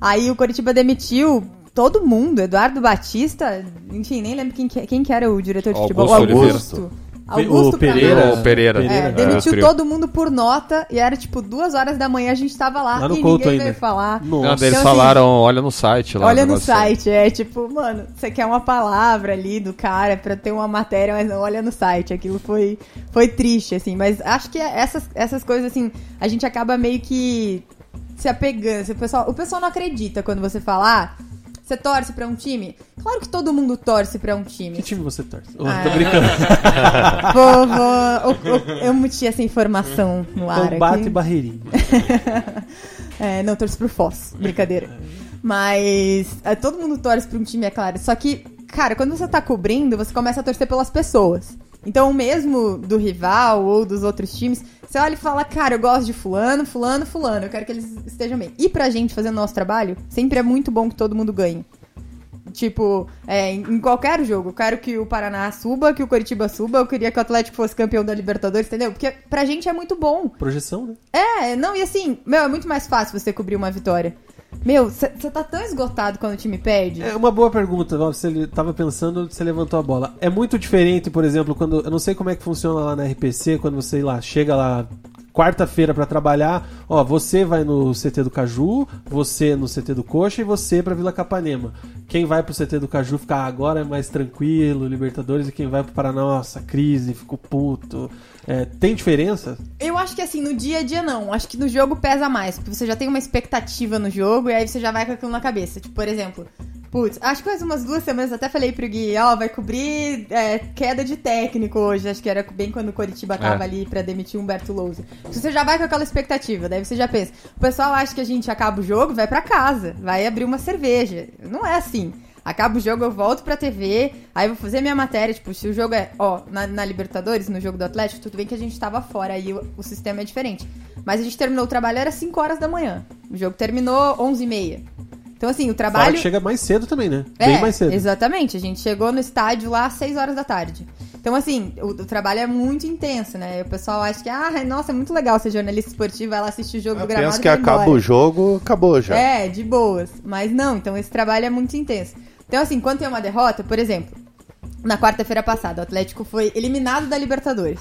Aí o Curitiba demitiu todo mundo, Eduardo Batista, enfim, nem lembro quem que, quem que era o diretor de futebol. Augusto Oliveira. Augusto. o Pereira, Pranado. O Pereira. É, É, demitiu trio. todo mundo por nota e era tipo duas horas da manhã a gente tava lá, Lá no e Couto ninguém ainda. veio falar. Não, Nossa. eles Então, assim, falaram, olha no site lá. Olha no site, é tipo, mano, você quer uma palavra ali do cara pra ter uma matéria, mas não olha no site. Aquilo foi, foi triste, assim. Mas acho que essas, essas coisas, assim, a gente acaba meio que se apegando. assim, O pessoal, o pessoal não acredita quando você fala, ah, você torce pra um time? Claro que todo mundo torce pra um time. Que time você torce? Oh, Ah, tô brincando. Vou, vou, eu, eu, meti essa informação no ar Combate aqui. barreirinha. É, não, torço pro Foz. Brincadeira. Mas é, todo mundo torce pra um time, é claro. Só que, cara, quando você tá cobrindo, você começa a torcer pelas pessoas. Então, mesmo do rival ou dos outros times, você olha e fala, cara, eu gosto de fulano, fulano, fulano. Eu quero que eles estejam bem. E pra gente fazendo nosso trabalho, sempre é muito bom que todo mundo ganhe. Tipo, é, em qualquer jogo, eu quero que o Paraná suba, que o Coritiba suba, eu queria que o Atlético fosse campeão da Libertadores, entendeu? Porque pra gente é muito bom. Projeção, né? É, não, e assim, meu, é muito mais fácil você cobrir uma vitória. Meu, você tá tão esgotado quando o time perde. É uma boa pergunta. Você ele tava pensando, você levantou a bola. É muito diferente, por exemplo, quando. Eu não sei como é que funciona lá na RPC, quando você lá, chega lá quarta-feira pra trabalhar. Ó, você vai no CT do Caju, você no CT do Coxa e você pra Vila Capanema. Quem vai pro CT do Caju fica ah, agora é mais tranquilo, Libertadores, e quem vai pro Paraná, nossa, crise, ficou puto. É, tem diferença? Eu acho que assim, no dia a dia não. Acho que no jogo pesa mais. Porque você já tem uma expectativa no jogo e aí você já vai com aquilo na cabeça. Tipo, por exemplo, putz, acho que faz umas duas semanas até falei pro Gui, ó, vai cobrir é, queda de técnico hoje. Acho que era bem quando o Coritiba tava É. ali pra demitir o Humberto Lousa. Você já vai com aquela expectativa, daí você já pensa. O pessoal acha que a gente acaba o jogo, vai pra casa, vai abrir uma cerveja. Não é assim. Acaba o jogo, eu volto pra TV, aí eu vou fazer minha matéria, tipo, se o jogo é, ó, na, na Libertadores, no jogo do Atlético, tudo bem que a gente tava fora, aí o, o sistema é diferente. Mas a gente terminou o trabalho, era 5 horas da manhã. O jogo terminou 11 e meia. Então, assim, o trabalho... que chega mais cedo também, né? É, Bem mais cedo. exatamente. A gente chegou no estádio lá às 6 horas da tarde. Então, assim, o, o trabalho é muito intenso, né? O pessoal acha que, ah, nossa, é muito legal ser jornalista esportivo, vai lá assistir o jogo Eu do gramado penso e que acaba embora. o jogo, acabou já. É, de boas. Mas não, então esse trabalho é muito intenso. Então, assim, quando tem uma derrota, por exemplo, na quarta-feira passada, o Atlético foi eliminado da Libertadores.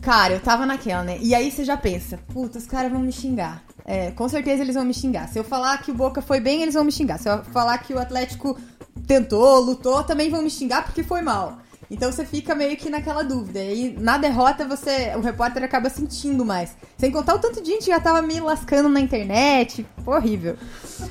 Cara, eu tava naquela, né? E aí você já pensa, puta, os caras vão me xingar. É, com certeza eles vão me xingar. Se eu falar que o Boca foi bem, eles vão me xingar. Se eu falar que o Atlético tentou, lutou, também vão me xingar porque foi mal. Então você fica meio que naquela dúvida. E na derrota você, o repórter acaba sentindo mais. Sem contar o tanto de gente que já tava me lascando na internet. Horrível.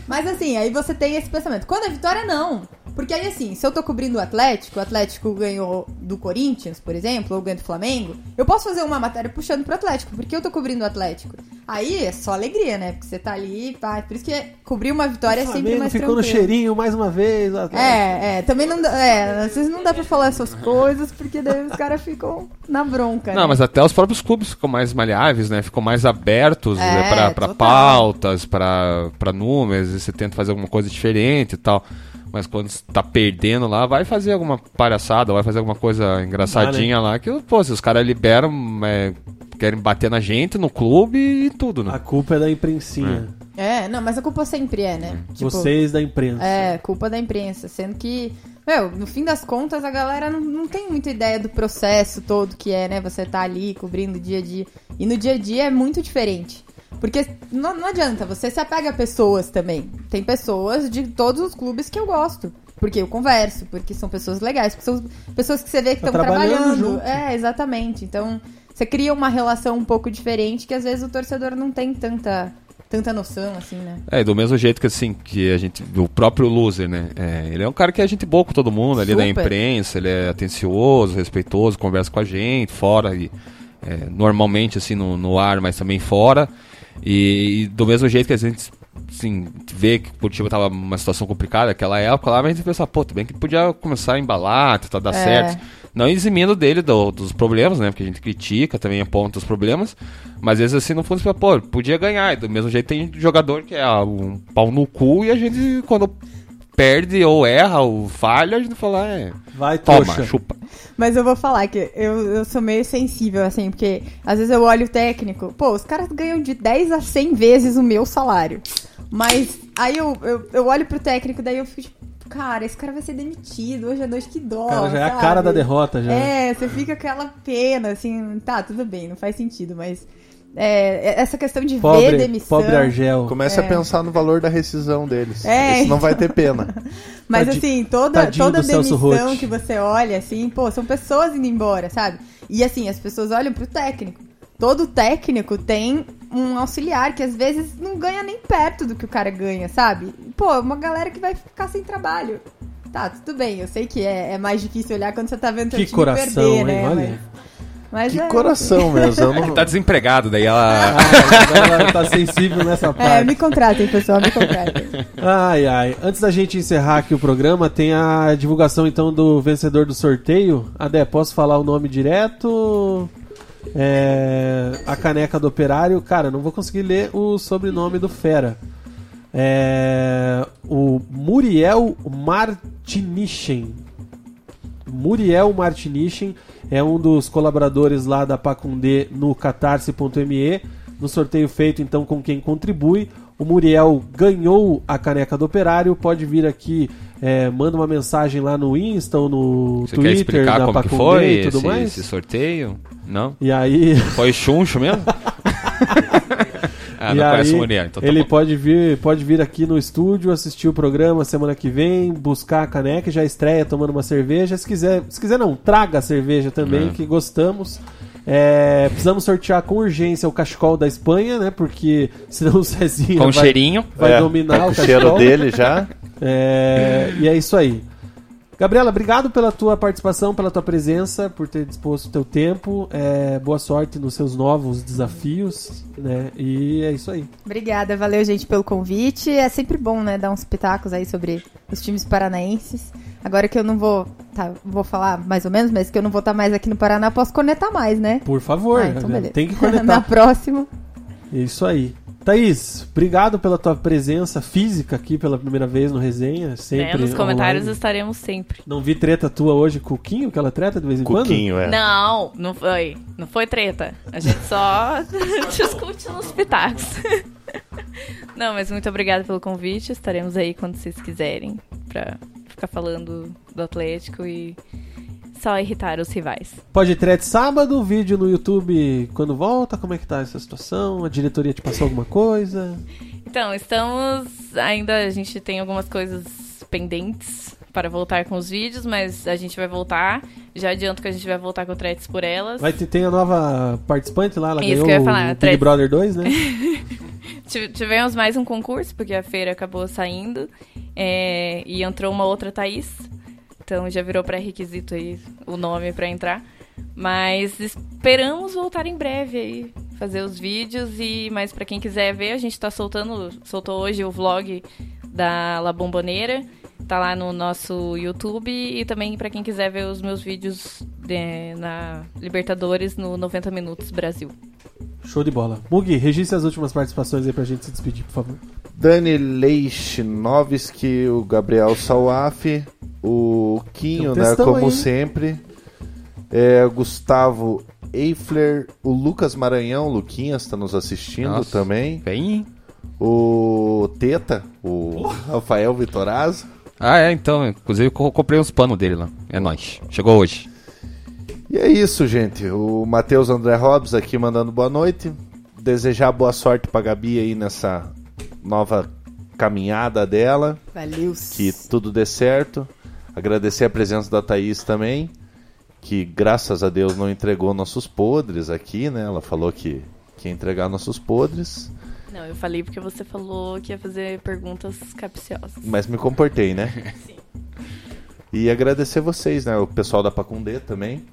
Mas assim, aí você tem esse pensamento. Quando é vitória, não. Porque aí assim, se eu tô cobrindo o Atlético, o Atlético ganhou do Corinthians, por exemplo, ou ganhou do Flamengo, eu posso fazer uma matéria puxando pro Atlético, porque eu tô cobrindo o Atlético. Aí é só alegria, né? Porque você tá ali, pá. Por isso que cobrir uma vitória é sempre mais ficou no tranquilo. cheirinho mais uma vez. ó. É, é, também não dá, é, às vezes não dá pra falar essas coisas, porque daí os caras ficam na bronca, Não, né? mas até os próprios clubes ficam mais maleáveis, né? Ficam mais abertos É, né? pra, pra pautas, pra, pra números, e você tenta fazer alguma coisa diferente e tal. Mas quando tá perdendo lá, vai fazer alguma palhaçada, vai fazer alguma coisa engraçadinha lá, que, pô, se os caras liberam, é, querem bater na gente, no clube e tudo, né? A culpa é da imprensinha. É, não, mas a culpa sempre é, né? Tipo, Vocês da imprensa. É, culpa da imprensa. Sendo que, meu, no fim das contas, a galera não, não tem muita ideia do processo todo que é, né? Você tá ali cobrindo o dia a dia. E no dia a dia é muito diferente. Porque não, não adianta, você se apega a pessoas também. Tem pessoas de todos os clubes que eu gosto. Porque eu converso, porque são pessoas legais, porque são pessoas que você vê que Tá estão trabalhando trabalhando. junto. É, exatamente. Então, você cria uma relação um pouco diferente que às vezes o torcedor não tem tanta, tanta noção, assim, né? É, do mesmo jeito que assim, que a gente. O próprio loser, né? É, ele é um cara que é gente boa com todo mundo ali da Super. imprensa, ele é atencioso, respeitoso, conversa com a gente, fora e é, normalmente assim no, no ar, mas também fora. E, e do mesmo jeito que a gente assim, vê que o Curitiba tava numa situação complicada naquela época lá, mas a gente pensa, pô, tudo bem que podia começar a embalar, tentar dar É. certo. Não eximindo dele do- dos problemas, né? Porque a gente critica, também aponta os problemas. Mas às vezes assim não funciona, pô, podia ganhar. E do mesmo jeito tem jogador que é ah, um pau no cu e a gente, quando perde ou erra ou falha, a gente fala, é. Vai, Toma, trouxa. chupa. Mas eu vou falar que eu, eu sou meio sensível, assim, porque às vezes eu olho o técnico, pô, os caras ganham de 10 a 100 vezes o meu salário. Mas aí eu, eu, eu olho pro técnico, daí eu fico tipo, cara, esse cara vai ser demitido, hoje à noite que dó. Cara, já é a sabe? cara da derrota, já. É, você fica com aquela pena, assim, tá, tudo bem, não faz sentido, mas é, essa questão de ver Pobre, demissão. pobre Argel. Começa É. a pensar no valor da rescisão deles. É, Isso não vai ter pena. Mas Tadi- assim, toda, toda demissão que você olha, assim, pô, são pessoas indo embora, sabe? E assim, as pessoas olham pro técnico. Todo técnico tem um auxiliar que às vezes não ganha nem perto do que o cara ganha, sabe? Pô, uma galera que vai ficar sem trabalho. Tá, tudo bem, eu sei que é, é mais difícil olhar quando você tá vendo seu Que time coração, perder, hein? né? Olha. Mas, mas Que é, coração mesmo. Eu não... Tá desempregado, daí ela. Ah, ela tá sensível nessa É, parte. me contratem, pessoal, me contratem. Ai, ai. Antes da gente encerrar aqui o programa, tem a divulgação então do vencedor do sorteio. Adé, posso falar o nome direto? É, a caneca do operário. Cara, não vou conseguir ler o sobrenome do Fera. É, o Muriel Martinichen. Muriel Martinichen é um dos colaboradores lá da Pacundê no catarse.me. No sorteio feito então com quem contribui. O Muriel ganhou a caneca do operário. Pode vir aqui, é, manda uma mensagem lá no Insta ou no Você quer Twitter explicar da como que Pacundê foi e tudo esse, mais. esse sorteio? Não? E aí. Foi chuncho mesmo? ah, e não conhece aí, então tá ele bom. pode vir, pode vir aqui no estúdio, assistir o programa semana que vem, buscar a caneca, já estreia tomando uma cerveja. Se quiser, se quiser não, traga a cerveja também, É. que gostamos. É, precisamos sortear com urgência o cachecol da Espanha, né? Porque senão o Cezinha Com vai, cheirinho. vai É, dominar tá com o o cheiro cachecol. dele já. É, e é isso aí. Gabriela, obrigado pela tua participação, pela tua presença, por ter disposto o teu tempo. É, boa sorte nos seus novos desafios, né? E é isso aí. Obrigada, valeu, gente, pelo convite. É sempre bom, né, dar uns pitacos aí sobre os times paranaenses. Agora que eu não vou, tá, vou falar mais ou menos, mas que eu não vou estar mais aqui no Paraná, posso conectar mais, né? Por favor, Ah, então beleza. tem que Na conectar. próxima. Isso aí. Thaís, obrigado pela tua presença física aqui pela primeira vez no Resenha. Né, Sempre nos comentários online. estaremos sempre. Não vi treta tua hoje com o Quinho, que ela treta de vez em Cuquinho, é. Não, não foi. Não foi treta. A gente só discute nos pitacos. Não, mas muito obrigada pelo convite. Estaremos aí quando vocês quiserem pra ficar falando do Atlético e só irritar os rivais. Pode treta sábado, vídeo no YouTube quando volta. Como é que tá essa situação? A diretoria te passou alguma coisa? Então, estamos. Ainda a gente tem algumas coisas pendentes para voltar com os vídeos, mas a gente vai voltar. Já adianto que a gente vai voltar com o Tretes por elas. Vai ter, tem a nova participante lá, ela Isso ganhou que eu ia o falar, Big. Brother 2, né? Tive- Tivemos mais um concurso, porque a feira acabou saindo. é, e entrou uma outra Thaís. Então já virou pré-requisito aí o nome para entrar. Mas esperamos voltar em breve aí, fazer os vídeos. e Mas para quem quiser ver, a gente tá soltando. Soltou hoje o vlog da La Bomboneira. Tá lá no nosso YouTube. E também para quem quiser ver os meus vídeos de- na Libertadores no 90 Minutos Brasil. Show de bola. Mugi, registre as últimas participações aí pra gente se despedir, por favor. Dani Leichnovski, o Gabriel Sauaf, o Quinho, um né, como aí. sempre. É, Gustavo Eifler, o Lucas Maranhão, o Luquinhas está nos assistindo Nossa. também. Bem. O Teta, o Rafael Vitorazzo. Ah, é, então. Inclusive, eu co- comprei uns panos dele lá. É nóis. Chegou hoje. E é isso, gente. O Matheus André Hobbs aqui mandando boa noite. Desejar boa sorte pra Gabi aí nessa nova caminhada dela. Valeu. Que tudo dê certo. Agradecer a presença da Thaís também. Que graças a Deus não entregou nossos podres aqui, né? Ela falou que, que ia entregar nossos podres. Não, eu falei porque você falou que ia fazer perguntas capciosas. Mas me comportei, né? E agradecer vocês, né? O pessoal da Pacundê também.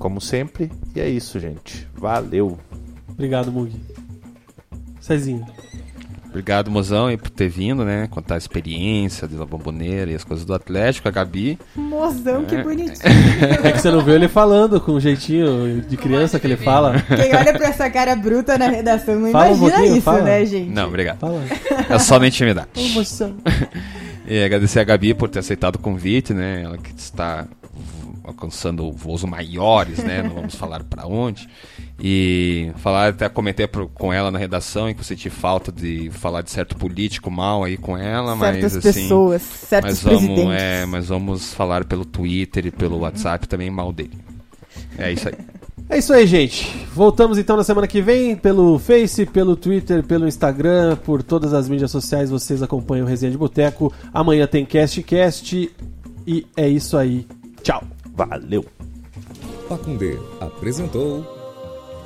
Como sempre. E é isso, gente. Valeu. Obrigado, Mugi. Cezinho. Obrigado, mozão, aí, por ter vindo, né? Contar a experiência da bomboneira e as coisas do Atlético, a Gabi. Mozão, que É. bonitinho. É que você não viu ele falando com um jeitinho de criança que ele fala. Quem olha pra essa cara bruta na redação não Fala um imagina pouquinho, isso, fala. né, gente? Não, obrigado. Fala. É só na intimidade. Ô, moção. E agradecer a Gabi por ter aceitado o convite, né? Ela que está alcançando voos maiores, né? Não vamos falar para onde. E falar, até comentei pro- com ela na redação que eu senti falta de falar de certo político mal aí com ela, Certas mas assim. pessoas, certos mas vamos, presidentes. é, mas vamos falar pelo Twitter e pelo WhatsApp também mal dele. É isso aí. É isso aí, gente. Voltamos então na semana que vem pelo Face, pelo Twitter, pelo Instagram, por todas as mídias sociais. Vocês acompanham o Resenha de Boteco. Amanhã tem Cast Cast. E é isso aí. Tchau. Valeu. Pacundê apresentou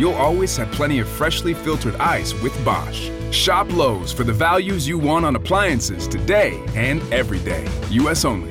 you'll always have plenty of freshly filtered ice with Bosch. Shop Lowe's for the values you want on appliances today and every day. US only.